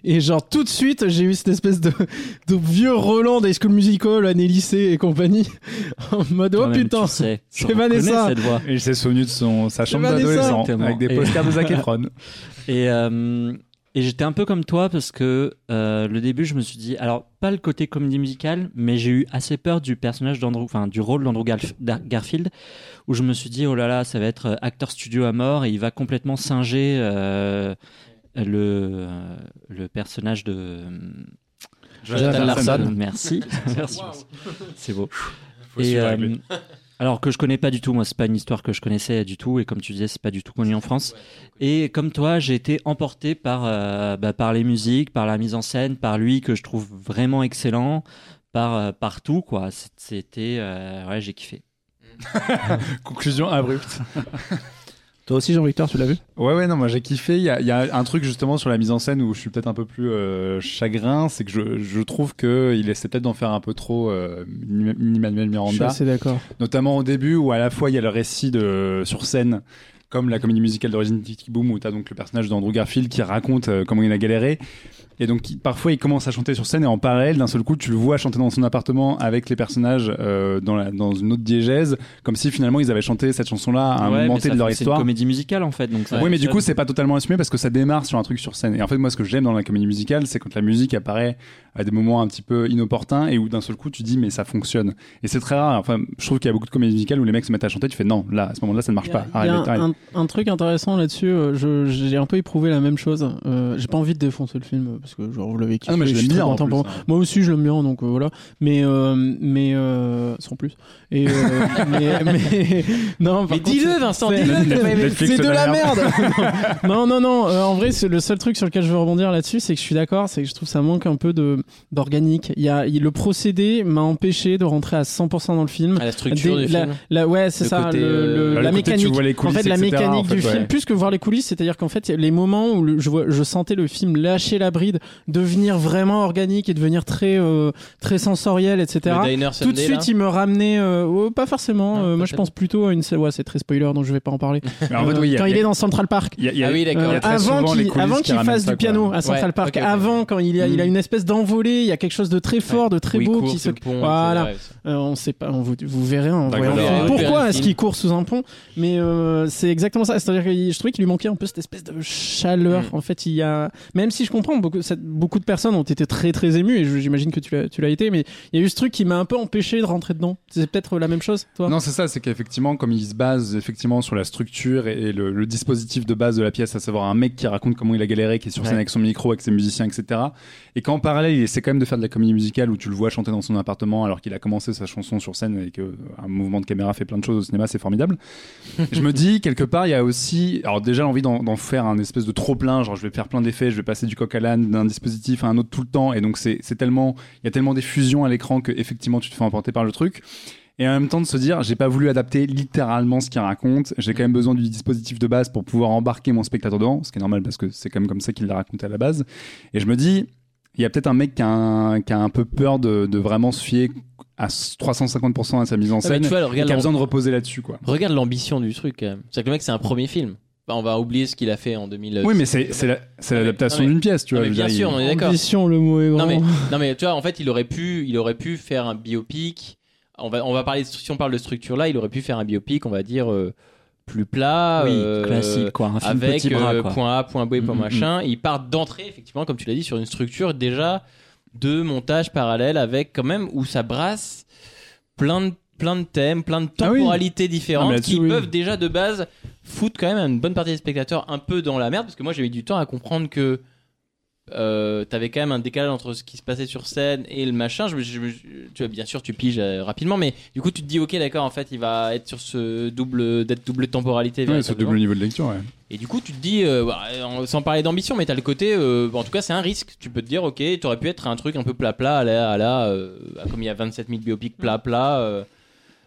et genre tout de suite j'ai eu cette espèce de, de vieux Roland des School Musical année lycée et compagnie en mode oh putain tu sais, c'est Vanessa. cette voix. Et il s'est souvenu de son, sa chambre d'adolescent, avec des Et- posters de Zac Efron. Et, euh, et j'étais un peu comme toi parce que euh, le début, je me suis dit, alors pas le côté comédie musicale, mais j'ai eu assez peur du personnage d'Andrew, enfin du rôle d'Andrew Garf- Garfield, où je me suis dit, oh là là, ça va être euh, acteur studio à mort et il va complètement singer euh, le, euh, le personnage de. Jonathan Larson. Merci. Merci. C'est beau. Faut Et, suivre euh, alors que je connais pas du tout, moi c'est pas une histoire que je connaissais du tout et comme tu disais c'est pas du tout connu en France. Et comme toi j'ai été emporté par euh, bah, par les musiques, par la mise en scène, par lui que je trouve vraiment excellent, par euh, par tout quoi. C'était euh, ouais j'ai kiffé. Conclusion abrupte. Toi aussi, Jean-Victor, tu l'as vu? Ouais, ouais, non, moi j'ai kiffé. Il y a, il y a un truc justement sur la mise en scène où je suis peut-être un peu plus euh, chagrin, c'est que je, je trouve qu'il essaie peut-être d'en faire un peu trop euh, Emmanuel je suis Miranda, assez d'accord notamment au début où à la fois il y a le récit de sur scène, comme la comédie musicale d'origine Tiki Boom où t'as donc le personnage d'Andrew Garfield qui raconte euh, comment il a galéré. Et donc il- parfois il commence à chanter sur scène et en parallèle d'un seul coup tu le vois chanter dans son appartement avec les personnages euh, dans, la, dans une autre diégèse comme si finalement ils avaient chanté cette chanson là à un Ouais, moment T de leur fait- C'est une histoire. comédie musicale en fait donc ça Oui, mais du coup, c'est pas totalement assumé parce que ça démarre sur un truc sur scène. Et en fait, moi, ce que j'aime dans la comédie musicale, c'est quand la musique apparaît à des moments un petit peu inopportuns et où d'un seul coup, tu dis, mais ça fonctionne. Et c'est très rare. Enfin, je trouve qu'il y a beaucoup de comédies musicales où les mecs se mettent à chanter, tu fais non, là, à ce moment-là, ça ne marche Il y a, pas. il y a Arrête, un, arrête. un- un truc intéressant là-dessus, euh, j'ai un peu éprouvé la même chose. Euh, j'ai pas envie de défoncer le film parce que genre vous l'avez kiffé. Ah non, mais je suis bien, en content pour plus, moi. hein. Moi aussi je l'aime bien donc euh, voilà. Mais euh, mais euh, sans plus. Et euh, mais, mais non. Mais dis-le, Vincent, c'est- dis-le. C'est de la merde. non non non. euh, en vrai, c'est le seul truc sur lequel je veux rebondir là-dessus, c'est que je suis d'accord, c'est que je trouve ça manque un peu de d'organique. Il y a il- le procédé m'a empêché de rentrer à 100% dans le film. À la structure Des- du la, film. la- ouais, c'est ça, côté, le- le- la le côté, tu mécanique. vois les en fait, la mécanique du film, plus que voir les coulisses, c'est-à-dire qu'en fait, les moments où je sentais le film lâcher la bride, devenir vraiment organique et devenir très, euh, très sensoriel, etc. Le Diner Tout de suite, il me ramenait, euh, oh, pas forcément. Non, euh, moi, je pense plutôt à une. Ouais, c'est très spoiler, donc je vais pas en parler. Mais en fait, oui, il y a- quand il est dans Central Park. il y a- il y a- Ah oui, d'accord. avant qu'il avant fasse ça, du quoi. piano à Central Ouais, Park, avant quand il a, il a Mm. une espèce d'envolée, il y a quelque chose de très fort, de très beau court qui sous se pont, voilà. on sait pas, on vous, vous verrez en voyant verra Pourquoi est-ce qu'il court sous un pont? Mais c'est exactement ça. C'est-à-dire que je trouvais qu'il lui manquait un peu cette espèce de chaleur. Mm. En fait, il y a, même si je comprends, beaucoup, cette- beaucoup de personnes ont été très très émues et j'imagine que tu l'as, tu l'as été, mais il y a eu ce truc qui m'a un peu empêché de rentrer dedans. C'est peut-être la même chose, toi? Non, c'est ça, c'est qu'effectivement, comme il se base effectivement sur la structure et, et le, le dispositif de base de la pièce, à savoir un mec qui raconte comment il a galéré, qui est sur scène Ouais. avec son micro, avec ses musiciens, etc. Et qu'en parallèle, il essaie quand même de faire de la comédie musicale où tu le vois chanter dans son appartement alors qu'il a commencé sa chanson sur scène et que un mouvement de caméra fait plein de choses au cinéma, c'est formidable. Je me dis, quelque part, il y a aussi, alors déjà l'envie d'en d'en faire un espèce de trop plein, genre je vais faire plein d'effets, je vais passer du coq à l'âne d'un dispositif à un autre tout le temps, et donc c'est c'est tellement, il y a tellement des fusions à l'écran que effectivement tu te fais emporter par le truc. Et en même temps de se dire, j'ai pas voulu adapter littéralement ce qu'il raconte, j'ai quand même besoin du dispositif de base pour pouvoir embarquer mon spectateur dedans, ce qui est normal parce que c'est quand même comme ça qu'il l'a raconté à la base. Et je me dis, il y a peut-être un mec qui a un, qui a un peu peur de, de vraiment se fier à 350% à sa mise en Ah, scène tu vois, et qui a besoin de reposer là-dessus, quoi. Regarde l'ambition du truc. C'est-à-dire que le mec, c'est un premier film. On va oublier ce qu'il a fait en 2000. Oui, mais c'est c'est la- c'est Non, mais- l'adaptation non, mais- d'une pièce, tu Non, vois. bien dire, sûr, il- on est d'accord. Ambition, le mot est grand. Non mais, non mais tu vois, en fait, il aurait pu, il aurait pu faire un biopic. On va, on va parler de, si on parle de structure là, il aurait pu faire un biopic, on va dire, euh, plus plat, oui, euh, classique quoi, un film avec petit bras euh, quoi. point A, point B, point Mm, mm, machin. Ils partent d'entrée, effectivement, comme tu l'as dit, sur une structure déjà de montage parallèle avec quand même où ça brasse plein de plein de thèmes, plein de Ah oui. temporalités Ah, différentes là-dessus, qui oui. peuvent déjà de base foutre quand même une bonne partie des spectateurs un peu dans la merde parce que moi j'ai mis du temps à comprendre que euh, t'avais quand même un décalage entre ce qui se passait sur scène et le machin. Je, je tu vois, bien sûr, tu piges euh, rapidement, mais du coup, tu te dis, ok, d'accord, en fait, il va être sur ce double, d'être double temporalité. Ouais, ce double niveau de lecture, ouais. Et du coup, tu te dis, euh, bah, sans parler d'ambition, mais t'as le côté, euh, en tout cas, c'est un risque. Tu peux te dire, ok, t'aurais pu être un truc un peu plat-plat, à la, à la, euh, comme il y a 27 000 biopics plat-plat.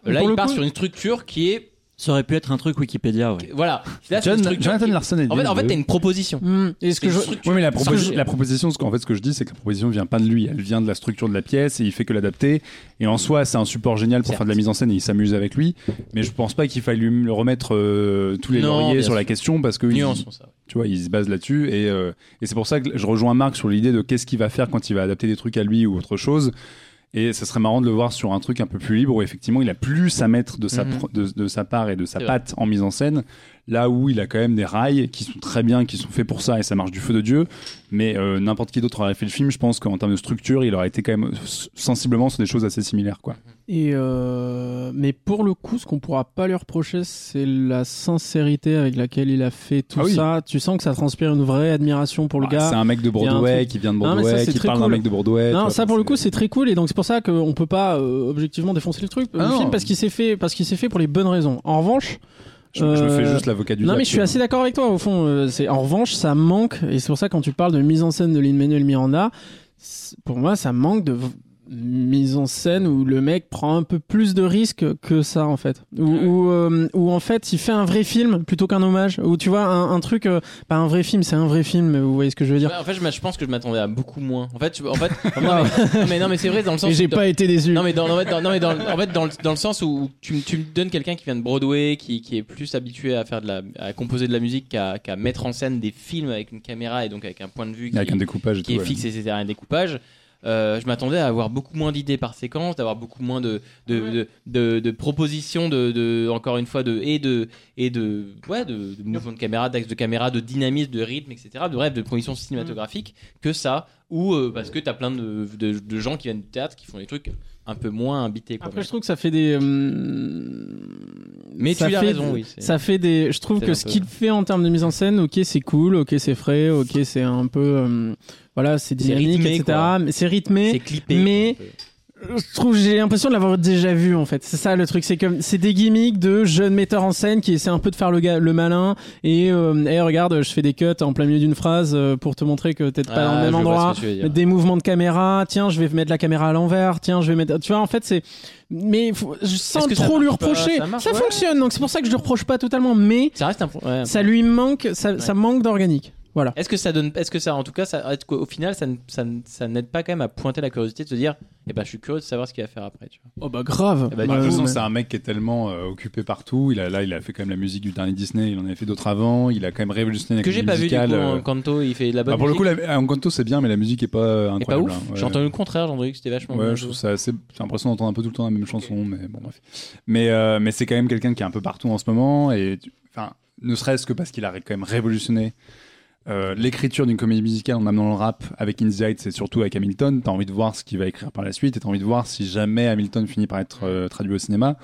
Là, il part coup- sur une structure qui est, Ça aurait pu être un truc Wikipédia, ouais. voilà. Là, John- Jonathan qui- Larson est En fait, en fait, t'as une proposition. Hmm, Et ce C'est que je, structure. Oui, mais la, proposition, ce qu'en fait, ce que je dis, c'est que la proposition vient pas de lui, elle vient de la structure de la pièce et il fait que l'adapter. Et en soi, c'est un support génial pour faire de la mise en scène et il s'amuse avec lui. Mais je pense pas qu'il faille lui le remettre euh, tous les Non, lauriers sur la question parce que il- ça. tu vois, il se base là-dessus et, euh, et c'est pour ça que je rejoins Marc sur l'idée de qu'est-ce qu'il va faire quand il va adapter des trucs à lui ou autre chose. Et ce serait marrant de le voir sur un truc un peu plus libre où effectivement il a plus à mettre de sa, Mhm. de, de sa part et de sa patte en mise en scène. Là où il a quand même des rails qui sont très bien, qui sont faits pour ça et ça marche du feu de Dieu. Mais euh, n'importe qui d'autre aurait fait le film, je pense qu'en termes de structure, il aurait été quand même s- sensiblement sur des choses assez similaires. Quoi. Et euh, mais pour le coup, ce qu'on pourra pas lui reprocher, c'est la sincérité avec laquelle il a fait tout Ah oui. ça. Tu sens que ça transpire une vraie admiration pour le Ah, gars. c'est un mec de Broadway truc- qui vient de ça, Broadway, qui parle d'un cool. mec de Broadway. Non, vois, ça pour le coup c'est très cool et donc c'est pour ça qu'on peut pas euh, objectivement défoncer le truc, Ah film parce qu'il s'est fait parce qu'il s'est fait pour les bonnes raisons. En revanche, Je, je me fais euh, juste l'avocat du non diable, mais je suis assez d'accord avec toi au fond. euh, c'est en revanche ça manque et c'est pour ça quand tu parles de mise en scène de Lin Manuel Miranda, pour moi ça manque de mise en scène où le mec prend un peu plus de risques que ça en fait où, où, euh, où, en fait il fait un vrai film plutôt qu'un hommage où tu vois un, un truc euh, pas un vrai film c'est un vrai film mais vous voyez ce que je veux dire Ouais, en fait, je, je pense que je m'attendais à beaucoup moins. En fait, je- en fait, non, mais, non, mais, non, mais c'est vrai dans le sens. et j'ai où- pas été déçu Non mais dans, en fait, dans- non, mais dans, en fait, dans, le, dans le sens où tu, me- tu me donnes quelqu'un qui vient de Broadway, qui, qui est plus habitué à faire de la, à composer de la musique qu'à qu'à mettre en scène des films avec une caméra et donc avec un point de vue qui, Avec un découpage et qui tout. est ouais. fixe, etc. Un découpage. Euh, je m'attendais à avoir beaucoup moins d'idées par séquence, d'avoir beaucoup moins de, de, de, de- de propositions, de, de, encore une fois, de, et de, et de, ouais, de, de mouvements de caméra, d'axe de caméra, de dynamisme, de rythme, etc. De bref, de propositions cinématographiques que ça, ou euh, parce que t'as plein de, de, de gens qui viennent du théâtre qui font des trucs un peu moins habités. Quoi. Après, je trouve que ça fait des. hum, Mais ça tu as fait raison, oui. Ça fait des. Je trouve que ce peu- qu'il fait en termes de mise en scène, ok, c'est cool, ok, c'est frais, ok, c'est un peu. hum, voilà, c'est dynamique, rythmé, etc. c'est rythmé. C'est clippé. mais-. Je trouve, j'ai l'impression de l'avoir déjà vu en fait. C'est ça le truc, c'est comme c'est des gimmicks de jeunes metteurs en scène qui essaient un peu de faire le, gars, le malin et euh, hey, regarde, je fais des cuts en plein milieu d'une phrase euh, pour te montrer que t'es pas dans Ah, le même je vois endroit. des mouvements de caméra, tiens, je vais mettre la caméra à l'envers, tiens, je vais mettre. Tu vois, en fait, c'est. Mais faut- je sens Est-ce que ça trop lui pas reprocher. Ça marche, ouais. fonctionne, donc c'est pour ça que je le reproche pas totalement, mais Ça reste un. ouais. ça lui manque, ça, ça manque d'organique. Voilà. Est-ce que ça donne, est-ce que ça, en tout cas, ça, qu'au final, ça, ça, ça n'aide pas quand même à pointer la curiosité de se dire, eh ben, je suis curieux de savoir ce qu'il va faire après, tu vois. Oh bah grave. Eh bah, Bah, de toute façon, mais- c'est un mec qui est tellement euh, occupé partout. Il a, là, il a fait quand même la musique du dernier Disney. Il en avait fait d'autres avant. Il a quand même révolutionné la Que j'ai pas vu du coup euh. en Kanto, il fait de la bonne Bah, pour le musique. coup, la, en c'est bien, mais la musique est pas euh, Et pas incroyable. ouf. hein. Ouais. J'ai entendu le contraire, j'ai entendu que c'était vachement. Ouais, bien je trouve ça assez. J'ai l'impression d'entendre un peu tout le temps la même chanson, mais bon, bref. Mais, euh, mais c'est quand même quelqu'un qui est un peu partout en ce moment. Et, enfin, ne serait-ce que parce qu'il a quand même révolutionné euh, l'écriture d'une comédie musicale en amenant le rap avec In the Heights et surtout avec Hamilton. T'as envie de voir ce qu'il va écrire par la suite et t'as envie de voir si jamais Hamilton finit par être euh, traduit au cinéma.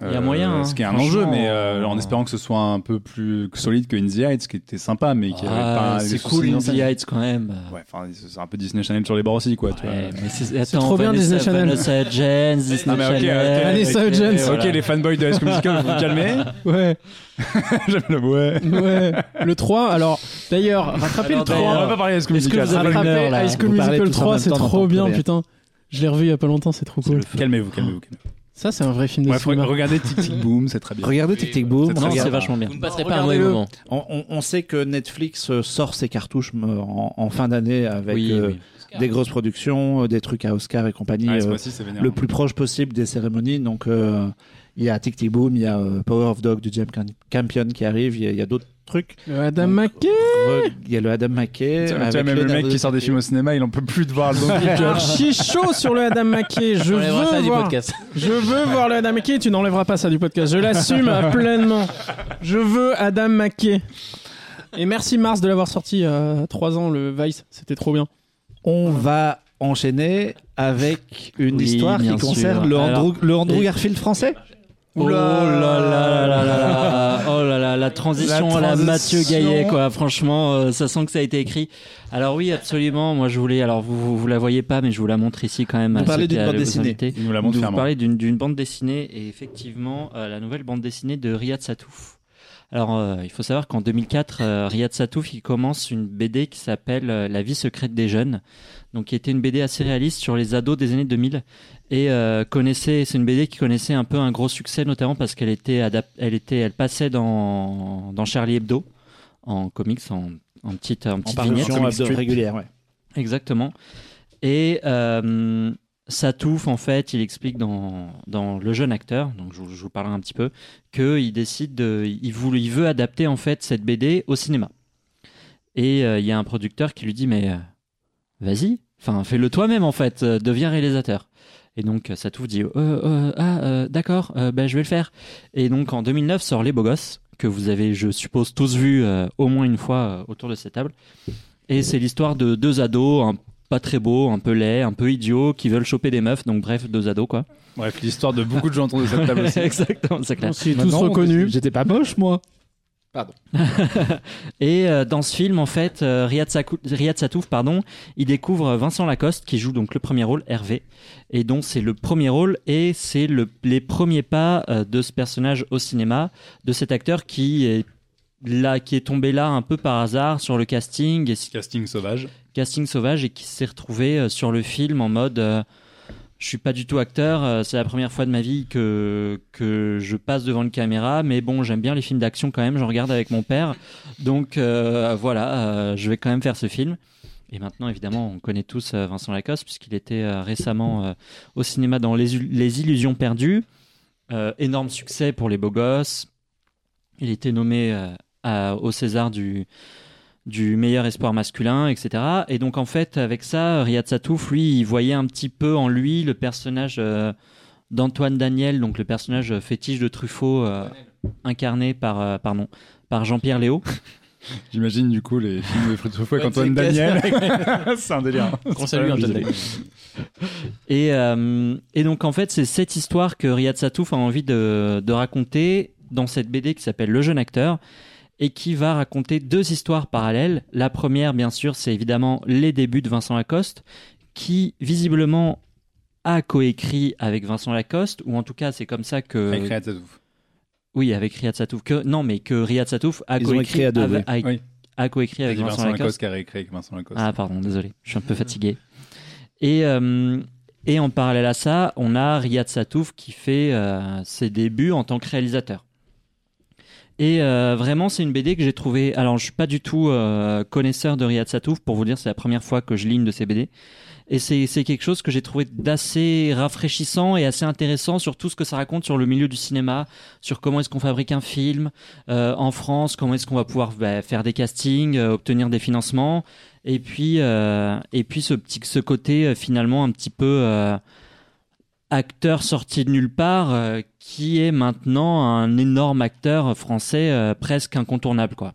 Il y a moyen, hein. Ce qui est un enjeu, mais euh, euh, en espérant que ce soit un peu plus solide que In the Heights, qui était sympa, mais qui avait Ah, pas. c'est cool, In the. Heights quand même. Ouais, enfin, c'est un peu Disney Channel sur les bords aussi, quoi. tu vois. Ouais, mais c'est trop bien, Vanessa- Disney Channel. Vanessa Hudgens, Disney Non, mais ok, ok, Channel. Vanessa Hudgens. Ok, les fanboys de High School Musical, vous vous calmez. Ouais, J'aime le ouais. ouais. le 3, alors, d'ailleurs, rattrapez Alors, le On va 3. pas parler de High School Est-ce que Musical. vous avez Rattrapez heure, là High School Musical tous en 3, même c'est trop bien, putain. Je l'ai revu il y a pas longtemps, c'est trop cool. Calmez-vous, calmez-vous. calmez-vous. Ça, c'est un vrai film de Ouais, cinéma. regardez Tic Tic Boom, c'est très bien. Regardez Tic Tic Boom. C'est vachement bien. Vous ne passerez pas un mauvais moment. On, on- on sait que Netflix euh, sort ses cartouches euh, en, en fin d'année avec Oui, euh, oui. des grosses productions, des trucs à Oscar et compagnie, euh, vénère. le plus proche possible des cérémonies. Donc euh, il y a Tic Tic Boom, il y a Power of Dog du James Cam- Campion qui arrive, il y a, il y a d'autres trucs. Adam McKay Il y a le Adam McKay. Tu vois, même le mec qui sort des films au cinéma, il en peut plus de voir le Don chaud sur le Adam McKay. Je veux du voir. podcast. Je veux voir le Adam McKay. Tu n'enlèveras pas ça du podcast. Je l'assume euh, pleinement. Je veux Adam McKay. Et merci Mars de l'avoir sorti a 3 ans, le Vice. C'était trop bien. On va enchaîner avec une Oui, histoire qui concerne le Alors, Andrew, le Garfield français. Oh là là là là là là. Oh là là, la transition à la. Mathieu Gaillet, quoi. Franchement, euh, ça sent que ça a été écrit. Alors oui, absolument. Moi, je voulais. Alors vous, vous, vous la voyez pas, mais je vous la montre ici quand même. Vous parlez d'une bande vous dessinée. nous la vous d'une d'une bande dessinée et effectivement euh, la nouvelle bande dessinée de Riyad Satouf. Alors euh, il faut savoir qu'en 2004, euh, Riyad Satouf il commence une BD qui s'appelle euh, La vie secrète des jeunes, donc qui était une BD assez réaliste sur les ados des années 2000 et euh, connaissait c'est une BD qui connaissait un peu un gros succès notamment parce qu'elle était elle était elle passait dans dans Charlie Hebdo en comics en en petite en En petite vignette. Comic hebdo- strip. régulière, ouais. Exactement. Et euh, Satouf, en fait, il explique dans, dans Le jeune acteur, donc je, vous- je vous parlerai un petit peu, qu'il décide de. Il, voulait, il veut adapter, en fait, cette BD au cinéma. Et euh, il y a un producteur qui lui dit Mais euh, vas-y, enfin, fais-le toi-même, en fait, euh, deviens réalisateur. Et donc, euh, Satouf dit euh, euh, Ah, euh, d'accord, euh, ben, je vais le faire. Et donc, en 2009 sort Les Beaux Gosses, que vous avez, je suppose, tous vu euh, au moins une fois euh, autour de cette table. Et c'est l'histoire de deux ados, un pas très beaux, un peu laids, un peu idiots, qui veulent choper des meufs. Donc bref, deux ados quoi. Bref, l'histoire de beaucoup de gens autour de cette table aussi. Exactement, c'est clair. On s'y tous reconnus. J'étais pas moche, moi. Et euh, dans ce film, en fait, euh, Riyad, Sakou- Riyad Satouf, pardon, il découvre Vincent Lacoste qui joue donc le premier rôle, Hervé, et donc c'est le premier rôle et c'est le, les premiers pas euh, de ce personnage au cinéma, de cet acteur qui est là, qui est tombé là un peu par hasard sur le casting et Casting sauvage. casting sauvage et qui s'est retrouvé euh, sur le film en mode euh, je suis pas du tout acteur, euh, c'est la première fois de ma vie que, je passe devant une caméra, mais bon, j'aime bien les films d'action quand même, je regarde avec mon père, donc euh, voilà, euh, je vais quand même faire ce film. Et maintenant, évidemment, on connaît tous Vincent Lacoste, puisqu'il était récemment au cinéma dans Les, Illusions Perdues. Énorme succès pour les beaux gosses. Il était nommé au César du, du meilleur espoir masculin, etc. Et donc en fait, avec ça, Riyad Satouf, lui, il voyait un petit peu en lui le personnage euh, d'Antoine Daniel, donc le personnage fétiche de Truffaut, euh, incarné par, euh, pardon, par Jean-Pierre Léo. J'imagine du coup les films de Truffaut avec Ouais, Antoine Daniel. c'est un délire. Qu'on salue, Antoine Daniel. Et, euh, et donc en fait, c'est cette histoire que Riyad Satouf a envie de, de raconter dans cette BD qui s'appelle Le jeune acteur et qui va raconter deux histoires parallèles. La première, bien sûr, c'est évidemment les débuts de Vincent Lacoste, qui visiblement a coécrit avec Vincent Lacoste, ou en tout cas c'est comme ça que... Avec Riyad Satouf. Oui, avec Riyad Satouf. Que, non, mais que Riyad Satouf a Ils ont coécrit écrit à deux, avec, oui. a coécrit avec Avec Vincent, Vincent Lacoste. Lacoste qui a réécrit avec Vincent Lacoste. Ah, pardon, désolé, je suis un peu fatigué. Et, euh, et en parallèle à ça, on a Riyad Satouf qui fait euh, ses débuts en tant que réalisateur. Et euh, vraiment, c'est une BD que j'ai trouvé. Alors, je suis pas du tout euh, connaisseur de Riyad Satouf, pour vous dire, c'est la première fois que je lis une de ses BD. Et c'est quelque chose que j'ai trouvé d'assez rafraîchissant et assez intéressant sur tout ce que ça raconte sur le milieu du cinéma, sur comment est-ce qu'on fabrique un film euh, en France, comment est-ce qu'on va pouvoir bah, faire des castings, euh, obtenir des financements, et puis euh, et puis ce petit ce côté euh, finalement un petit peu acteur sorti de nulle part euh, qui est maintenant un énorme acteur français euh, presque incontournable quoi.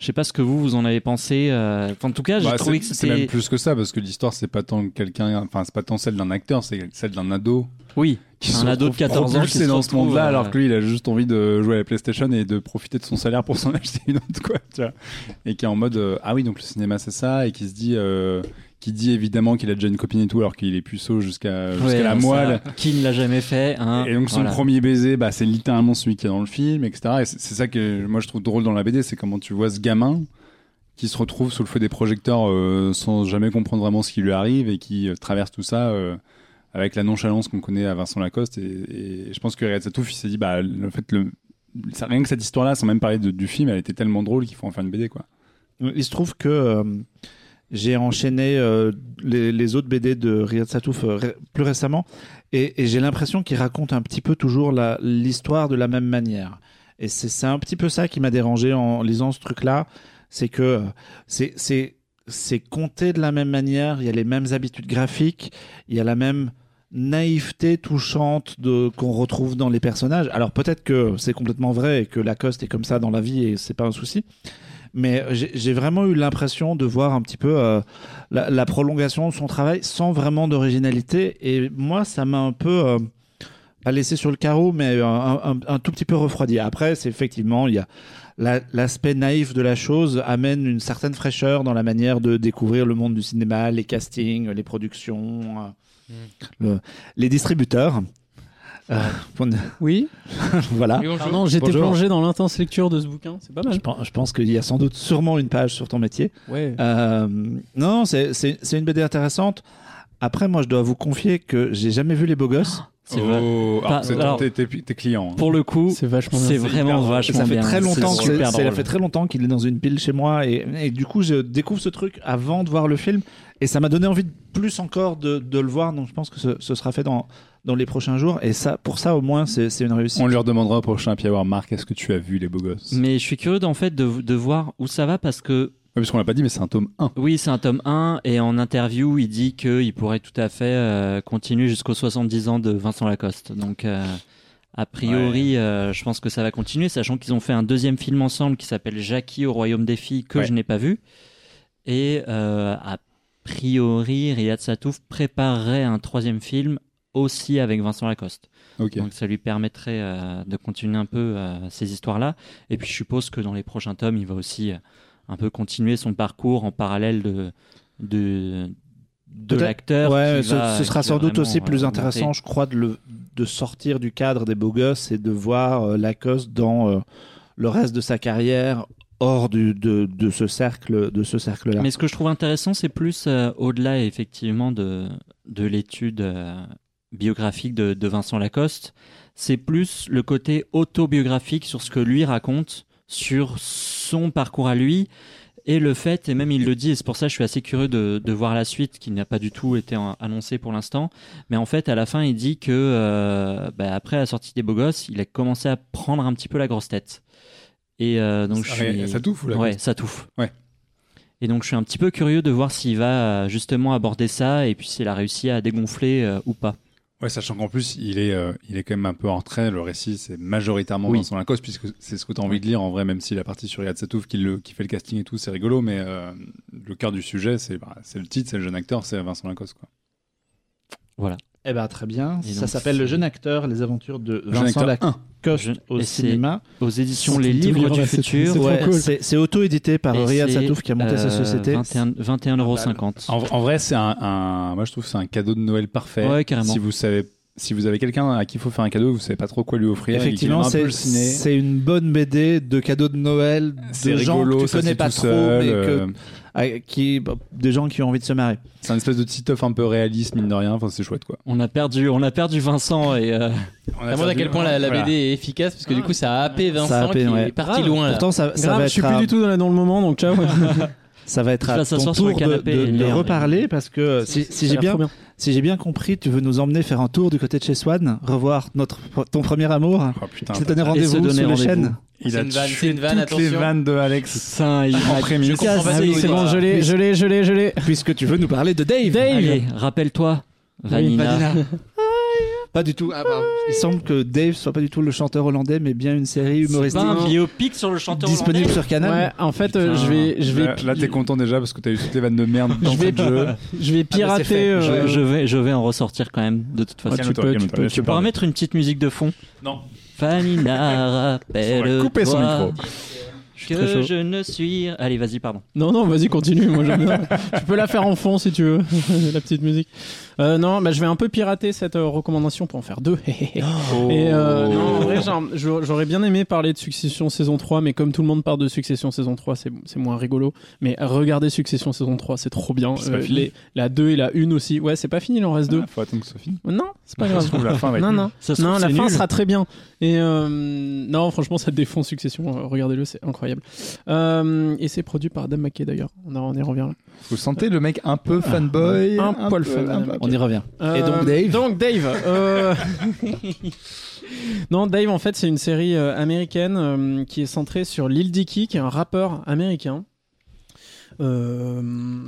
Je sais pas ce que vous vous en avez pensé. euh, enfin, en tout cas, j'ai Bah, trouvé que c'est c'est même c'était plus que ça parce que l'histoire c'est pas tant quelqu'un, enfin c'est pas tant celle d'un acteur, c'est celle d'un ado oui qui Un ado de retrouve 14 ans qui se dans ce monde-là euh, alors que lui il a juste envie de jouer à la PlayStation et de profiter de son salaire pour s'en acheter une autre quoi, tu vois. Et qui est en mode euh, ah oui donc le cinéma c'est ça et qui se dit qui dit évidemment qu'il a déjà une copine et tout alors qu'il est puceau jusqu'à jusqu'à Ouais, la ça, moelle. Qui ne l'a jamais fait hein, Et donc son voilà. premier baiser, bah, c'est littéralement celui qui est dans le film, etc. Et c'est ça que moi je trouve drôle dans la BD, c'est comment tu vois ce gamin qui se retrouve sous le feu des projecteurs euh, sans jamais comprendre vraiment ce qui lui arrive et qui euh, traverse tout ça euh, avec la nonchalance qu'on connaît à Vincent Lacoste. Et, et je pense que Riyad Satouf, il s'est dit, bah, le fait, le, ça- rien que cette histoire-là, sans même parler de- du film, elle était tellement drôle qu'il faut en faire une BD, quoi. Il se trouve que euh, j'ai enchaîné euh, les, autres BD de Riyad Satouf euh, plus récemment et, j'ai l'impression qu'il raconte un petit peu toujours l'histoire de la même manière. Et c'est un petit peu ça qui m'a dérangé en lisant ce truc-là. c'est que euh, c'est compté de la même manière. Il y a les mêmes habitudes graphiques. Il y a la même naïveté touchante qu'on retrouve dans les personnages. Alors peut-être que c'est complètement vrai et que Lacoste est comme ça dans la vie et c'est pas un souci. Mais j'ai vraiment eu l'impression de voir un petit peu euh, la, la prolongation de son travail sans vraiment d'originalité. Et moi, ça m'a un peu euh, pas laissé sur le carreau, mais un, un- un tout petit peu refroidi. Après, c'est effectivement, il y a la- l'aspect naïf de la chose amène une certaine fraîcheur dans la manière de découvrir le monde du cinéma, les castings, les productions, euh, le- les distributeurs. Euh, Oui. voilà. Pardon, j'étais plongé dans l'intense lecture de ce bouquin. C'est pas Je mal. pense, je pense qu'il y a sans doute sûrement une page sur ton métier. Ouais. Euh, non, c'est c'est- c'est une BD intéressante. Après, moi, je dois vous confier que j'ai jamais vu les beaux gosses. C'est vrai. Oh, alors, c'est alors- tes, tes- tes clients. hein. Pour le coup, C'est vachement c'est bien. vraiment hyper- vachement ça fait bien. très longtemps, C'est que- super ça fait très longtemps qu'il est dans une pile chez moi et, et du coup, je découvre ce truc avant de voir le film et ça m'a donné envie de plus encore de, de le voir. Donc, je pense que ce, ce sera fait dans dans les prochains jours et ça, pour ça, au moins, c'est c'est une réussite. On lui redemandera au prochain Pierre voir Marc, est-ce que tu as vu les beaux gosses? Mais je suis curieux en fait de, de voir où ça va parce que Parce qu'on l'a pas dit, mais c'est un tome 1. oui, c'est un tome 1 et en interview, il dit qu'il pourrait tout à fait euh, continuer jusqu'aux 70 ans de Vincent Lacoste. Donc euh, a priori, euh, je pense que ça va continuer, sachant qu'ils ont fait un deuxième film ensemble qui s'appelle Jackie au royaume des filles que Ouais. je n'ai pas vu. Et euh, a priori, Riyad Satouf préparerait un troisième film aussi avec Vincent Lacoste. Donc ça lui permettrait euh, de continuer un peu euh, ces histoires-là. Et puis je suppose que dans les prochains tomes, il va aussi euh, un peu continuer son parcours en parallèle de de, de l'acteur. Ouais, ce, va- ce sera sans doute aussi plus euh, intéressant, monter. je crois, de, le, de sortir du cadre des beaux gosses et de voir euh, Lacoste dans euh, le reste de sa carrière hors du, de, de ce cercle, de ce cercle-là. Mais ce que je trouve intéressant, c'est plus au-delà effectivement de, de l'étude biographique de, de Vincent Lacoste, c'est plus le côté autobiographique sur ce que lui raconte, sur son parcours à lui, et le fait, et même il le dit, et c'est pour ça que je suis assez curieux de, de voir la suite, qui n'a pas du tout été annoncée pour l'instant, mais en fait à la fin il dit que euh, bah, après la sortie des Beaux Gosses, il a commencé à prendre un petit peu la grosse tête. Et euh, donc je Ah, suis... Ça touffe ou la Ouais, ça touffe. Ouais. Et donc je suis un petit peu curieux de voir s'il va euh, justement aborder ça et puis s'il a réussi à dégonfler euh, ou pas. Ouais, sachant qu'en plus, il est, euh, il est quand même un peu en retrait. Le récit, c'est majoritairement Oui. Vincent Lacoste, puisque c'est ce que tu as envie de lire en vrai, même si la partie sur Yad Satouf qui, le, qui fait le casting et tout, c'est rigolo, mais euh, le cœur du sujet, c'est bah, c'est le titre, c'est le jeune acteur, c'est Vincent Lacoste. Quoi. Eh ben très bien. Et ça donc, s'appelle Le jeune acteur, les aventures de jeune Vincent acteur 1. Lacoste Je- au et c'est cinéma. Aux éditions Les Livres livre, du c'est- Futur. c'est trop Ouais, cool. c'est c'est auto-édité par Et Riyad Satouf qui a monté sa euh, société. 21 21,50 En, en vrai, c'est un, un- moi je trouve que c'est un cadeau de Noël parfait. Ouais, carrément. Si vous savez, si vous avez quelqu'un à qui il faut faire un cadeau, vous savez pas trop quoi lui offrir. Effectivement, un c'est une bonne BD de cadeaux de Noël C'est de gens rigolo, que tu connais pas trop, seul, mais que, euh, qui, bah, des gens qui ont envie de se marrer. c'est un espèce de petit un peu réaliste, mine de rien. Enfin, c'est chouette quoi. On a perdu, on a perdu Vincent et euh, Ça montre à quel point la, la Voilà. BD est efficace parce que du coup ça a happé Vincent Ça a happé, qui ouais. est parti loin. Pourtant, ça, ça Grave, va je suis être plus à, du tout dans, dans le moment, donc ciao. ça va être à ton tour de, de- de reparler parce que si, si a j'ai bien, si j'ai bien compris, tu veux nous emmener faire un tour du côté de chez Swan, revoir notre ton premier amour. Oh, putain, te donner rendez-vous sur les chaînes. il C'est a une vanne, tué c'est une vanne, toutes les attention. vannes de Alex. Il En prémisse. cassé. Je comprends pas Ah oui, ce c'est bon, je l'ai, je l'ai, je l'ai, je l'ai. Puisque tu veux nous parler de Dave. Dave. Allez, rappelle-toi, Vanina. Pas du tout. Ah, pardon. Il semble que Dave soit pas du tout le chanteur hollandais, mais bien une série humoristique pas un biopic sur le chanteur disponible hollandais sur Canal. Ouais, en fait, euh, Putain. je vais, je vais, Là, là, t'es content déjà parce que t'as eu toutes les vannes de merde dans Je vais- jeu. je vais Ah, bah, c'est fait. pirater. euh, Je, je vais, je vais en ressortir quand même de toute façon. tu peux, tu peux, Tu pourras parler. mettre une petite musique de fond. Non. Vanina, rappelle On va couper son micro. Que je ne suis. Allez, vas-y, pardon. Non, non, vas-y, continue. Moi, j'aime bien. tu peux la faire en fond si tu veux, la petite musique. Euh, non, bah, je vais un peu pirater cette euh, recommandation pour en faire deux. Et euh, non, en vrai, j'aurais bien aimé parler de Succession saison 3, mais comme tout le monde parle de Succession saison 3, c'est moins rigolo. Mais regardez Succession saison 3, c'est trop bien. C'est pas Euh, fini les- la 2 et la 1 aussi. Ouais, c'est pas fini, il en reste deux. Ah, faut attendre que ce soit fini. Non, c'est pas Ça grave. se trouve, la fin va être Non, non. Ça la fin nul. sera très bien. Et euh, non, franchement, ça défend Succession. Regardez-le, c'est incroyable. Euh, et c'est produit par Adam McKay d'ailleurs. On, en- on y revient là. Vous sentez le mec un peu fanboy Un poil peu- fan, un peu- On y revient. Et donc, Euh, Dave Donc Dave. euh, non, Dave, en fait, c'est une série euh, américaine euh, qui est centrée sur Lil Dicky, qui est un rappeur américain. euh,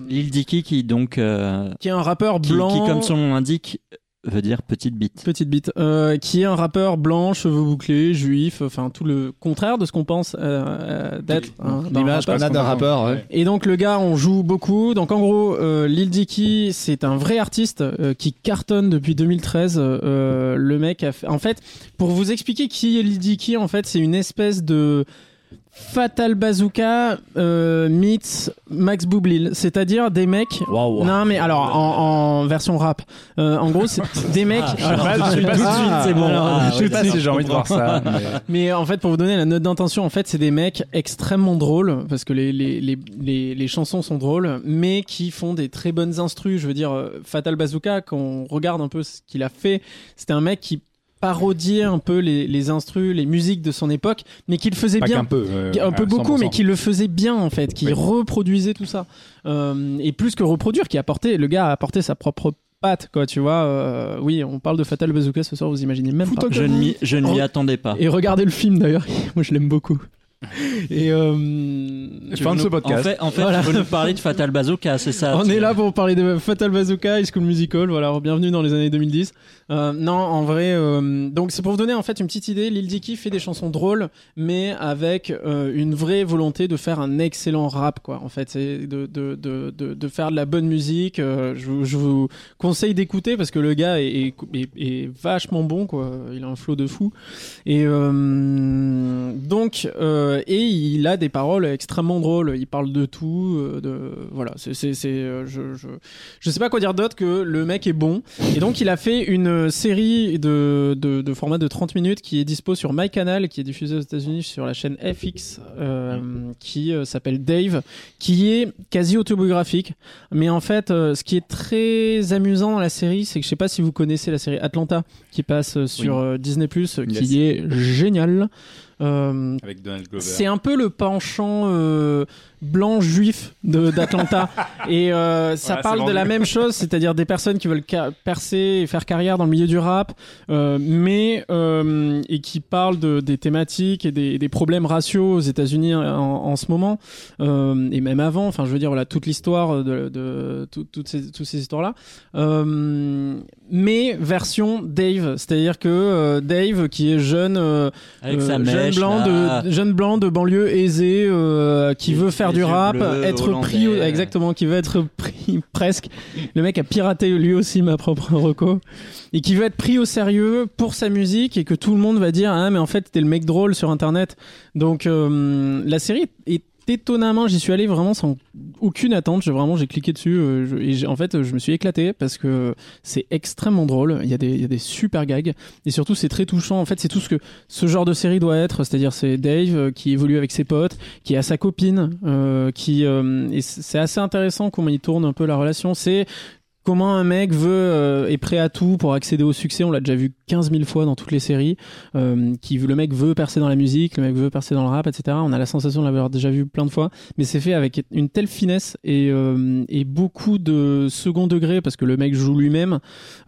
Lil Dicky qui donc euh, qui est un rappeur qui, blanc. qui, comme son nom l'indique veut dire petite bite. Petite bite. Euh, qui est un rappeur blanc, cheveux bouclés, juif, enfin tout le contraire de ce qu'on pense euh, euh, d'être. hein, d'un L'image rappeur. qu'on a d'un rappeur. ouais. Ouais. Et donc le gars, on joue beaucoup. Donc en gros, euh, Lil Dicky, c'est un vrai artiste euh, qui cartonne depuis 2013. Euh, le mec a fait... En fait, pour vous expliquer qui est Lil Dicky, en fait, c'est une espèce de Fatal Bazooka euh, meets Max Boublil, c'est-à-dire des mecs. Waouh. Non mais alors en, en version rap. Euh, en gros, c'est des mecs. alors, pas- je sais pas tout de si- suite, c'est bon. Ah, Je sais oui, pas non, si j'ai envie de voir ça. mais- mais en fait, pour vous donner la note d'intention, en fait, c'est des mecs extrêmement drôles parce que les, les, les, les, les chansons sont drôles, mais qui font des très bonnes instrus. Je veux dire, euh, Fatal Bazooka, quand on regarde un peu ce qu'il a fait, c'était un mec qui parodiait un peu les, les instrus, les musiques de son époque, mais qui le faisait Pas bien. peu. euh, un peu à beaucoup, 100%. mais qui le faisait bien en fait, qui Oui. reproduisait tout ça. Euh, et plus que reproduire, qui apportait, le gars a apporté sa propre patte, quoi, tu vois. euh, oui, on parle de Fatal Bazooka ce soir, vous imaginez même pas. Je ne m'y je ne m'y attendais pas. Et regardez le film d'ailleurs, moi je l'aime beaucoup. Et euh, Fin de ce En podcast. fait, en fait Voilà. tu veux nous parler de Fatal Bazooka, c'est ça on est là pour parler de Fatal Bazooka, High School Musical, voilà, bienvenue dans les années 2010. Euh, non, en vrai, euh, donc c'est pour vous donner en fait une petite idée, Lil Dicky fait des chansons drôles, mais avec euh, une vraie volonté de faire un excellent rap, quoi. En fait, c'est de, de, de, de, faire de la bonne musique. je, vous- conseille d'écouter parce que le gars est, vachement bon, quoi. Il a un flow de fou. Et donc, et il a des paroles extrêmement drôles. Il parle de tout, de voilà. C'est, je, je, je sais pas quoi dire d'autre que le mec est bon. Et donc, il a fait une série de, de, de format de 30 minutes qui est dispo sur MyCanal, qui est diffusée aux États-Unis sur la chaîne FX, euh, qui euh, s'appelle Dave, qui est quasi autobiographique. Mais en fait, euh, ce qui est très amusant dans la série, c'est que je sais pas si vous connaissez la série Atlanta, qui passe sur Disney+, qui est génial. Avec Donald Glover. c'est un peu le penchant blanc juif de- d'Atlanta et euh, ça parle de la même chose, c'est-à-dire des personnes qui veulent percer et faire carrière dans le milieu du rap, euh, mais euh, et qui parlent de, des thématiques et des, des problèmes raciaux aux États-Unis en, en ce moment euh, et même avant. Enfin, je veux dire voilà toute l'histoire de, de tout- toutes ces toutes ces histoires-là. Euh, mais version Dave, c'est-à-dire que euh, Dave qui est jeune. euh, avec euh, sa jeune mèche blanc là. de jeune blanc de banlieue aisée euh, qui veut faire du rap bleus, être pris exactement qui veut être pris presque. Le mec a piraté lui aussi ma propre reco. Et qui veut être pris au sérieux pour sa musique et que tout le monde va dire ah mais en fait t'es le mec drôle sur internet. Donc euh, la série est étonnamment j'y suis allé vraiment sans aucune attente. J'ai vraiment j'ai cliqué dessus euh, je- et en fait je me suis éclaté parce que c'est extrêmement drôle. Il y a des il y a des super gags. Et surtout c'est très touchant. En fait c'est tout ce que ce genre de série doit être. C'est-à-dire c'est Dave euh, qui évolue avec ses potes qui a sa copine euh, qui et c'est assez intéressant comment il tourne un peu la relation. C'est Comment un mec veut euh, est prêt à tout pour accéder au succès, on l'a déjà vu 15 000 fois dans toutes les séries. Euh, qui le mec veut percer dans la musique, le mec veut percer dans le rap, etc. On a la sensation de l'avoir déjà vu plein de fois, mais c'est fait avec une telle finesse et, euh, beaucoup de second degré parce que le mec joue lui-même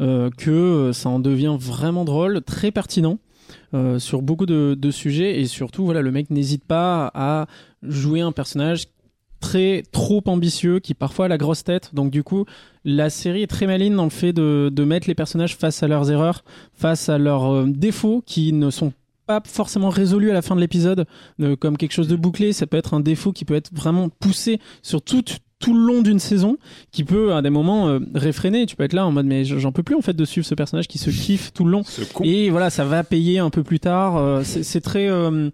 euh, que euh, ça en devient vraiment drôle, très pertinent. sur beaucoup de, de sujets et surtout voilà le mec n'hésite pas à jouer un personnage très trop ambitieux qui parfois a la grosse tête. Donc du coup la série est très maligne dans le fait de, de mettre les personnages face à leurs erreurs face à leurs euh, défauts qui ne sont pas forcément résolus à la fin de l'épisode. Euh, comme quelque chose de bouclé ça peut être un défaut qui peut être vraiment poussé sur tout tout le long d'une saison qui peut à des moments euh, réfréner. Tu peux être là en mode mais j'en peux plus en fait de suivre ce personnage qui se kiffe tout le long. Et voilà, ça va payer un peu plus tard. Euh, c'est c'est très euh,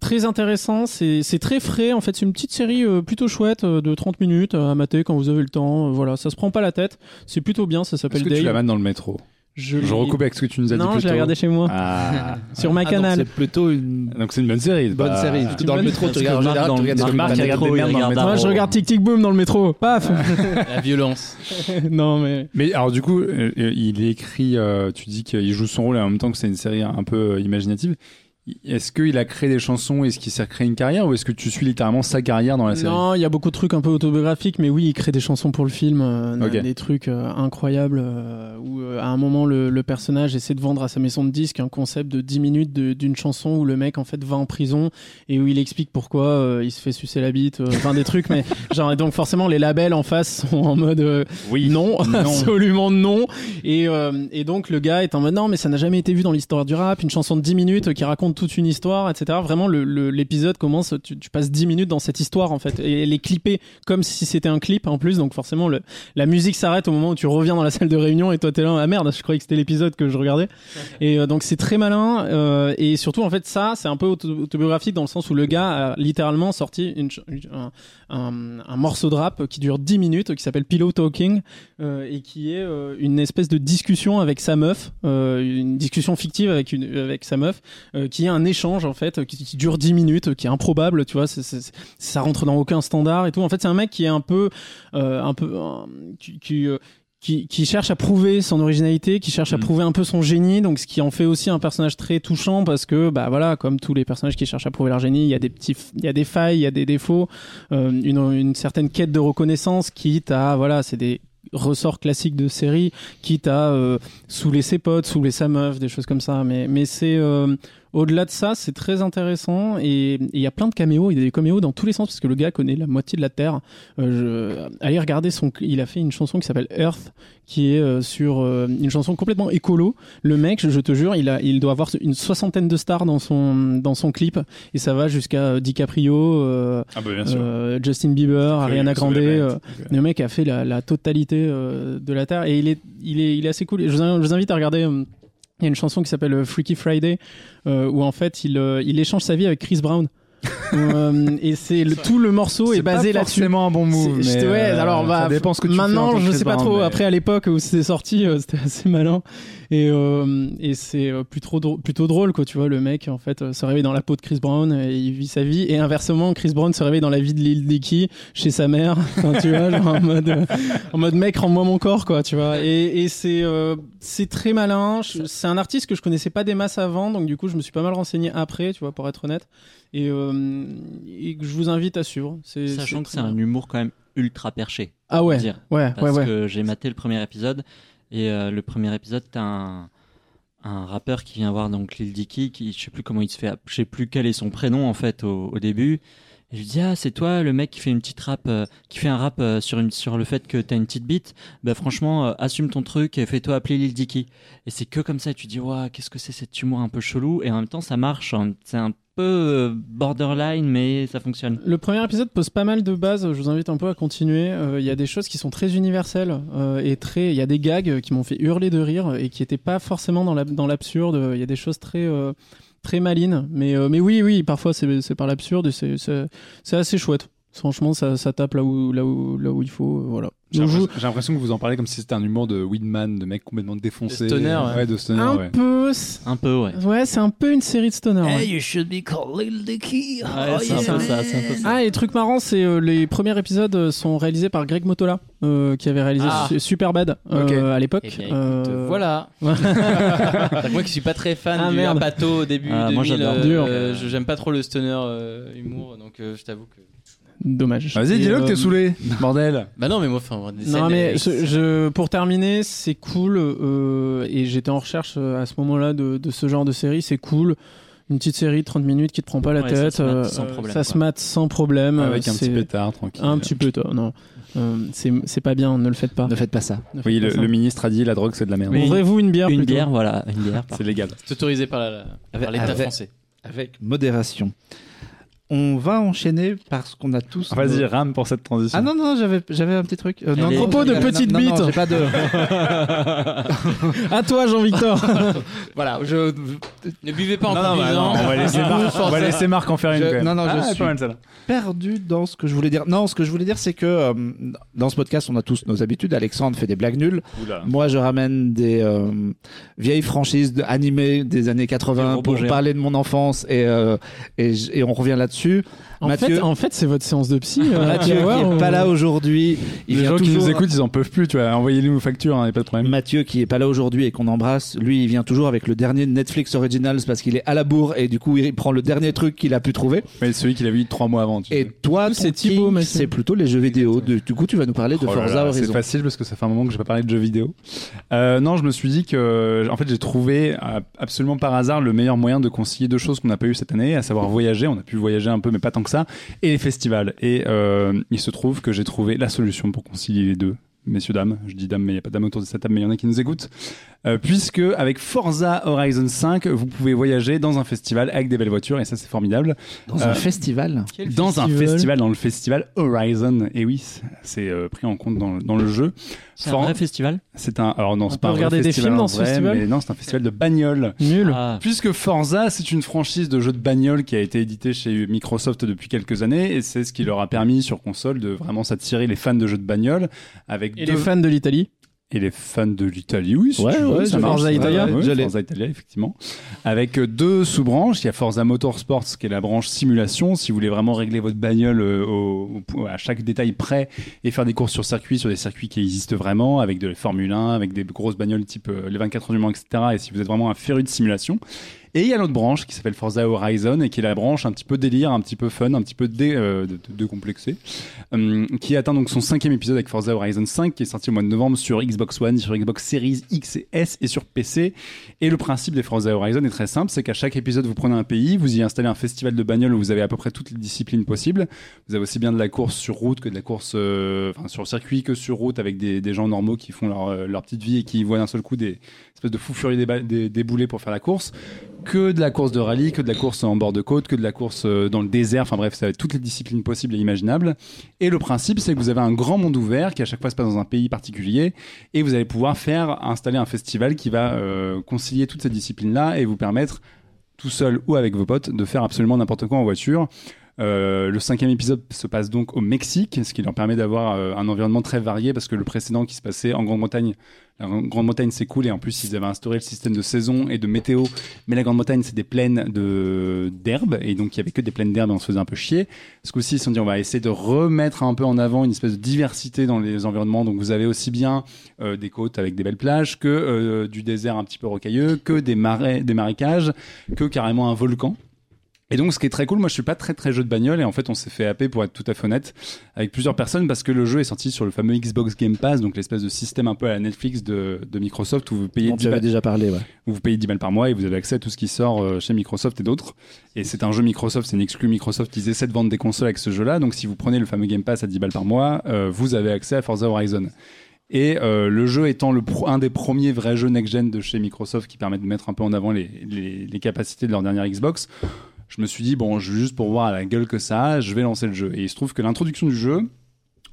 très intéressant. C'est très frais. En fait, c'est une petite série euh, plutôt chouette euh, de 30 minutes euh, à mater quand vous avez le temps. Voilà, ça se prend pas la tête. C'est plutôt bien. Ça Est-ce s'appelle que tu la Dave. mates dans le métro Je, recoupe avec ce que tu nous as dit Non, je l'ai regardé chez moi Ah. sur ma Ah, donc canal. c'est plutôt une Donc c'est une bonne série. bonne Bah, série. Dans le métro, tu regardes Marc, dans le- dans Marc, regarde des merdes dans métro. Moi, je regarde Tic Tic Boom dans le métro. Paf. La violence. non mais Mais alors du coup, euh, il écrit, euh, tu dis qu'il joue son rôle et en même temps que c'est une série un peu euh, imaginative. Est-ce qu'il a créé des chansons? Est-ce qu'il s'est créé une carrière? Ou est-ce que tu suis littéralement sa carrière dans la série? Non, il y a beaucoup de trucs un peu autobiographiques, mais oui, il crée des chansons pour le film, euh, des trucs euh, incroyables, euh, où euh, à un moment le, le personnage essaie de vendre à sa maison de disques un concept de 10 minutes d'une chanson où le mec en fait va en prison et où il explique pourquoi euh, il se fait sucer la bite, euh, enfin des trucs, mais genre et donc forcément les labels en face sont en mode euh, Oui. non, Non. absolument non. Et, euh, et donc le gars est en mode non, mais ça n'a jamais été vu dans l'histoire du rap, une chanson de 10 minutes qui raconte toute une histoire, etc. Vraiment, l'épisode commence, tu, passes 10 minutes dans cette histoire en fait, et elle est clippée comme si c'était un clip en plus, donc forcément la musique s'arrête au moment où tu reviens dans la salle de réunion et toi t'es là, ah merde, je croyais que c'était l'épisode que je regardais. Et euh, donc c'est très malin, euh, et surtout en fait ça, c'est un peu auto- autobiographique dans le sens où le gars a littéralement sorti un, morceau de rap qui dure 10 minutes, qui s'appelle Pillow Talking, euh, et qui est une espèce de discussion avec sa meuf, une discussion fictive avec, avec sa meuf, est un échange en fait, qui, qui dure 10 minutes, qui est improbable, tu vois, ça rentre dans aucun standard et tout. En fait, c'est un mec qui est un peu, euh, un peu, euh, qui, qui, euh, qui, qui cherche à prouver son originalité, qui cherche à Mhm. prouver un peu son génie, donc ce qui en fait aussi un personnage très touchant parce que bah voilà, comme tous les personnages qui cherchent à prouver leur génie, il y a des petits, il y a des failles, il y a des défauts, euh, une, une certaine quête de reconnaissance, quitte à voilà, c'est des ressorts classiques de série, quitte à euh, saouler ses potes, saouler sa meuf, des choses comme ça. Mais mais c'est euh, au-delà de ça, c'est très intéressant et il y a plein de caméos. Il y a des caméos dans tous les sens parce que le gars connaît la moitié de la terre. Euh, je... Allez regarder son. Il a fait une chanson qui s'appelle Earth, qui est euh, sur euh, une chanson complètement écolo. Le mec, je, je te jure, il a, il doit avoir une soixantaine de stars dans son dans son clip et ça va jusqu'à DiCaprio, Ah bah bien sûr. Justin Bieber, Ariana Grande. le mec a fait la, la totalité de la terre et il est, il est, il est assez cool. Je vous invite à regarder. Il y a une chanson qui s'appelle euh, Freaky Friday euh, où en fait il, euh, il échange sa vie avec Chris Brown. Euh, et c'est le, tout le morceau est, C'est basé là-dessus. forcément un bon move. C'est- mais, ouais, euh, alors bah, ça dépend ce que tu maintenant je sais pas trop. mais- Après à l'époque où c'était sorti, euh, c'était assez malin et euh, et c'est plutôt drôle, plutôt drôle quoi. Tu vois le mec en fait se réveille dans la peau de Chris Brown et il vit sa vie et inversement Chris Brown se réveille dans la vie de Lil Dicky chez sa mère. Enfin, tu vois genre en mode en mode mec rends-moi mon corps quoi. Tu vois et, et c'est euh, c'est très malin. C'est un artiste que je connaissais pas des masses avant donc du coup je me suis pas mal renseigné après tu vois pour être honnête et, euh, et que je vous invite à suivre. Sachant que c'est un humour quand même ultra perché. ah ouais dire. ouais ouais Parce ouais. que j'ai maté le premier épisode et euh, le premier épisode, t'as un, un rappeur qui vient voir donc Lil Dicky, qui je sais plus comment il se fait, je sais plus quel est son prénom en fait au, au début. Et je lui dis ah c'est toi le mec qui fait une petite rap, euh, qui fait un rap euh, sur une sur le fait que t'as une petite bite? Bah franchement euh, assume ton truc et fais-toi appeler Lil Dicky. Et c'est que comme ça tu dis waouh qu'est-ce que c'est cet humour un peu chelou? Et en même temps ça marche. hein. C'est un peu euh, borderline mais ça fonctionne. Le premier épisode pose pas mal de bases. Je vous invite un peu à continuer. Euh, Il y a des choses qui sont très universelles euh, et très. Il y a des gags qui m'ont fait hurler de rire et qui étaient pas forcément dans la- l'absurde. Il y a des choses très très malines. Mais mais oui oui parfois c'est par l'absurde c'est assez chouette. Franchement ça, ça tape là où là où là où il faut. euh, Voilà. J'ai l'impression que vous en parlez comme si c'était un humour de Weedman, de mec complètement défoncé. De stoner, ouais. Ouais, de stoner, un ouais. peu. Un peu ouais. Ouais c'est un peu une série de stoner. ouais. you should be called Lil Dicky. Oh, c'est un peu ça, c'est un peu ça. Ah, et le truc marrant, c'est euh, les premiers épisodes euh, sont réalisés par Greg Motola, euh, qui avait réalisé Ah. Su- Superbad euh, à l'époque. Eh Euh, voilà. Moi qui suis pas très fan Ah, du merde. Apato au début Ah, 2000, moi, euh, euh, j'aime pas trop le stoner euh, humour, donc euh, je t'avoue que. Dommage. Vas-y, Et, dis-le que euh, t'es saoulé, bordel. Bah non, mais moi, enfin, Non mais je, pour terminer, c'est cool euh, et j'étais en recherche euh, à ce moment-là de, de ce genre de série. C'est cool, une petite série de 30 minutes qui te prend pas la Ouais, ça tête. se mate euh, sans euh, problème, ça se mate sans problème. Avec euh, un petit pétard, tranquille. Un petit peu, toi, non. Euh, c'est c'est pas bien, ne le faites pas. Ne faites pas ça. Faites Oui, pas le, ça. le ministre a dit la drogue c'est de la merde. Oui. Ouvrez-vous une bière. Une plutôt. bière, voilà, une bière. C'est légal. C'est autorisé par l'État français. Avec modération. On va enchaîner parce qu'on a tous. Vas-y, nos- rame pour cette transition. Ah non, non, j'avais, j'avais un petit truc. Euh, non, Propos de non, bites. j'ai pas de. À toi, Jean-Victor. Voilà, je. Ne buvez pas en Non, non, bah, non, on va laisser Marc, on va laisser Marc en faire une. Je- quand même. non, non, je Ah, suis- pas mal, perdu dans ce que je voulais dire. Non, ce que je voulais dire, c'est que euh, dans ce podcast, on a tous nos habitudes. Alexandre fait des blagues nulles. Oula. Moi, je ramène des euh, vieilles franchises de- animées des années Des 80 robots pour parler de mon enfance et, euh, et on revient là-dessus. dessus En Mathieu- fait, en fait, c'est votre séance de psy. euh, Mathieu, qui voir, est ou- pas là aujourd'hui, il Les gens qui nous écoutent, ils en peuvent plus, tu vois. Envoyez-nous nos factures, hein, y a pas de problème. Mathieu, qui est pas là aujourd'hui et qu'on embrasse, lui, il vient toujours avec le dernier Netflix Original Originals parce qu'il est à la bourre et du coup il prend le dernier truc qu'il a pu trouver. Mais celui qu'il a vu trois mois avant. tu Et sais. toi, c'est Thibaut, c'est plutôt les jeux vidéo. Du, du coup, tu vas nous parler de Oh Forza là, C'est Horizon. facile parce que ça fait un moment que j'ai pas parlé de jeux vidéo. Euh, non, je me suis dit que, en fait, j'ai trouvé euh, absolument par hasard le meilleur moyen de concilier deux choses qu'on n'a pas eu cette année, à savoir voyager. On a pu voyager un peu, mais pas tant que ça, et les festivals. Et euh, il se trouve que j'ai trouvé la solution pour concilier les deux. Messieurs, dames, je dis dames, mais il n'y a pas de dames autour de cette table, mais il y en a qui nous écoutent. Euh, puisque avec Forza Horizon 5, vous pouvez voyager dans un festival avec des belles voitures, et ça c'est formidable. Dans Euh, un festival. dans un festival, dans le festival Horizon. Et oui, c'est euh, pris en compte dans, dans le jeu. C'est un vrai festival? C'est un, alors non, On c'est peut pas un vrai regarder des festival films en dans ce vrai, festival mais non, c'est un festival de bagnole. Nul. Ah, Puisque Forza, c'est une franchise de jeux de bagnole qui a été éditée chez Microsoft depuis quelques années, et c'est ce qui leur a permis sur console de vraiment s'attirer les fans de jeux de bagnole avec Et deux- les fans de l'Italie et les fans de l'Italie, oui, si Ouais, tu veux, ouais, ça je- marche. Forza Italia. ouais, Je l'ai. Forza Italia, effectivement. Avec euh, deux sous-branches. Il y a Forza Motorsports, qui est la branche simulation. Si vous voulez vraiment régler votre bagnole euh, au- au- à chaque détail près et faire des courses sur circuit, sur des circuits qui existent vraiment, avec de la Formule 1, avec des grosses bagnoles type euh, les 24 heures du Mans, etc. Et si vous êtes vraiment un féru de simulation. Et il y a l'autre branche qui s'appelle Forza Horizon et qui est la branche un petit peu délire, un petit peu fun, un petit peu euh, décomplexée, euh, qui atteint donc son cinquième épisode avec Forza Horizon 5 qui est sorti au mois de novembre sur Xbox One, sur Xbox Series X et S et sur PC. Et le principe des Forza Horizon est très simple, c'est qu'à chaque épisode vous prenez un pays, vous y installez un festival de bagnole où vous avez à peu près toutes les disciplines possibles. Vous avez aussi bien de la course sur route que de la course euh, sur circuit que sur route avec des, gens normaux qui font leur, euh, leur petite vie et qui voient d'un seul coup des espèces de fous furieux déba- dé- débouler pour faire la course que de la course de rallye, que de la course en bord de côte, que de la course euh, dans le désert, enfin bref, ça va être toutes les disciplines possibles et imaginables. Et le principe, c'est que vous avez un grand monde ouvert qui à chaque fois se passe dans un pays particulier et vous allez pouvoir faire installer un festival qui va euh, concilier toutes ces disciplines-là et vous permettre, tout seul ou avec vos potes, de faire absolument n'importe quoi en voiture. Euh, le cinquième épisode se passe donc au Mexique, ce qui leur permet d'avoir un environnement très varié parce que le précédent qui se passait en Grande-Bretagne, la Grande-Bretagne c'est cool et en plus ils avaient instauré le système de saison et de météo, mais la Grande-Bretagne c'est des plaines de d'herbe et donc il y avait que des plaines d'herbe et on se faisait un peu chier. Ce coup-ci ils se sont dit on va essayer de remettre un peu en avant une espèce de diversité dans les environnements. Donc vous avez aussi bien euh, des côtes avec des belles plages que euh, du désert un petit peu rocailleux, que des marais, des marécages, que carrément un volcan. Et donc, ce qui est très cool, moi je suis pas très très jeu de bagnole et en fait on s'est fait happer pour être tout à fait honnête avec plusieurs personnes parce que le jeu est sorti sur le fameux Xbox Game Pass, donc l'espèce de système un peu à la Netflix de, de Microsoft où vous payez dont 10 tu avais balles, déjà parlé. Ouais. où vous payez 10 balles par mois et vous avez accès à tout ce qui sort euh, chez Microsoft et d'autres. Et c'est un jeu Microsoft, c'est une exclu Microsoft. Ils essaient de vendre des consoles avec ce jeu-là, donc si vous prenez le fameux Game Pass à 10 balles par mois, euh, vous avez accès à Forza Horizon. Et euh, le jeu étant le pro- un des premiers vrais jeux next-gen de chez Microsoft qui permet de mettre un peu en avant les, les, les capacités de leur dernière Xbox, je me suis dit, bon, je- juste pour voir à la gueule que ça a, je vais lancer le jeu. Et il se trouve que l'introduction du jeu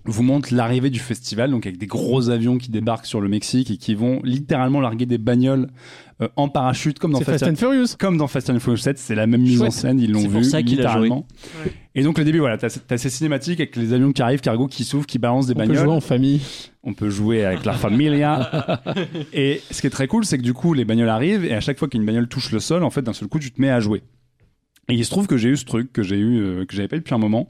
vous montre l'arrivée du festival, donc avec des gros avions qui débarquent sur le Mexique et qui vont littéralement larguer des bagnoles euh, en parachute, comme dans Fast Fast and Furious. comme dans Fast and Furious 7, c'est la même mise en scène, ils l'ont vu pour ça qu'il a littéralement. Et donc le début, voilà, t'as ces cinématiques avec les avions qui arrivent, cargo qui s'ouvrent, qui balancent des On peut bagnoles. jouer en famille. On peut jouer avec la familia. et ce qui est très cool, c'est que du coup, les bagnoles arrivent et à chaque fois qu'une bagnole touche le sol, en fait, d'un seul coup, tu te mets à jouer. Et il se trouve que j'ai eu ce truc que j'ai eu, euh, que j'avais pas eu depuis un moment,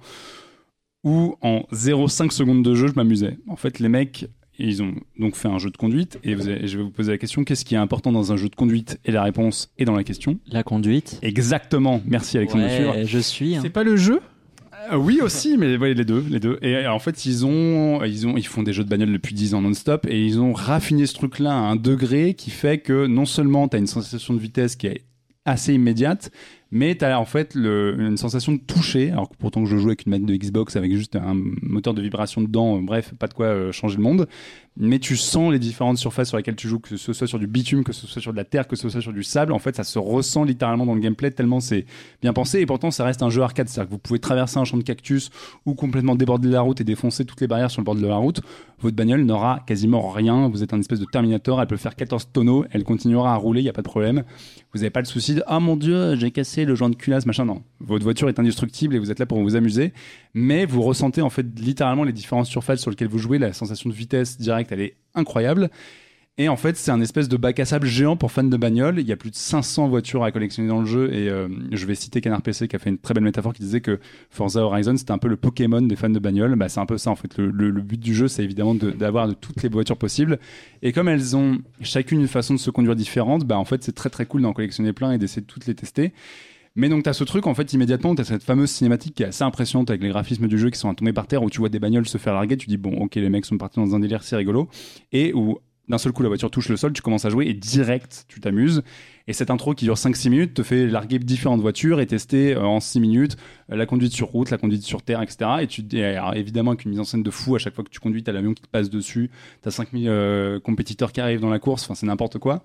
où en 0,5 secondes de jeu, je m'amusais. En fait, les mecs, ils ont donc fait un jeu de conduite et, vous avez- je vais vous poser la question qu'est-ce qui est important dans un jeu de conduite Et la réponse est dans la question. La conduite. Exactement. Merci Alexandre. Ouais, je suis. hein. C'est pas le jeu? Euh, oui aussi, mais ouais, les deux, les deux. Et euh, en fait, ils ont, ils ont, ils font des jeux de bagnole depuis 10 ans non-stop et ils ont raffiné ce truc-là à un degré qui fait que non seulement tu as une sensation de vitesse qui est assez immédiate, mais tu en fait une sensation de toucher, alors que pourtant je joue avec une manette de Xbox avec juste un moteur de vibration dedans, euh, bref, pas de quoi euh, changer le monde, mais tu sens les différentes surfaces sur lesquelles tu joues, que ce soit sur du bitume, que ce soit sur de la terre, que ce soit sur du sable, en fait ça se ressent littéralement dans le gameplay tellement c'est bien pensé, et pourtant ça reste un jeu arcade, c'est-à-dire que vous pouvez traverser un champ de cactus ou complètement déborder la route et défoncer toutes les barrières sur le bord de la route, votre bagnole n'aura quasiment rien, vous êtes un espèce de Terminator, elle peut faire 14 tonneaux, elle continuera à rouler, il n'y a pas de problème, vous n'avez pas le souci de « Ah mon dieu, j'ai cassé le joint de culasse, machin », non. Votre voiture est indestructible et vous êtes là pour vous amuser, mais vous ressentez en fait littéralement les différentes surfaces sur lesquelles vous jouez, la sensation de vitesse directe, elle est incroyable. Et en fait, c'est un espèce de bac à sable géant pour fans de bagnole. Il y a plus de 500 voitures à collectionner dans le jeu. Et euh, je vais citer Canard PC qui a fait une très belle métaphore qui disait que Forza Horizon, c'était un peu le Pokémon des fans de bagnole. Bah, c'est un peu ça en fait. Le, but du jeu, c'est évidemment de- d'avoir toutes les voitures possibles. Et comme elles ont chacune une façon de se conduire différente, bah, en fait, c'est très très cool d'en collectionner plein et d'essayer de toutes les tester. Mais donc, tu as ce truc, en fait, immédiatement, tu as cette fameuse cinématique qui est assez impressionnante avec les graphismes du jeu qui sont à tomber par terre, où tu vois des bagnoles se faire larguer, tu dis, bon, ok, les mecs sont partis dans un délire, c'est rigolo. Et où d'un seul coup, la voiture touche le sol, tu commences à jouer et direct, tu t'amuses. Et cette intro qui dure 5-6 minutes te fait larguer différentes voitures et tester euh, en 6 minutes euh, la conduite sur route, la conduite sur terre, etc. Et tu évidemment avec une mise en scène de fou à chaque fois que tu conduis, t'as l'avion qui te passe dessus, t'as 5000 euh, compétiteurs qui arrivent dans la course, enfin c'est n'importe quoi.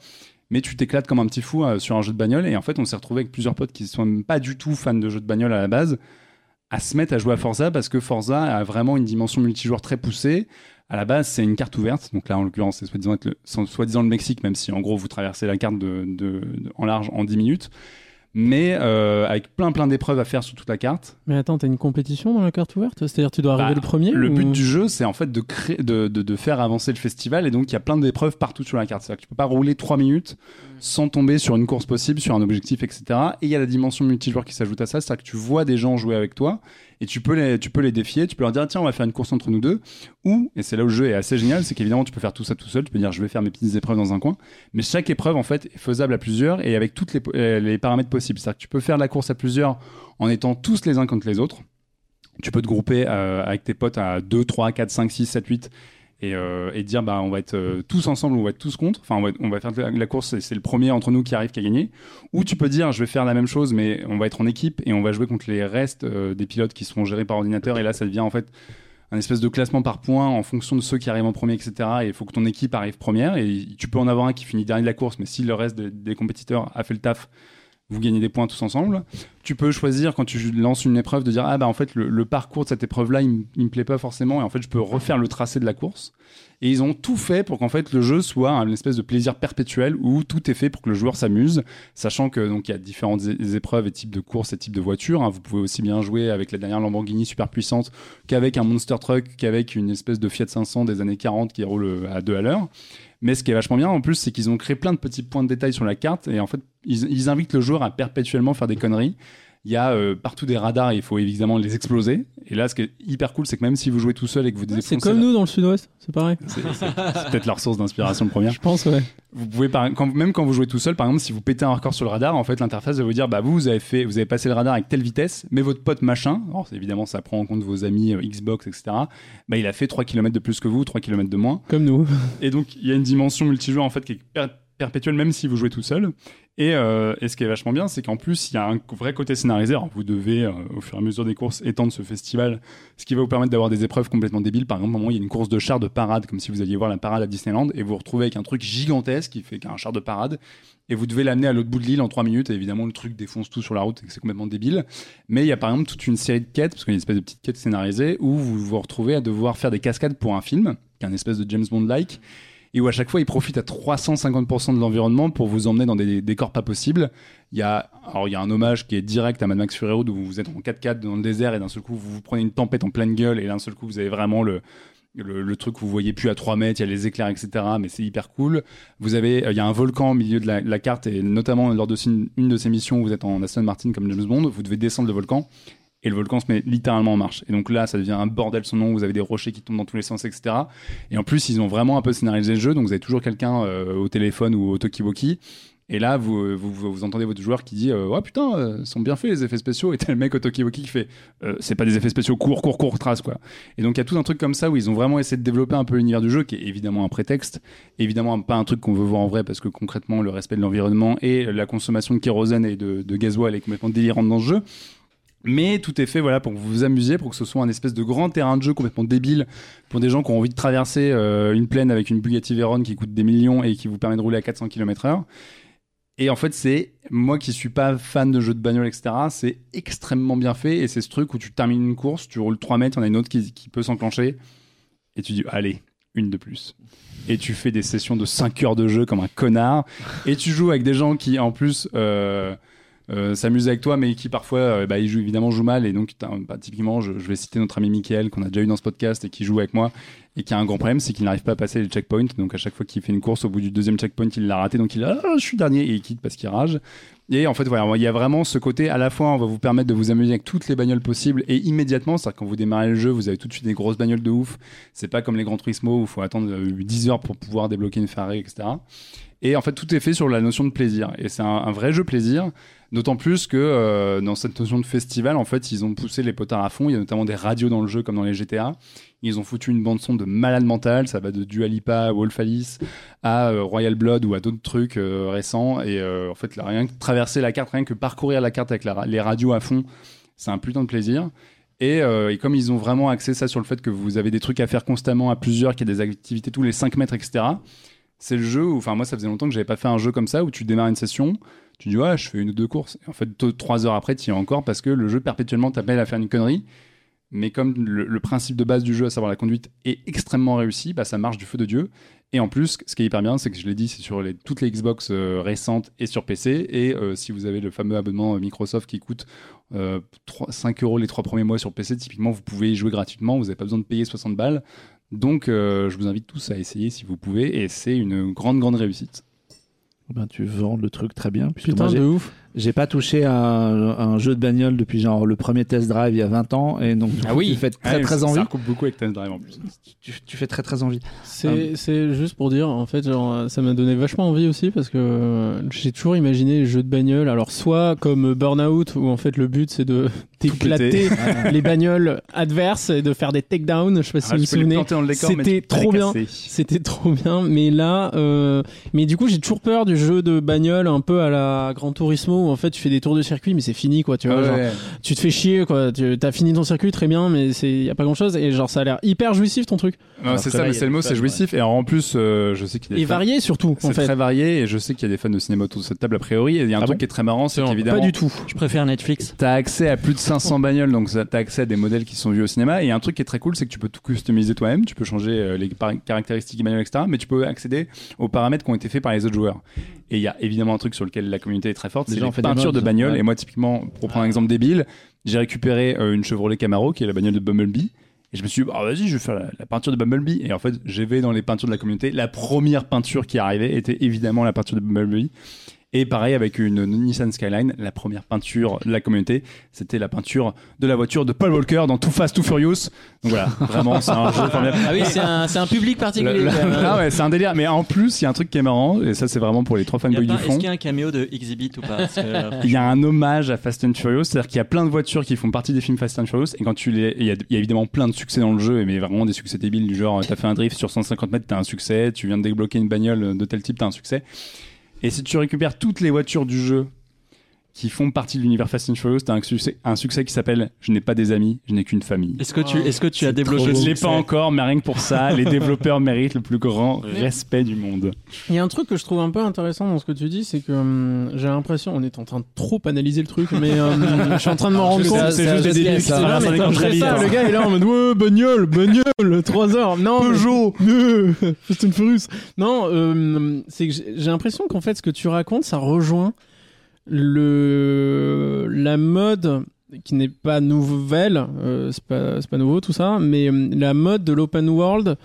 Mais tu t'éclates comme un petit fou euh, sur un jeu de bagnole et en fait on s'est retrouvé avec plusieurs potes qui sont même pas du tout fans de jeux de bagnole à la base à se mettre à jouer à Forza parce que Forza a vraiment une dimension multijoueur très poussée. À la base, c'est une carte ouverte. Donc là, en l'occurrence, c'est soi-disant le- Mexique, même si en gros, vous traversez la carte en large en 10 minutes. Mais euh, avec plein plein d'épreuves à faire sur toute la carte. Mais attends, t'as une compétition dans la carte ouverte? C'est-à-dire tu dois arriver Bah, le premier Le ou- but du jeu, c'est en fait de, créer, de, de, de faire avancer le festival. Et donc, il y a plein d'épreuves partout sur la carte. C'est-à-dire que tu peux pas rouler 3 minutes sans tomber sur une course possible, sur un objectif, etc. Et il y a la dimension multijoueur qui s'ajoute à ça. C'est-à-dire que tu vois des gens jouer avec toi et tu peux les, défier. Tu peux leur dire, tiens, on va faire une course entre nous deux. Ou, et c'est là où le jeu est assez génial, c'est qu'évidemment, tu peux faire tout ça tout seul. Tu peux dire, je vais faire mes petites épreuves dans un coin. Mais chaque épreuve, en fait, est faisable à plusieurs et avec les, euh, les paramètres possibles. C'est-à-dire que tu peux faire la course à plusieurs en étant tous les uns contre les autres. Tu peux te grouper euh, avec tes potes à 2, 3, 4, 5, 6, 7, 8 et, euh, et dire bah on va être euh, tous ensemble on va être tous contre. Enfin on va, faire la, course, c'est le premier entre nous qui arrive qui a gagné. Ou tu peux dire je vais faire la même chose mais on va être en équipe et on va jouer contre les restes euh, des pilotes qui seront gérés par ordinateur et là ça devient en fait un espèce de classement par points en fonction de ceux qui arrivent en premier, etc. Et il faut que ton équipe arrive première. Et tu peux en avoir un qui finit dernier de la course, mais si le reste des compétiteurs a fait le taf, vous gagnez des points tous ensemble. Tu peux choisir quand tu lances une épreuve de dire ah bah en fait le, parcours de cette épreuve là il, il me plaît pas forcément et en fait je peux refaire le tracé de la course. Et ils ont tout fait pour qu'en fait le jeu soit un espèce de plaisir perpétuel où tout est fait pour que le joueur s'amuse, sachant que donc il y a différentes épreuves et types de courses et types de voitures. hein. Vous pouvez aussi bien jouer avec la dernière Lamborghini super puissante qu'avec un monster truck, qu'avec une espèce de Fiat 500 des années 40 qui roule à 2 à l'heure. Mais ce qui est vachement bien en plus, c'est qu'ils ont créé plein de petits points de détail sur la carte et en fait ils, ils invitent le joueur à perpétuellement faire des conneries. Il y a euh, partout des radars et il faut évidemment les exploser. Et là, ce qui est hyper cool, c'est que même si vous jouez tout seul et que vous C'est comme nous dans le sud-ouest, c'est pareil. c'est peut-être leur source d'inspiration première. Je pense, ouais. Vous pouvez par- quand, même quand vous jouez tout seul, par exemple, si vous pétez un record sur le radar, en fait, l'interface va vous dire, bah vous, vous avez fait, vous avez passé le radar avec telle vitesse, mais votre pote machin, alors évidemment, ça prend en compte vos amis euh, Xbox, etc. Bah il a fait 3 km de plus que vous, 3 km de moins. Comme nous. Et donc, il y a une dimension multijoueur en fait qui est per- perpétuelle, même si vous jouez tout seul. Et, euh, et ce qui est vachement bien, c'est qu'en plus, il y a un vrai côté scénarisé. Alors, vous devez, euh, au fur et à mesure des courses, étendre ce festival, ce qui va vous permettre d'avoir des épreuves complètement débiles. Par exemple, à un moment, il y a une course de char de parade, comme si vous alliez voir la parade à Disneyland, et vous vous retrouvez avec un truc gigantesque qui fait qu'un char de parade, et vous devez l'amener à l'autre bout de l'île en 3 minutes. Et évidemment, le truc défonce tout sur la route, et c'est complètement débile. Mais il y a par exemple toute une série de quêtes, parce qu'il y a une espèce de petite quête scénarisée, où vous vous retrouvez à devoir faire des cascades pour un film, qui est un espèce de James Bond-like et où à chaque fois il profite à 350% de l'environnement pour vous emmener dans des décors pas possibles. Il y a, alors il y a un hommage qui est direct à Mad Max Fury où vous êtes en 4x4 dans le désert et d'un seul coup vous vous prenez une tempête en pleine gueule et d'un seul coup vous avez vraiment le, le, truc où vous voyez plus à 3 mètres, il y a les éclairs, etc. Mais c'est hyper cool. Vous avez, euh, il y a un volcan au milieu de la, de la carte et notamment lors de une, une de ces missions où vous êtes en Aston Martin comme James Bond, vous devez descendre le volcan et le volcan se met littéralement en marche. Et donc là, ça devient un bordel son nom, vous avez des rochers qui tombent dans tous les sens, etc. Et en plus, ils ont vraiment un peu scénarisé le jeu, donc vous avez toujours quelqu'un euh, au téléphone ou au talkie-walkie. Et là, vous, vous, entendez votre joueur qui dit euh, Ouais, putain, euh, sont bien faits les effets spéciaux. Et t'as le mec au talkie-walkie qui fait euh, C'est pas des effets spéciaux, court, court, court, trace, quoi. Et donc, il y a tout un truc comme ça où ils ont vraiment essayé de développer un peu l'univers du jeu, qui est évidemment un prétexte, évidemment pas un truc qu'on veut voir en vrai, parce que concrètement, le respect de l'environnement et la consommation de kérosène et de, de gasoil est complètement délirante dans ce jeu. Mais tout est fait voilà pour que vous vous amusiez, pour que ce soit un espèce de grand terrain de jeu complètement débile pour des gens qui ont envie de traverser euh, une plaine avec une Bugatti Veyron qui coûte des millions et qui vous permet de rouler à 400 km/h. Et en fait, c'est moi qui suis pas fan de jeux de bagnole, etc. C'est extrêmement bien fait et c'est ce truc où tu termines une course, tu roules 3 mètres, il y en a une autre qui, peut s'enclencher et tu dis allez, une de plus. Et tu fais des sessions de 5 heures de jeu comme un connard et tu joues avec des gens qui en plus euh, euh, s'amuse avec toi, mais qui parfois, euh, bah, il joue évidemment joue mal. Et donc, bah, typiquement, je, vais citer notre ami Michael qu'on a déjà eu dans ce podcast et qui joue avec moi et qui a un grand problème, c'est qu'il n'arrive pas à passer les checkpoints. Donc, à chaque fois qu'il fait une course, au bout du deuxième checkpoint, il l'a raté. Donc, il a, ah, je suis dernier et il quitte parce qu'il rage. Et en fait, voilà, il y a vraiment ce côté à la fois, on va vous permettre de vous amuser avec toutes les bagnoles possibles et immédiatement, c'est-à-dire quand vous démarrez le jeu, vous avez tout de suite des grosses bagnoles de ouf. C'est pas comme les Gran Turismo où il faut attendre euh, 10 heures pour pouvoir débloquer une Ferrari, etc. Et en fait, tout est fait sur la notion de plaisir. Et c'est un vrai jeu plaisir. D'autant plus que euh, dans cette notion de festival, en fait, ils ont poussé les potards à fond. Il y a notamment des radios dans le jeu, comme dans les GTA. Ils ont foutu une bande-son de malade mental. Ça va de Dua Lipa à Wolf Alice à euh, Royal Blood ou à d'autres trucs euh, récents. Et en fait, rien que traverser la carte, rien que parcourir la carte avec les radios à fond, c'est un putain de plaisir. Et, et comme ils ont vraiment axé ça sur le fait que vous avez des trucs à faire constamment à plusieurs, qu'il y a des activités tous les 5 mètres, etc. C'est le jeu où, enfin, moi, ça faisait longtemps que j'avais pas fait un jeu comme ça où tu démarres une session, tu dis, ouais, je fais une ou deux courses. Et en fait, trois heures après, tu y es encore parce que le jeu perpétuellement t'appelle à faire une connerie. Mais comme le, principe de base du jeu, à savoir la conduite, est extrêmement réussi, bah, ça marche du feu de Dieu. Et en plus, ce qui est hyper bien, c'est que je l'ai dit, c'est sur toutes les Xbox euh, récentes et sur PC. Et euh, si vous avez le fameux abonnement euh, Microsoft qui coûte euh, 3 5 euros les trois premiers mois sur PC, typiquement, vous pouvez y jouer gratuitement. Vous n'avez pas besoin de payer 60 balles. Donc, je vous invite tous à essayer si vous pouvez. Et c'est une grande, grande réussite. Ben, tu vends le truc très bien. puisque Putain moi, de ouf. J'ai pas touché à un, un jeu de bagnole depuis genre le premier test drive il y a 20 ans et donc Ah coup, oui. tu fais très Ouais, très ça- envie. Ça recoupe beaucoup avec Test Drive en plus. Tu, tu fais très très envie. C'est c'est juste pour dire, en fait, genre, ça m'a donné vachement envie aussi parce que euh, j'ai toujours imaginé les jeux de bagnole. Alors, soit comme Burnout, où en fait le but c'est de d'éclater les bagnoles adverses et de faire des takedowns. Je sais pas si Ah, vous vous les souvenez. C'était trop bien. C'était trop bien, mais là, euh, mais du coup, j'ai toujours peur du jeu de bagnole un peu à la Gran Turismo où en fait tu fais des tours de circuit, mais c'est fini quoi, tu vois. Ouais, genre, ouais. tu te fais chier quoi, tu as fini ton circuit très bien, mais c'est y a pas grand chose et genre ça a l'air hyper jouissif ton truc Non, c'est ça, là, mais c'est le mot, c'est ouais. jouissif. Et en plus, euh, je sais qu'il y a des et fans- varié surtout en C'est fait. très varié et je sais qu'il y a des fans de cinéma autour de cette table a priori. Et il y a un Ah truc bon qui est très marrant, c'est Non, qu'évidemment, Pas du tout. Je préfère Netflix. T'as accès à plus de 500 bagnoles, donc t'as accès à des modèles qui sont vus au cinéma. Et un truc qui est très cool, c'est que tu peux tout customiser toi-même, tu peux changer euh, les caractéristiques des bagnoles, etc. Mais tu peux accéder aux paramètres qui ont été faits par les autres joueurs. Et il y a évidemment un truc sur lequel la communauté est très forte, c'est les fait peintures de ouais. Et moi, typiquement, pour prendre un exemple débile, j'ai récupéré euh, une Chevrolet Camaro, qui est la bagnole de Bumblebee. Et je me suis dit, bah, vas-y, je vais faire la, la peinture de Bumblebee. Et en fait, j'ai vais dans les peintures de la communauté. La première peinture qui arrivait était évidemment la peinture de Bumblebee. Et pareil avec une Nissan Skyline, la première peinture de la communauté, c'était la peinture de la voiture de Paul Walker dans Too Fast, Too Furious. Donc voilà, vraiment, c'est un jeu formidable. Ah oui, c'est un, c'est un public particulier. Le- le- hein. Ah ouais, c'est un délire. Mais en plus, il y a un truc qui est marrant, et ça, c'est vraiment pour les trois fanboys du Est-ce fond. qu'il y a un caméo de Exhibit ou pas euh, Il y a un hommage à Fast and Furious, c'est-à-dire qu'il y a plein de voitures qui font partie des films Fast and Furious, et quand tu les, il y a, il y a évidemment plein de succès dans le jeu, mais vraiment des succès débiles du genre, t'as fait un drift sur 150 mètres, t'as un succès, tu viens de débloquer une bagnole de tel type, t'as un succès. Et si tu récupères toutes les voitures du jeu qui font partie de l'univers Fast and Furious, t'as un succès, un succès qui s'appelle Je n'ai pas des amis, je n'ai qu'une famille. Est-ce que tu, est-ce que tu as débloqué Je l'ai pas encore, mais rien que pour ça, les développeurs méritent le plus grand respect du monde. Il y a un truc que je trouve un peu intéressant dans ce que tu dis, c'est que hum, j'ai l'impression, on est en train de trop analyser le truc, mais hum, je suis en train de m'en rendre C'est compte. C'est juste des guess. le gars il est là en mode ouais bagnole, bagnole, 3 heures. Non, Peugeot, Fast and Furious. Non, euh, c'est que j'ai l'impression qu'en fait ce que tu racontes, ça rejoint le la mode qui n'est pas nouvelle, euh, c'est pas nouveau tout ça, mais hum, la mode de l'open world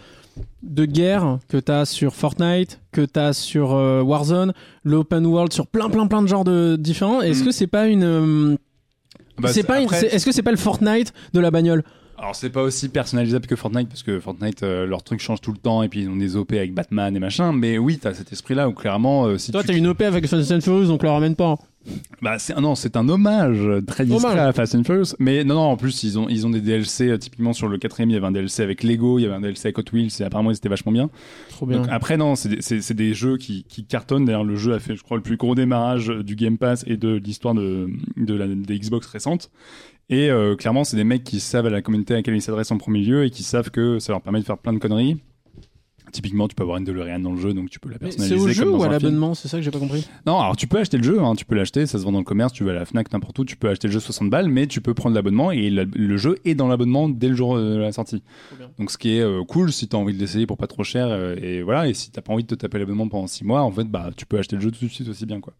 de guerre que tu as sur Fortnite, que tu as sur euh, Warzone, l'open world sur plein plein plein de genres de différents. Est-ce Mm. que c'est pas une euh, Bah, c'est pas une- après- c'est- est-ce que c'est pas le Fortnite de la bagnole? Alors c'est pas aussi personnalisable que Fortnite parce que Fortnite euh, leur truc change tout le temps et puis ils ont des OP avec Batman et machin mais oui t'as cet esprit là où clairement euh, si Toi tu t'as une OP avec Fast and Furious donc la ramène pas. bah c'est non c'est un hommage très discret Hommage. à Fast and Furious mais non non en plus ils ont ils ont des DLC euh, typiquement sur le quatrième il y avait un DLC avec Lego il y avait un DLC avec Hot Wheels et apparemment ils étaient vachement bien Trop bien. donc après non c'est des, c'est- des jeux qui, qui cartonnent d'ailleurs le jeu a fait je crois le plus gros démarrage du Game Pass et de l'histoire de, de la des Xbox récentes et euh, clairement c'est des mecs qui savent à la communauté à laquelle ils s'adressent en premier lieu et qui savent que ça leur permet de faire plein de conneries Typiquement, tu peux avoir une DeLorean dans le jeu, donc tu peux la personnaliser. c'est au jeu comme dans ou à l'abonnement C'est ça que j'ai pas compris? Non, alors tu peux acheter le jeu, hein, tu peux l'acheter, ça se vend dans le commerce, tu vas à la Fnac, n'importe où, tu peux acheter le jeu 60 balles, mais tu peux prendre l'abonnement et la- le jeu est dans l'abonnement dès le jour de la sortie. Donc ce qui est euh, cool si t'as envie de l'essayer pour pas trop cher euh, et voilà, et si t'as pas envie de te taper l'abonnement pendant 6 mois, en fait, bah tu peux acheter le jeu tout de suite aussi bien quoi.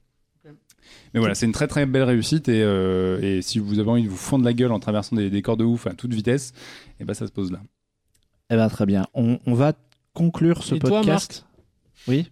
Mais voilà, c'est une très très belle réussite et, euh, et si vous avez envie de vous fondre la gueule en traversant des décors de ouf à toute vitesse, et ben ça se pose là. Eh ben très bien. On, on va conclure ce Et toi, podcast. oui.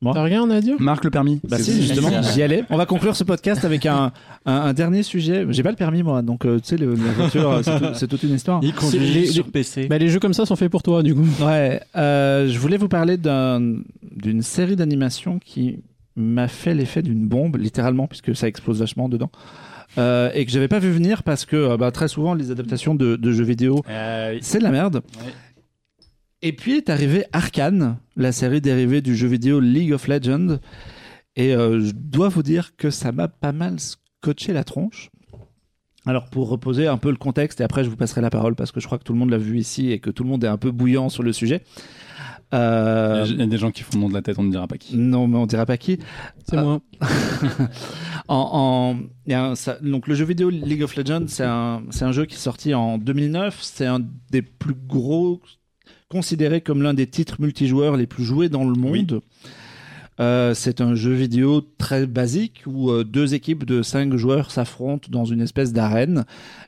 Moi T'as rien à dire Marc le permis. Bah si, justement, j'y allais. On va conclure ce podcast avec un, un, un dernier sujet. J'ai pas le permis moi, donc euh, tu sais, la voiture, euh, c'est tout- c'est toute une histoire. Il conduit les- sur PC. Bah, les jeux comme ça sont faits pour toi, du coup. Ouais, euh, je voulais vous parler d'un- d'une série d'animation qui m'a fait l'effet d'une bombe, littéralement, puisque ça explose vachement dedans. Euh, et que j'avais pas vu venir parce que euh, bah, très souvent les adaptations de, de jeux vidéo Euh, c'est de la merde. Ouais. Et puis est arrivé Arkane, la série dérivée du jeu vidéo League of Legends. Et euh, je dois vous dire que ça m'a pas mal scotché la tronche. Alors pour reposer un peu le contexte, et après je vous passerai la parole parce que je crois que tout le monde l'a vu ici et que tout le monde est un peu bouillant sur le sujet. Euh, Il y a des gens qui font le nom de la tête, on ne dira pas qui. non, mais on dira pas qui. C'est moi. En, en- il y a un- ça- donc le jeu vidéo League of Legends, c'est un, c'est un jeu qui est sorti en 2009. C'est un des plus gros, considéré comme l'un des titres multijoueurs les plus joués dans le monde. Euh, c'est un jeu vidéo très basique où euh, deux équipes de cinq joueurs s'affrontent dans une espèce d'arène.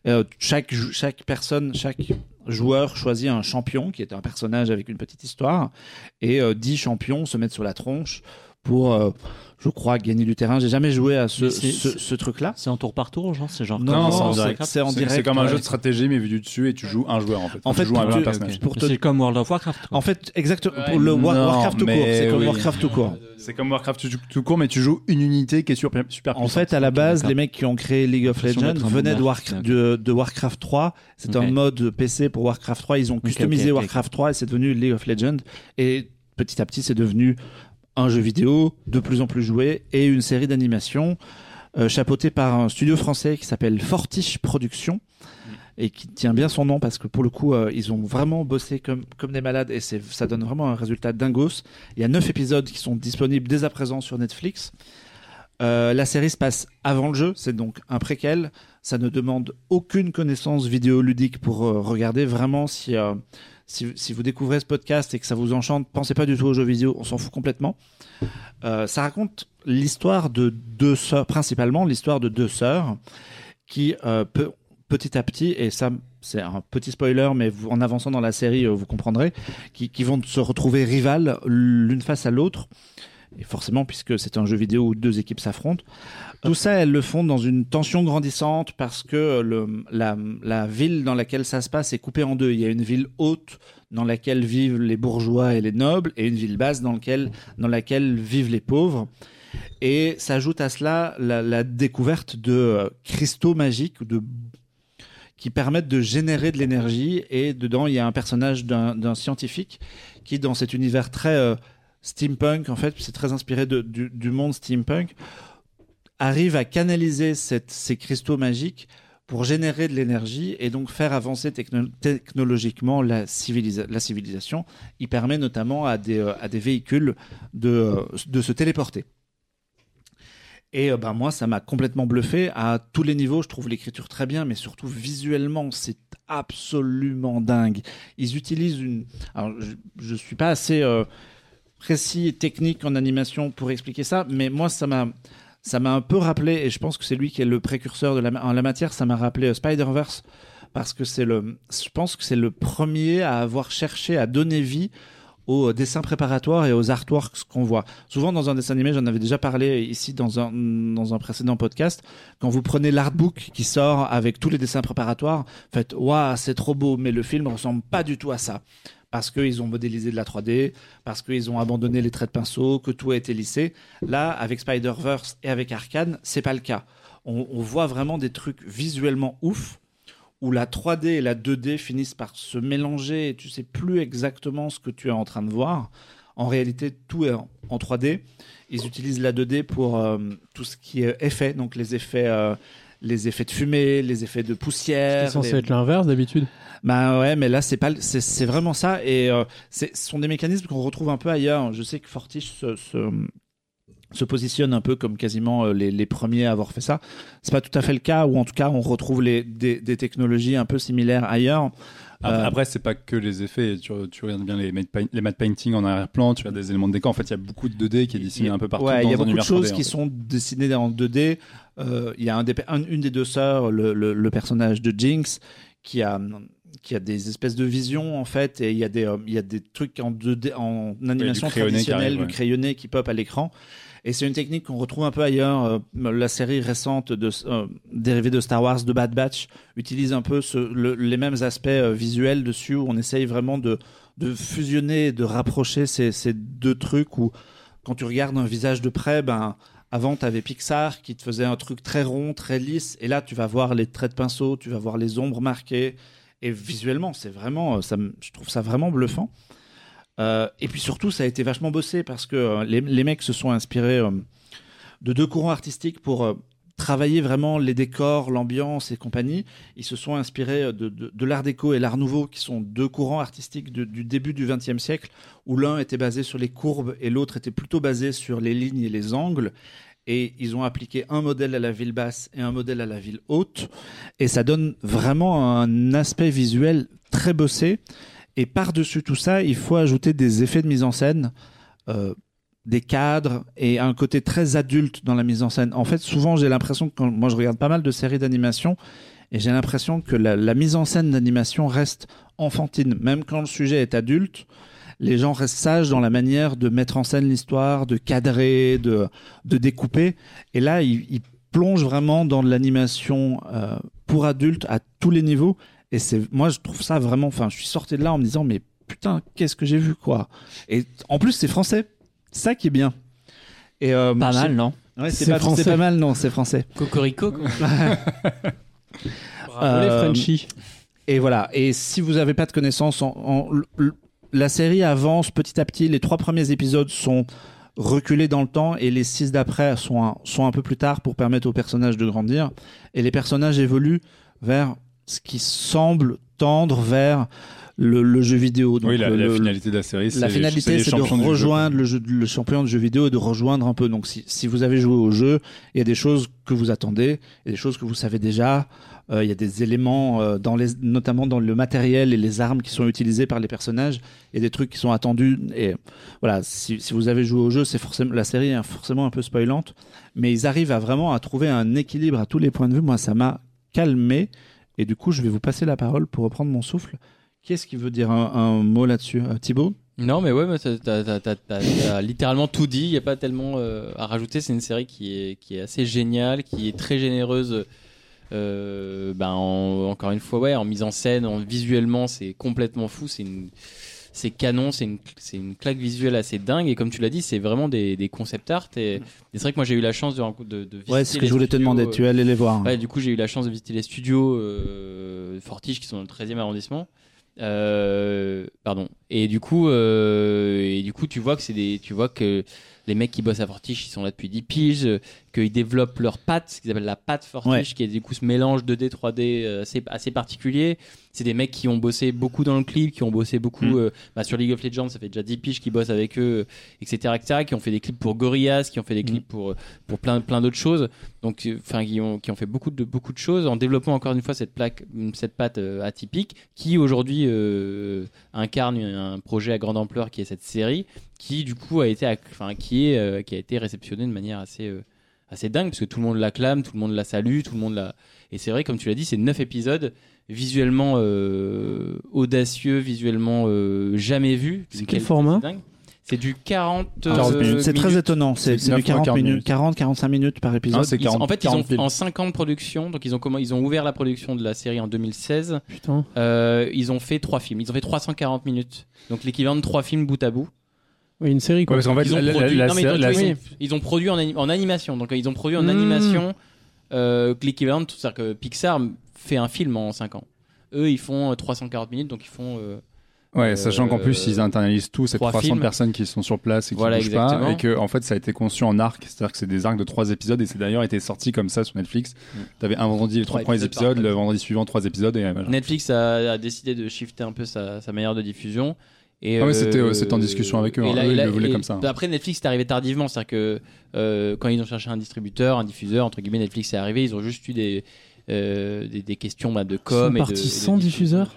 Euh, chaque, chaque personne, chaque joueur choisit un champion qui est un personnage avec une petite histoire et dix champions se mettent sur la tronche pour, euh, je crois, gagner du terrain. J'ai jamais joué à ce, truc-là. C'est en tour par tour, genre c'est genre. Non, comme non, dans c'est- en direct. c'est comme un ouais. jeu de stratégie, mais vu du dessus, et tu joues un joueur en fait. En fait, tu joues un, tu- un tu- personnage. Te- C'est comme World of Warcraft. quoi. En fait, exactement. Ouais. le Non, Warcraft tout court, c'est comme oui. Warcraft tout court. C'est comme Warcraft tout, court, mais tu joues une unité qui est super, super En fait, à la base, les mecs qui ont créé League of Legends venaient de, Warcraft, arc, de, de Warcraft 3. C'est Ok. un mode PC pour Warcraft 3. Ils ont customisé Warcraft 3 et c'est devenu League of Legends. Et petit à petit, c'est devenu un jeu vidéo de plus en plus joué et une série d'animations euh, chapeautée par un studio français qui s'appelle Fortiche Productions et qui tient bien son nom parce que pour le coup, euh, ils ont vraiment bossé comme, comme des malades et ça donne vraiment un résultat dingos. Il y a neuf épisodes qui sont disponibles dès à présent sur Netflix. Euh, la série se passe avant le jeu, c'est donc un préquel. Ça ne demande aucune connaissance vidéoludique pour euh, regarder. Vraiment, si, si, vous découvrez ce podcast et que ça vous enchante, pensez pas du tout aux jeux vidéo, on s'en fout complètement. Euh, ça raconte l'histoire de deux sœurs, principalement l'histoire de deux sœurs qui, euh, pe- petit à petit, et ça c'est un petit spoiler, mais en avançant dans la série, euh, vous comprendrez, qui vont se retrouver rivales l'une face à l'autre. Et forcément, puisque c'est un jeu vidéo où deux équipes s'affrontent. Tout ça, elles le font dans une tension grandissante parce que le, la, la ville dans laquelle ça se passe est coupée en deux. Il y a une ville haute dans laquelle vivent les bourgeois et les nobles et une ville basse dans laquelle, dans laquelle vivent les pauvres. Et s'ajoute à cela la, la découverte de euh, cristaux magiques de qui permettent de générer de l'énergie et dedans il y a un personnage d'un d'un scientifique qui dans cet univers très euh, steampunk en fait c'est très inspiré du, monde steampunk arrive à canaliser ces cristaux magiques pour générer de l'énergie et donc faire avancer techno- technologiquement la, civilisa- la civilisation. Il permet notamment à des, euh, véhicules de, euh, de se téléporter. Et ben moi, ça m'a complètement bluffé à tous les niveaux. Je trouve l'écriture très bien, mais surtout visuellement, c'est absolument dingue. Ils utilisent une. Alors, je, je suis pas assez précis et technique en animation pour expliquer ça, mais moi, ça m'a. Ça m'a un peu rappelé, et je pense que c'est lui qui est le précurseur en la matière, ça m'a rappelé euh, Spider-Verse, parce que c'est le, je pense que c'est le premier à avoir cherché à donner vie aux dessins préparatoires et aux artworks qu'on voit. Souvent dans un dessin animé, j'en avais déjà parlé ici dans un, dans un précédent podcast, quand vous prenez l'artbook qui sort avec tous les dessins préparatoires, faites waouh, c'est trop beau, mais le film ressemble pas du tout à ça. Parce qu'ils ont modélisé de la 3D, parce qu'ils ont abandonné les traits de pinceau, que tout a été lissé. Là, avec Spider-Verse et avec Arkane, c'est pas le cas. On, voit vraiment des trucs visuellement ouf, où la 3D et la 2D finissent par se mélanger et tu sais plus exactement ce que tu es en train de voir. En réalité, tout est en, en 3D. Ils utilisent la 2D pour euh, tout ce qui est effet, donc les effets, euh, les effets de fumée, les effets de poussière. C'est censé les- être l'inverse d'habitude. bah ouais, mais là c'est pas, c'est c'est vraiment ça et euh, c'est- ce sont des mécanismes qu'on retrouve un peu ailleurs. Je sais que Fortiche se, se, se positionne un peu comme quasiment euh, les, les premiers à avoir fait ça. C'est pas tout à fait le cas, ou en tout cas on retrouve les, des, des technologies un peu similaires ailleurs. Après, Euh, après, c'est pas que les effets. Tu, tu regardes bien les les matte painting en arrière-plan, tu as des éléments de décor. En fait, il y a beaucoup de 2D qui est dessiné un peu partout. Ouais, il y a beaucoup de choses 3D, qui en fait. sont dessinées en 2D. Euh, Il y a un des, un- une des deux sœurs, le, le- le personnage de Jinx, qui a qui a des espèces de visions en fait, et il y a des euh, il y a des trucs en 2D en animation traditionnelle, arrive, ouais. du crayonné qui pop à l'écran. Et c'est une technique qu'on retrouve un peu ailleurs. Euh, la série récente de, euh, dérivée de Star Wars, de Bad Batch, utilise un peu ce, le- les mêmes aspects visuels dessus, où on essaye vraiment de, de fusionner, de rapprocher ces, ces deux trucs où, quand tu regardes un visage de près, ben, avant, tu avais Pixar qui te faisait un truc très rond, très lisse, et là, tu vas voir les traits de pinceau, tu vas voir les ombres marquées, et visuellement, c'est vraiment, euh, je trouve ça vraiment bluffant. Euh, et puis surtout, ça a été vachement bossé parce que euh, les, mecs se sont inspirés de deux courants artistiques pour travailler vraiment les décors, l'ambiance et compagnie. Ils se sont inspirés euh, de, de, l'art déco et l'art nouveau, qui sont deux courants artistiques du début du XXe siècle, où l'un était basé sur les courbes et l'autre était plutôt basé sur les lignes et les angles. Et ils ont appliqué un modèle à la ville basse et un modèle à la ville haute. Et ça donne vraiment un aspect visuel très bossé. Et par-dessus tout ça, il faut ajouter des effets de mise en scène, euh, des cadres et un côté très adulte dans la mise en scène. En fait, souvent, j'ai l'impression que moi, je regarde pas mal de séries d'animation et j'ai l'impression que la, la mise en scène d'animation reste enfantine. Même quand le sujet est adulte, les gens restent sages dans la manière de mettre en scène l'histoire, de cadrer, de, de découper. Et là, ils, ils plongent vraiment dans de l'animation euh, pour adultes à tous les niveaux. Et c'est, moi, je trouve ça vraiment. Enfin, je suis sorti de là en me disant, mais putain, qu'est-ce que j'ai vu, quoi. Et en plus, c'est français. Ça qui est bien. Et euh, Pas mal, non Ouais, c'est pas, français. c'est pas mal, non, c'est français. Cocorico. quoi. Bravo les Euh, Frenchies. Et voilà. Et si vous n'avez pas de connaissances, en, la série avance petit à petit. Les trois premiers épisodes sont reculés dans le temps et les six d'après sont un, sont un peu plus tard pour permettre aux personnages de grandir. Et les personnages évoluent vers ce qui semble tendre vers le, le jeu vidéo. Donc Oui, la, le- la le- finalité de la série, c'est la finalité, c'est de rejoindre le, jeu, le champion de jeu vidéo et de rejoindre un peu. Donc, si, si vous avez joué au jeu, il y a des choses que vous attendez, il y a des choses que vous savez déjà. euh, il y a des éléments, euh, dans les, notamment dans le matériel et les armes qui sont utilisées par les personnages. A des trucs qui sont attendus. Et voilà, si, si vous avez joué au jeu, c'est forcément la série est forcément un peu spoilante, mais ils arrivent à vraiment à trouver un équilibre à tous les points de vue. Moi, ça m'a calmé. Et du coup, je vais vous passer la parole pour reprendre mon souffle. Qui est-ce qui veut dire un, mot là-dessus Euh, Thibaut? Non, mais ouais, t'as- littéralement tout dit. Il n'y a pas tellement euh, à rajouter. C'est une série qui est, qui est assez géniale, qui est très généreuse. Euh, ben, en- encore une fois, ouais, en mise en scène, en, visuellement, c'est complètement fou. C'est une. C'est canon, c'est une, c'est une claque visuelle assez dingue. Et comme tu l'as dit, c'est vraiment des, des concept art. Et, et c'est vrai que moi, j'ai eu la chance de, de, de visiter Ouais, c'est ce que les je voulais te studios, demander. euh, Tu es allé les voir. Ouais, du coup, j'ai eu la chance de visiter les studios euh, Fortige qui sont dans le 13e arrondissement. Euh, pardon. Et du coup, euh, et du coup, tu vois que c'est des, tu vois que les mecs qui bossent à Fortige, ils sont là depuis 10 piges, euh, qu'ils développent leur patte, ce qu'ils appellent la patte Fortige, Ouais. qui est du coup ce mélange 2D, 3D euh, assez, assez particulier. C'est des mecs qui ont bossé beaucoup dans le clip, qui ont bossé beaucoup Mm. euh, bah, sur League of Legends, ça fait déjà 10 piges qu'ils bossent avec eux, etc., etc., qui ont fait des clips pour Gorillaz, qui ont fait des clips pour, pour plein, plein d'autres choses. Donc, euh, enfin, qui ont, qui ont fait beaucoup de, beaucoup de choses en développant encore une fois cette plaque, cette patte euh, atypique, qui aujourd'hui euh, incarne un projet à grande ampleur qui est cette série, qui du coup a été, enfin, qui est, euh, qui a été réceptionné de manière assez, euh, assez dingue parce que tout le monde l'acclame, tout le monde la salue, tout le monde la. Et c'est vrai, comme tu l'as dit, c'est neuf épisodes visuellement euh, audacieux, visuellement euh, jamais vu. C'est quel format. C'est du 40, 40 euh, minutes. C'est très étonnant. C'est du 9 fois 40 40 minutes, minutes. 40, 45 minutes par épisode. Non, c'est Ils ont- 40, en fait, ils 40 ont minutes. en 5 ans de production, donc ils ont comment ils ont ouvert la production de la série en 2016. Putain. Euh, ils ont fait trois films. Ils ont fait 340 minutes, donc l'équivalent de trois films bout à bout. Oui, une série Ouais, quoi. parce qu'en fait, ils ont produit, ils, ont, en, ani- en animation. Donc ils ont produit en Mm. animation euh, l'équivalent, de- c'est-à-dire que Pixar fait un film en 5 ans. Eux, ils font euh, 340 minutes, donc ils font. euh, Ouais, sachant qu'en plus, Euh, ils internalisent tous ces trois 300 films. personnes qui sont sur place et qui Voilà, bougent exactement. pas. Et que, en fait, ça a été conçu en arc. C'est-à-dire que c'est des arcs de trois épisodes et c'est d'ailleurs été sorti comme ça sur Netflix. Mm. T'avais un vendredi les trois premiers épisodes le vendredi suivant trois épisodes et. Netflix a, a décidé de shifter un peu sa, sa manière de diffusion. Et, Ah ouais, c'était, euh, euh, c'était en discussion avec eux, et hein. là- Eux, et ils le voulaient comme ça. bah Après, Netflix est arrivé tardivement. C'est-à-dire que euh, quand ils ont cherché un distributeur, un diffuseur, entre guillemets, Netflix est arrivé. Ils ont juste eu des, euh, des, des questions bah, de Ils sont com. partis et de sans diffuseur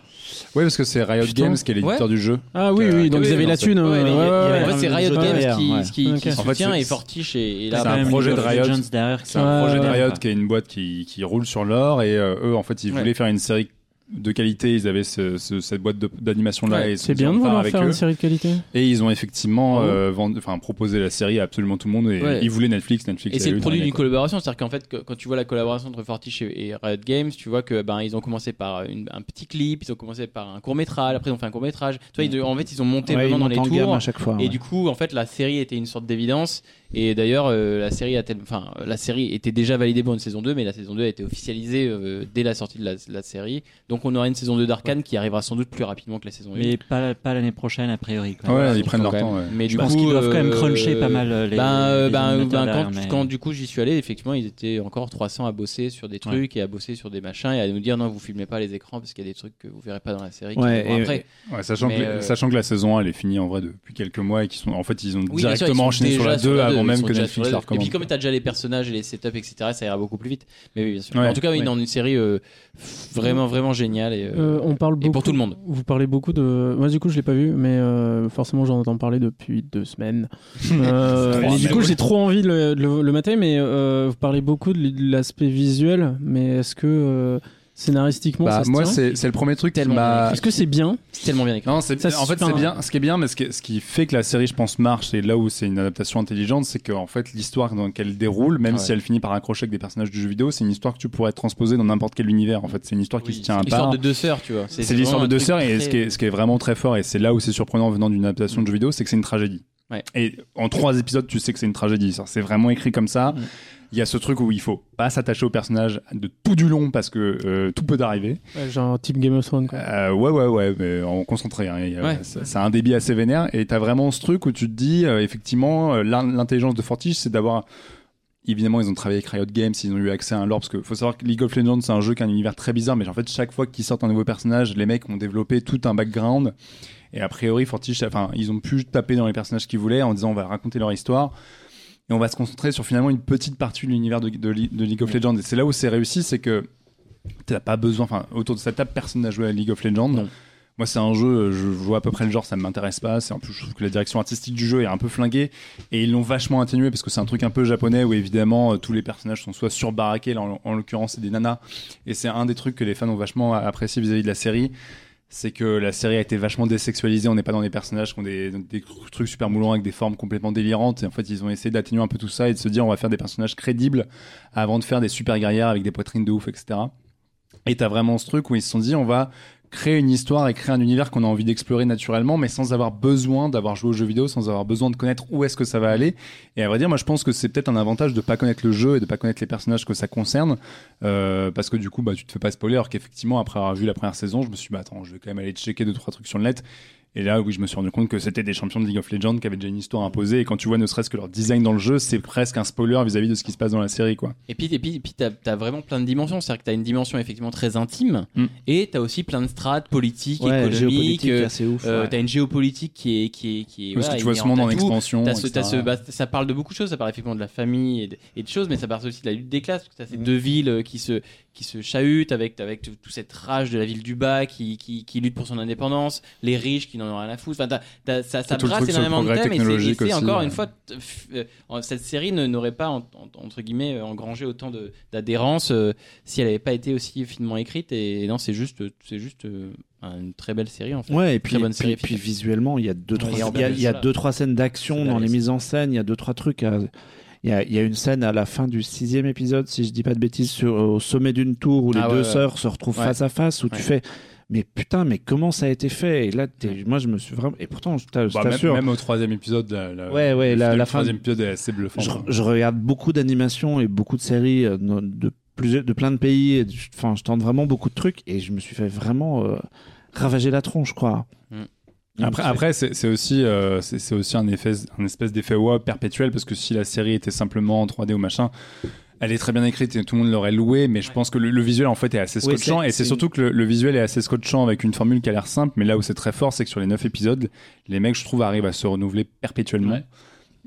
Oui, parce que c'est Riot Putain. Games qui est l'éditeur Ouais. du jeu. Ah oui, oui, donc oui, ils avaient non, la c'est- thune. ouais, les- ouais, ouais, en ouais. fait, c'est Riot Games qui, ouais. qui, Ok. qui En fait, et Fortiche et, et là, c'est un même projet de Riot. C'est qui- un projet de Riot qui est une boîte qui, qui roule sur l'or et euh, eux en fait ils voulaient faire une série de qualité, ils avaient ce- ce- cette boîte d'animation là Ouais, et ils se C'est bien de vouloir avec faire eux. une série de qualité. Et ils ont effectivement Ah bon euh, proposé la série à absolument tout le monde et Ouais. ils voulaient Netflix, Netflix. Et c'est le produit d'une collaboration, c'est-à-dire qu'en fait, que- quand tu vois la collaboration entre Fortiche et, et Riot Games, tu vois que ben ils ont commencé par une- un petit clip, ils ont commencé par un court métrage, après ils ont fait un court métrage. Tu vois, ils- en fait, ils ont monté Ouais, vraiment ils dans les tours. à chaque fois. Et ouais. du coup, en fait, la série était une sorte d'évidence. Et d'ailleurs, euh, la série a tel- enfin, la série était déjà validée pour une saison 2, mais la saison 2 a été officialisée euh, dès la sortie de la, la série. Donc, on aura une saison 2 d'Arkane qui arrivera sans doute plus rapidement que la saison 1. Mais pas, pas l'année prochaine, a priori. quoi. Ouais, ils prennent leur temps. Mais Je du pense coup, qu'ils doivent quand même euh, cruncher pas mal les. ben, les ben, ben, derrière, quand, mais- quand du coup j'y suis allé, effectivement, ils étaient encore 300 à bosser sur des trucs et à bosser sur des machins et à nous dire non, vous filmez pas les écrans parce qu'il y a des trucs que vous verrez pas dans la série. et- après. Ouais, sachant, Mais, que, euh, sachant que la saison 1 elle est finie en vrai depuis quelques mois et qu'ils sont en fait ils ont directement enchaîné sur la 2 avant même que Netflix la deux. Et puis recommande. comme tu as déjà les personnages et les setups, etc., ça ira beaucoup plus vite. Mais oui, bien sûr. Ouais. en tout cas, oui, Ouais. dans une série euh, vraiment, vraiment géniale. Et, euh, Euh, on parle et beaucoup. pour tout le monde. Vous parlez beaucoup de. Moi, du coup, je l'ai pas vu, mais euh, forcément, j'en entends parler depuis deux semaines. Euh, mais du coup, j'ai trop envie de le, le- le mater, mais euh, vous parlez beaucoup de l'aspect visuel, mais est-ce que euh, scénaristiquement, Bah, ça se moi c'est c'est le premier truc qui Tellement m'a Est-ce que c'est bien C'est tellement bien écrit. Non, c'est Ça, c'est en fait c'est bien. Ce qui est bien, mais ce qui, ce qui fait que la série, je pense, marche et là où c'est une adaptation intelligente, c'est qu'en fait l'histoire dans laquelle elle déroule, même Ouais. si elle finit par accrocher avec des personnages du jeu vidéo, c'est une histoire que tu pourrais transposer dans n'importe quel univers. En fait, c'est une histoire qui Oui, se tient à c'est l'histoire part. de deux sœurs, tu vois. C'est l'histoire de deux sœurs et ce qui, est, ce qui est vraiment très fort et c'est là où c'est surprenant venant d'une adaptation de jeu vidéo, c'est que c'est une tragédie. Ouais. Et en trois épisodes, tu sais que c'est une tragédie. Ça, C'est vraiment écrit comme ça. Mm. Il y a ce truc où il faut pas s'attacher au personnage de tout du long parce que euh, tout peut arriver. Ouais, Genre type Game of Thrones. Quoi. Euh, ouais, ouais, ouais, mais en concentré. Hein, a- Ouais. ça- C'est un débit assez vénère. Et t'as vraiment ce truc où tu te dis, euh, effectivement, l'in- l'intelligence de Fortige, c'est d'avoir. Évidemment, ils ont travaillé avec Riot Games, ils ont eu accès à un lore, parce qu'il faut savoir que League of Legends, c'est un jeu qui a un univers très bizarre, mais en fait, chaque fois qu'ils sortent un nouveau personnage, les mecs ont développé tout un background. Et a priori, Fortige, enfin, ils ont pu taper dans les personnages qu'ils voulaient en disant, on va raconter leur histoire. Et on va se concentrer sur finalement une petite partie de l'univers de, de, de League of Legends. Et c'est là où c'est réussi, c'est que t'as pas besoin, enfin, autour de cette table, personne n'a joué à League of Legends. Non. Moi, c'est un jeu, je vois à peu près le genre, ça ne m'intéresse pas. C'est en plus, je trouve que la direction artistique du jeu est un peu flinguée et ils l'ont vachement atténué parce que c'est un truc un peu japonais où évidemment euh, tous les personnages sont soit surbaraqués, là en, en l'occurrence c'est des nanas, et c'est un des trucs que les fans ont vachement apprécié vis-à-vis de la série. C'est que la série a été vachement désexualisée. On n'est pas dans des personnages qui ont des, des trucs super moulants avec des formes complètement délirantes. Et en fait, ils ont essayé d'atténuer un peu tout ça et de se dire on va faire des personnages crédibles avant de faire des super guerrières avec des poitrines de ouf, etc. Et t'as vraiment ce truc où ils se sont dit on va créer une histoire et créer un univers qu'on a envie d'explorer naturellement, mais sans avoir besoin d'avoir joué aux jeux vidéo, sans avoir besoin de connaître où est-ce que ça va aller. Et à vrai dire, moi je pense que c'est peut-être un avantage de pas connaître le jeu et de pas connaître les personnages que ça concerne, euh, parce que du coup, bah, tu te fais pas spoiler. Alors qu'effectivement, après avoir vu la première saison, je me suis dit, bah attends, je vais quand même aller checker deux trois trucs sur le net. Et là, oui, je me suis rendu compte que c'était des champions de League of Legends qui avaient déjà une histoire imposée. Et quand tu vois ne serait-ce que leur design dans le jeu, c'est presque un spoiler vis-à-vis de ce qui se passe dans la série, quoi. Et puis, et puis, et puis t'as as vraiment plein de dimensions. C'est-à-dire que t'as une dimension effectivement très intime Mm. et t'as aussi plein de strates politiques, Ouais, économiques. euh, assez ouf. euh, ouais. T'as une géopolitique qui est qui est qui est. Parce voilà, que tu vois ce monde en expansion. Ce- ce- bah, ça parle de beaucoup de choses, ça parle effectivement de la famille et de, et de choses, mais ça parle aussi de la lutte des classes, parce que t'as ces deux villes euh, qui se, qui se chahutent avec, avec tout- toute cette rage de la ville du bas qui, qui, qui lutte pour son indépendance, les riches qui n'en ont rien à foutre. Enfin, ça, ça brasse énormément de thèmes et c'est- encore ouais. une fois, euh, cette série n'aurait pas, en- en- entre guillemets, euh, engrangé autant de- d'adhérence euh, si elle n'avait pas été aussi finement écrite. Et non, c'est juste, c'est juste euh, une très belle série en fait. Ouais, et Très puis, bonne puis, série puis efficace. visuellement, il y a deux, trois, il y a, il y a deux, trois scènes d'action dans les mises en scène. Il y a deux, trois trucs. à- Il y, a, il y a une scène à la fin du sixième épisode, si je dis pas de bêtises, sur, au sommet d'une tour où les Ah deux ouais, ouais. sœurs se retrouvent Ouais. face à face, où Ouais. tu fais. Mais putain, mais comment ça a été fait? Et là, moi, je me suis vraiment. Et pourtant, je t'a- je Bah, même, t'assure, même au troisième épisode, la, la- Ouais, ouais, le la- la du fin- troisième épisode est assez bluffant. je, je regarde beaucoup d'animations et beaucoup de séries euh, de, plusieurs, de plein de pays. je- Enfin, je tente vraiment beaucoup de trucs et je me suis fait vraiment euh, ravager la tronche, quoi. Mm. Après, après c'est aussi, euh, c'est aussi un, effet, un espèce d'effet wow perpétuel parce que si la série était simplement en 3D ou machin, elle est très bien écrite et tout le monde l'aurait loué, mais je pense que le, le visuel en fait est assez Oui, scotchant et c'est c'est surtout que le, le visuel est assez scotchant avec une formule qui a l'air simple, mais là où c'est très fort, c'est que sur les 9 épisodes, les mecs, je trouve, arrivent à se renouveler perpétuellement. Ouais.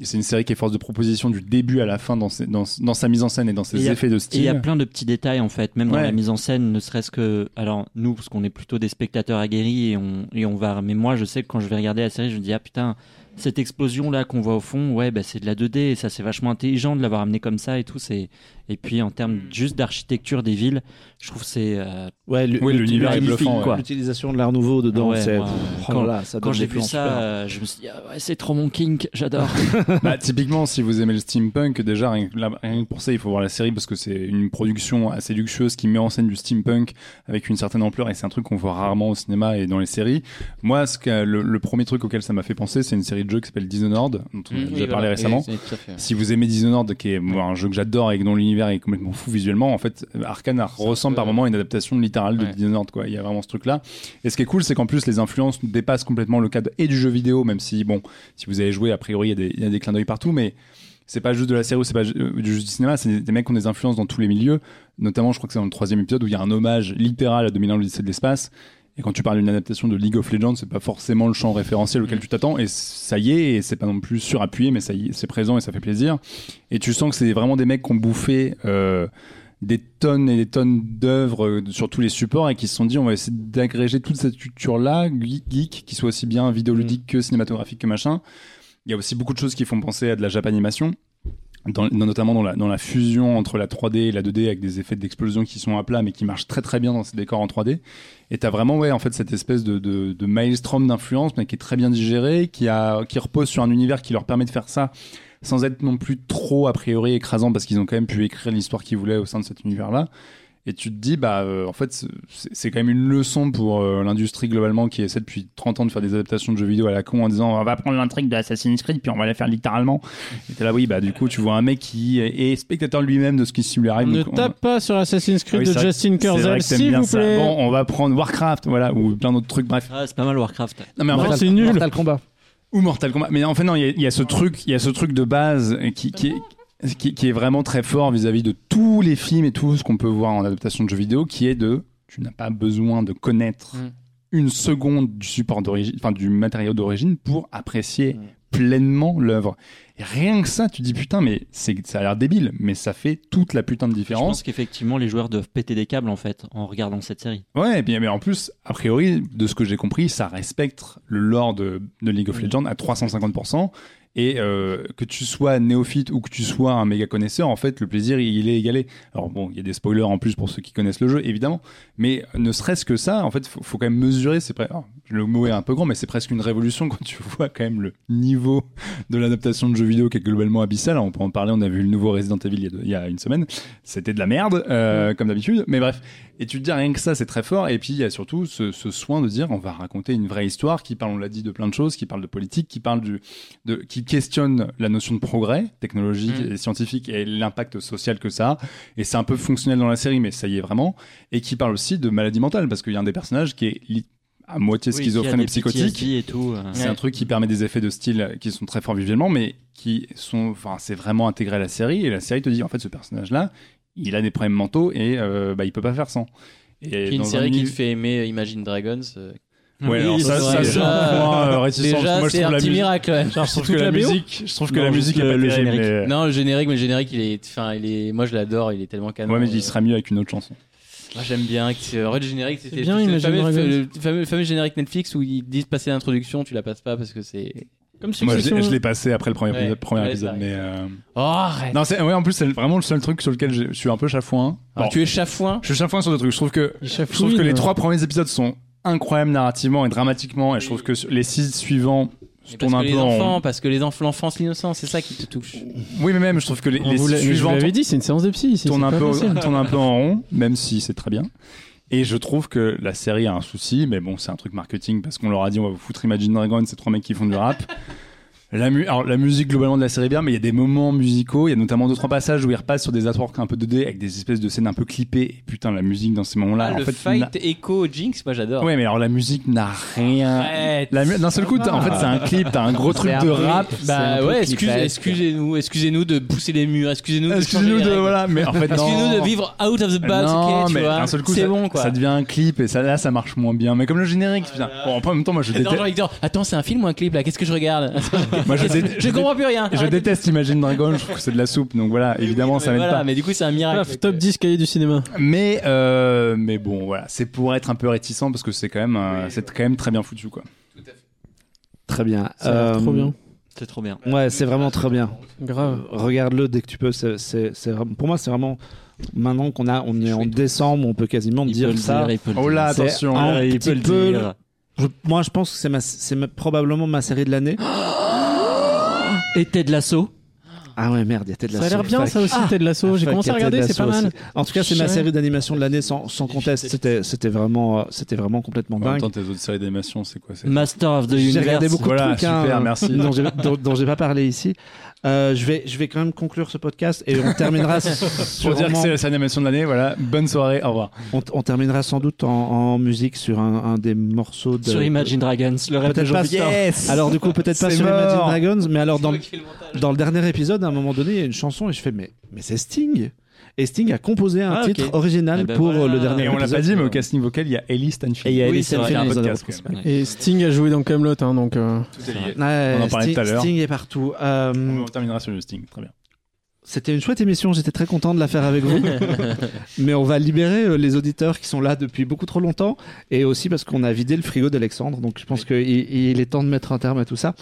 C'est une série qui est force de proposition du début à la fin dans, ses- dans, dans sa mise en scène et dans ses Et a- effets de Et il y a style. plein de petits détails en fait, même dans la mise en scène, ne serait-ce que. Alors nous, parce qu'on est plutôt des spectateurs aguerris et on, et on va. Mais moi, je sais que quand je vais regarder la série, je me dis ah putain, cette explosion là qu'on voit au fond, ouais, bah, c'est de la 2D et ça c'est vachement intelligent de l'avoir amené comme ça et tout. C'est et puis en termes juste d'architecture des villes, je trouve que c'est euh, Ouais, l'univers est bluffant, ouais. L'utilisation de l'art nouveau dedans, Ouais, c'est. moi, oh quand- là là, ça quand donne j'ai vu ça, euh, je me suis dit ah ouais, c'est trop mon kink, j'adore. Bah, typiquement, si vous aimez le steampunk, déjà, rien que, pour ça, il faut voir la série parce que c'est une production assez luxueuse qui met en scène du steampunk avec une certaine ampleur et c'est un truc qu'on voit rarement au cinéma et dans les séries. Moi, ce que, le, le premier truc auquel ça m'a fait penser, c'est une série de jeux qui s'appelle Dishonored, dont on a Mmh, déjà oui, parlé voilà. récemment. Et-. Si vous aimez Dishonored, qui est moi, un jeu que j'adore et dont l'univers est complètement fou visuellement, en fait, Arkane ressemble peu- par moment à une adaptation littérale de Ouais. Dishonored, quoi. Il y a vraiment ce truc-là. Et ce qui est cool, c'est qu'en plus, les influences dépassent complètement le cadre et du jeu vidéo, même si, bon, si vous avez joué, a priori, il y a des, il y a des clins d'œil partout, mais c'est pas juste de la série ou c'est pas euh, du jeu du cinéma, c'est des, des mecs qui ont des influences dans tous les milieux. Notamment, je crois que c'est dans le troisième épisode où il y a un hommage littéral à 2001 l'Odyssée de l'espace. Et quand tu parles d'une adaptation de League of Legends, c'est pas forcément le champ référentiel auquel tu t'attends. Et ça y est, et c'est pas non plus surappuyé, mais ça y est, c'est présent et ça fait plaisir. Et tu sens que c'est vraiment des mecs qui ont bouffé euh, des tonnes et des tonnes d'œuvres euh, sur tous les supports et qui se sont dit on va essayer d'agréger toute cette culture-là, ge- geek, qui soit aussi bien vidéoludique que cinématographique que machin. Il y a aussi beaucoup de choses qui font penser à de la japanimation. Dans, notamment dans la, fusion entre la 3D et la 2D avec des effets d'explosion qui sont à plat mais qui marchent très très bien dans ces décors en 3D et t'as vraiment ouais en fait cette espèce de maelstrom d'influence mais qui est très bien digéré qui a qui repose sur un univers qui leur permet de faire ça sans être non plus trop a priori écrasant parce qu'ils ont quand même pu écrire l'histoire qu'ils voulaient au sein de cet univers là et tu te dis bah euh, en fait c'est- c'est quand même une leçon pour euh, l'industrie globalement qui essaie depuis 30 ans de faire des adaptations de jeux vidéo à la con en disant on va prendre l'intrigue de Assassin's Creed puis on va la faire littéralement et t'es là oui bah du coup tu vois un mec qui est spectateur lui-même de ce qui lui arrive ne donc on- tape pas sur Assassin's Creed Ah oui, de Justin Kurzel, s'il bien vous ça. plaît. Bon, on va prendre Warcraft, voilà, ou plein d'autres trucs, bref. Ah, c'est pas mal Warcraft. Non, mais en Non, fait, c'est nul. Mortal Kombat. ou Mortal Kombat. Mais en fait, non, il y a- il y, a ce truc, il y a ce truc de base qui, qui, est, qui, qui est vraiment très fort vis-à-vis de tous les films et tout ce qu'on peut voir en adaptation de jeux vidéo, qui est de, tu n'as pas besoin de connaître Mm. une seconde du support d'origine, enfin du matériau d'origine pour apprécier Mm. pleinement l'œuvre. Et rien que ça, tu dis putain, mais c'est, ça a l'air débile, mais ça fait toute la putain de Je différence. pense qu'effectivement les joueurs doivent péter des câbles en fait en regardant cette série. Ouais, et bien, mais en plus, a priori, de ce que j'ai compris, ça respecte le lore de, de League of Legends à 350%. Et euh, que tu sois néophyte ou que tu sois un méga connaisseur, en fait, le plaisir, il est égalé. Alors bon, il y a des spoilers en plus pour ceux qui connaissent le jeu, évidemment. Mais ne serait-ce que ça, en fait, faut, faut quand même mesurer. C'est le mot est un peu grand, mais c'est presque une révolution quand tu vois quand même le niveau de l'adaptation de jeux vidéo qui est globalement abyssal. On peut en parler. On a vu le nouveau Resident Evil il y a, deux- il y a une semaine. C'était de la merde, euh, comme d'habitude. Mais bref. Et tu te dis rien que ça, c'est très fort. Et puis il y a surtout ce, ce soin de dire on va raconter une vraie histoire qui parle, on l'a dit, de plein de choses, qui parle de politique, qui parle du, de, qui questionne la notion de progrès technologique Mm. et scientifique et l'impact social que ça a. Et c'est un peu fonctionnel dans la série, mais ça y est vraiment. Et qui parle aussi de maladie mentale parce qu'il y a un des personnages qui est à moitié Oui, schizophrène psychotique. Et tout. euh. C'est un truc qui permet des effets de style qui sont très forts visuellement, mais qui sont, enfin, c'est vraiment intégré à la série. Et la série te dit, en fait, ce personnage-là, il a des problèmes mentaux et euh, bah, il peut pas faire sans. Et Puis une un série qui te fait aimer Imagine Dragons. euh, Ouais, Oui, alors ça, c'est ça, vrai. c'est un euh, c'est petit musique- miracle. ouais. Je trouve que toute la musique, je trouve que Non, la musique est le- pas le générique. mais- Non, le générique, mais le générique, il est, enfin, il est, moi je l'adore, il est tellement canon. Ouais, mais euh, il sera mieux avec une autre chanson. Moi j'aime bien. que- vrai, le générique, c'était le fameux, le fameux, générique Netflix où ils disent passer l'introduction, tu la passes pas parce que c'est. Comme Moi, je l'ai- je l'ai passé après le premier, Ouais, épisode- premier ouais, épisode, mais euh, Oh, arrête non, c'est ouais, en plus c'est vraiment le seul truc sur lequel je suis un peu chafouin. Alors, Bon, Tu es chafouin? Je suis chafouin sur des trucs. Je trouve que je trouve que les trois premiers épisodes sont incroyables narrativement et dramatiquement, et je trouve que les six suivants parce un que peu les en enfants, parce que les enfants, l'enfance, l'innocence, c'est ça qui te touche. Oui, mais même je trouve que les, On les je suivants l'avais dit, c'est une séance de psy ici. tournent c'est un peu, tournent un peu en rond, même si c'est très bien. Et je trouve que la série a un souci, mais bon, c'est un truc marketing parce qu'on leur a dit on va vous foutre Imagine Dragons, ces trois mecs qui font du rap. La, mu- Alors, la musique globalement de la série est bien, mais il y a des moments musicaux. Il y a notamment deux trois passages où ils repassent sur des artworks un peu 2D avec des espèces de scènes un peu clippées. Et putain, la musique dans ces moments-là, Ah, le fait, fight Echo Jinx, moi j'adore. Ouais, mais alors la musique n'a rien. D'un seul coup, t'as- en fait, c'est un clip, t'as un gros truc de peu- rap. Bah ouais, excusez-nous, excusez-nous de pousser les murs, excusez-nous Excusez-nous de voilà, mais en fait, non. Excusez-nous de vivre out of the box, non, mais d'un seul coup, c'est ça, bon quoi. ça devient un clip et ça, là, ça marche moins bien. Mais comme le générique, putain. Bon, en même temps, moi, je déteste. attends, c'est un film ou un clip là? Qu'est-ce que je regarde? Moi, je, dé- Je comprends plus rien. je déteste Imagine Dragon, je trouve que c'est de la soupe, donc voilà, évidemment, Mais ça m'aide voilà, pas. Mais du coup, c'est un miracle. Paf, top 10 cahiers du cinéma. Mais, euh, mais bon, voilà, c'est pour être un peu réticent parce que c'est quand même, euh, c'est quand même très bien foutu, quoi. Très bien. Ça a l'air Euh, trop bien. C'est trop bien. Ouais, c'est vraiment très bien. Grave. Regarde-le dès que tu peux. C'est, pour moi, c'est vraiment maintenant qu'on a, on est en décembre, on peut quasiment Il peut dire le ça. dire, il peut le Oh là, attention. un il petit peut le peu- dire. Je- moi, je pense que c'est, ma, c'est probablement ma série de l'année. Et Ted Lasso Ah ouais, merde, il y a Ted Ça Lasso. a l'air bien, Fuck. ça aussi, Ted Lasso. J'ai Fuck, commencé à regarder, c'est pas mal. aussi. En tout cas, c'est ma série d'animation de l'année sans, sans conteste. C'était, c'était vraiment, euh, c'était vraiment complètement En même dingue. temps, tes autres séries d'animation, c'est quoi c'est... Master of the J'ai Universe. regardé beaucoup Voilà, de trucs hein, super, merci. dont j'ai, dont, dont j'ai pas parlé ici. Euh, je vais, je vais quand même conclure ce podcast et on terminera Pour sûrement- dire que c'est la animation de l'année, voilà. Bonne soirée, au revoir. on, on terminera sans doute en, en musique sur un, un des morceaux de Sur Imagine Dragons, le rap de sur- Alors du coup peut-être pas sur mort. Imagine Dragons, mais alors dans le, dans le dernier épisode, un moment donné, il y a une chanson et je fais mais mais c'est Sting. Et Sting a composé un Ah, titre original Eh ben pour voilà. euh, le dernier Et on l'a pas dit, mais au casting vocal, il y a Ellie Stanfield. Et il y a Ellie Stanfield Sting a joué dans Camelot, hein, donc. euh, Tout est lié. Ouais, On en parlait Sting, tout à l'heure. Sting est partout. Euh, On terminera sur le Sting, très bien. C'était une chouette émission, j'étais très content de la faire avec vous. Mais on va libérer euh, les auditeurs qui sont là depuis beaucoup trop longtemps et aussi parce qu'on a vidé le frigo d'Alexandre. Donc je pense qu'il il est temps de mettre un terme à tout ça.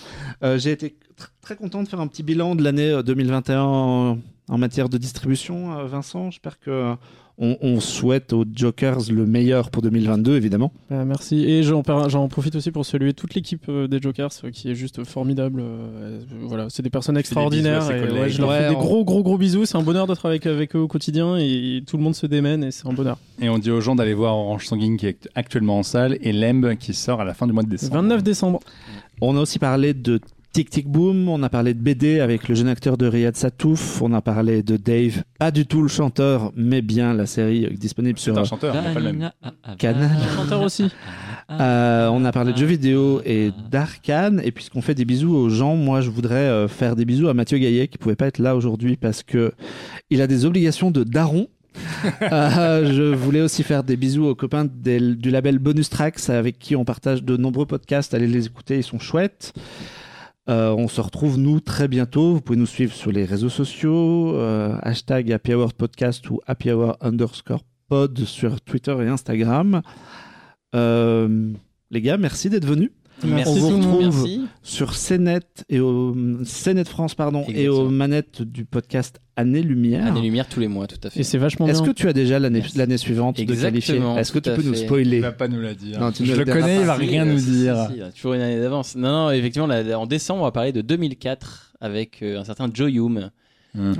Euh, J'ai été tr- très content de faire un petit bilan de l'année euh, 2021 en, en matière de distribution. euh, Vincent, j'espère que euh, on, on souhaite aux Jokers le meilleur pour 2022, évidemment. bah, merci. Et j'en profite aussi pour saluer toute l'équipe euh, des Jokers euh, qui est juste formidable. euh, voilà, c'est des personnes des extraordinaires. bisous ses et, ouais, je leur Ouais, fais des gros, gros, gros bisous. C'est un bonheur d'être avec, avec eux au quotidien et tout le monde se démène et c'est un bonheur. Et on dit aux gens d'aller voir Orange Sanguine qui est actuellement en salle et Lemb qui sort à la fin du mois de décembre. 29 décembre. On a aussi parlé de Tic Tic Boom, on a parlé de BD avec le jeune acteur de Riyad Satouf, on a parlé de Dave, pas du tout le chanteur, mais bien la série disponible sur un chanteur, mais pas le même. Canal. Chanteur aussi. Euh, on a parlé de jeux vidéo et d'arcane. Et puisqu'on fait des bisous aux gens, moi je voudrais euh, faire des bisous à Mathieu Gaillet qui pouvait pas être là aujourd'hui parce que il a des obligations de daron. Euh, je voulais aussi faire des bisous aux copains des- du label Bonus Tracks avec qui on partage de nombreux podcasts. Allez les écouter, ils sont chouettes. Euh, on se retrouve nous très bientôt. Vous pouvez nous suivre sur les réseaux sociaux, euh, hashtag Happy Podcast ou Happy Hour underscore pod sur Twitter et Instagram. Euh, les gars, merci d'être venus Merci on vous retrouve Merci. sur CNET et au CNET France pardon et aux manettes du podcast Année Lumière. Année lumière tous les mois, tout à fait. Et c'est vachement Est-ce que tu as déjà l'année suivante de qualifier Exactement, Est-ce que tu peux nous fait. Il spoiler va pas nous la dire. Non, tu je le connais, il va Si, rien euh, nous si, dire. si, si, a toujours une année d'avance. Non, non, effectivement, là, en décembre, on va parler de 2004 avec euh, un certain Joe Hume.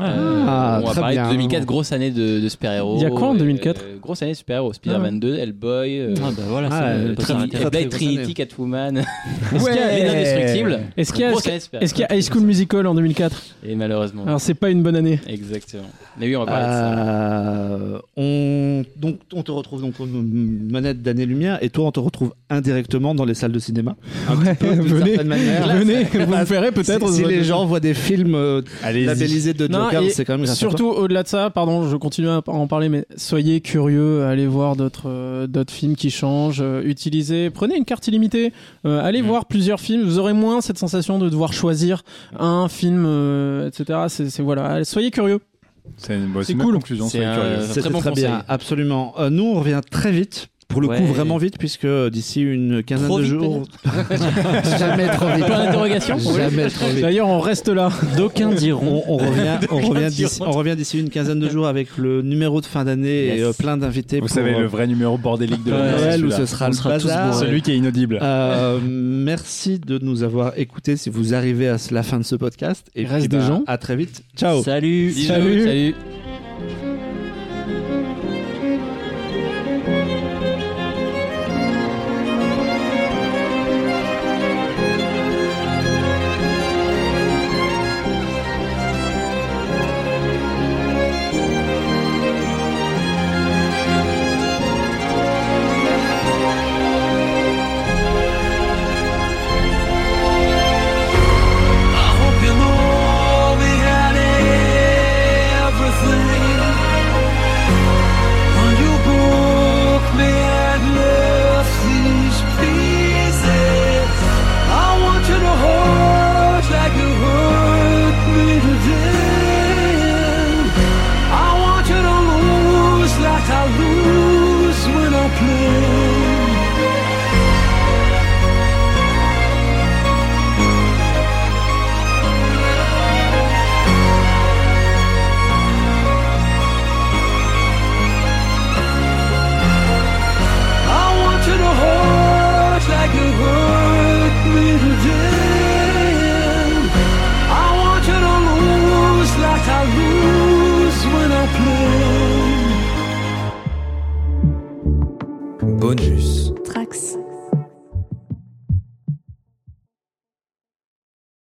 Ah, on va parler bien. de 2004, grosse année de, de super-héros. Il y a quoi en Euh, 2004? euh, Grosse année de super-héros. Spider-Man 2, Hellboy, euh, Ah bah voilà, Ah, euh, très très Blade Trinity. Catwoman, Est-ce qu'il y a- Les Indestructibles. Est-ce qu'il y a- Grosse année de super-héros. Est-ce qu'il y a High School Musical en 2004 Et malheureusement. Alors c'est pas une bonne année. Exactement. Mais oui, on va parler de ça. On donc on te retrouve donc aux manettes d'Année Lumière et toi on te retrouve indirectement dans les salles de cinéma. Ouais, venez, certaine manière. venez, vous me ferez peut-être. Si, les gens voient des films labellisés de Non, Joker, c'est quand même grâce. Surtout au-delà de ça, pardon, je continue à en parler, mais soyez curieux, allez voir d'autres euh, d'autres films qui changent, euh, utilisez, prenez une carte illimitée, euh, allez voir plusieurs films, vous aurez moins cette sensation de devoir choisir un film, euh, etc. C'est c'est- voilà, allez, soyez curieux. C'est une bonne cool. une conclusion, C'est très bon très bien, absolument. Euh, nous, on revient très vite. Pour le Ouais. coup, vraiment vite, puisque d'ici une quinzaine Trop de jours. Jamais trop vite. Point d'interrogation Jamais trop vite. D'ailleurs, on reste là. D'aucuns diront. On, on revient, on revient d'ici, diront. on revient d'ici une quinzaine de jours avec le numéro de fin d'année et euh, plein d'invités Vous pour savez, euh, le vrai numéro bordélique de Noël où ce sera On le sera bazar. Celui qui est inaudible. Euh, merci de nous avoir écoutés si vous arrivez à la fin de ce podcast. Et reste puis, des bah, gens À très vite. Ciao. Salut. Salut. Salut.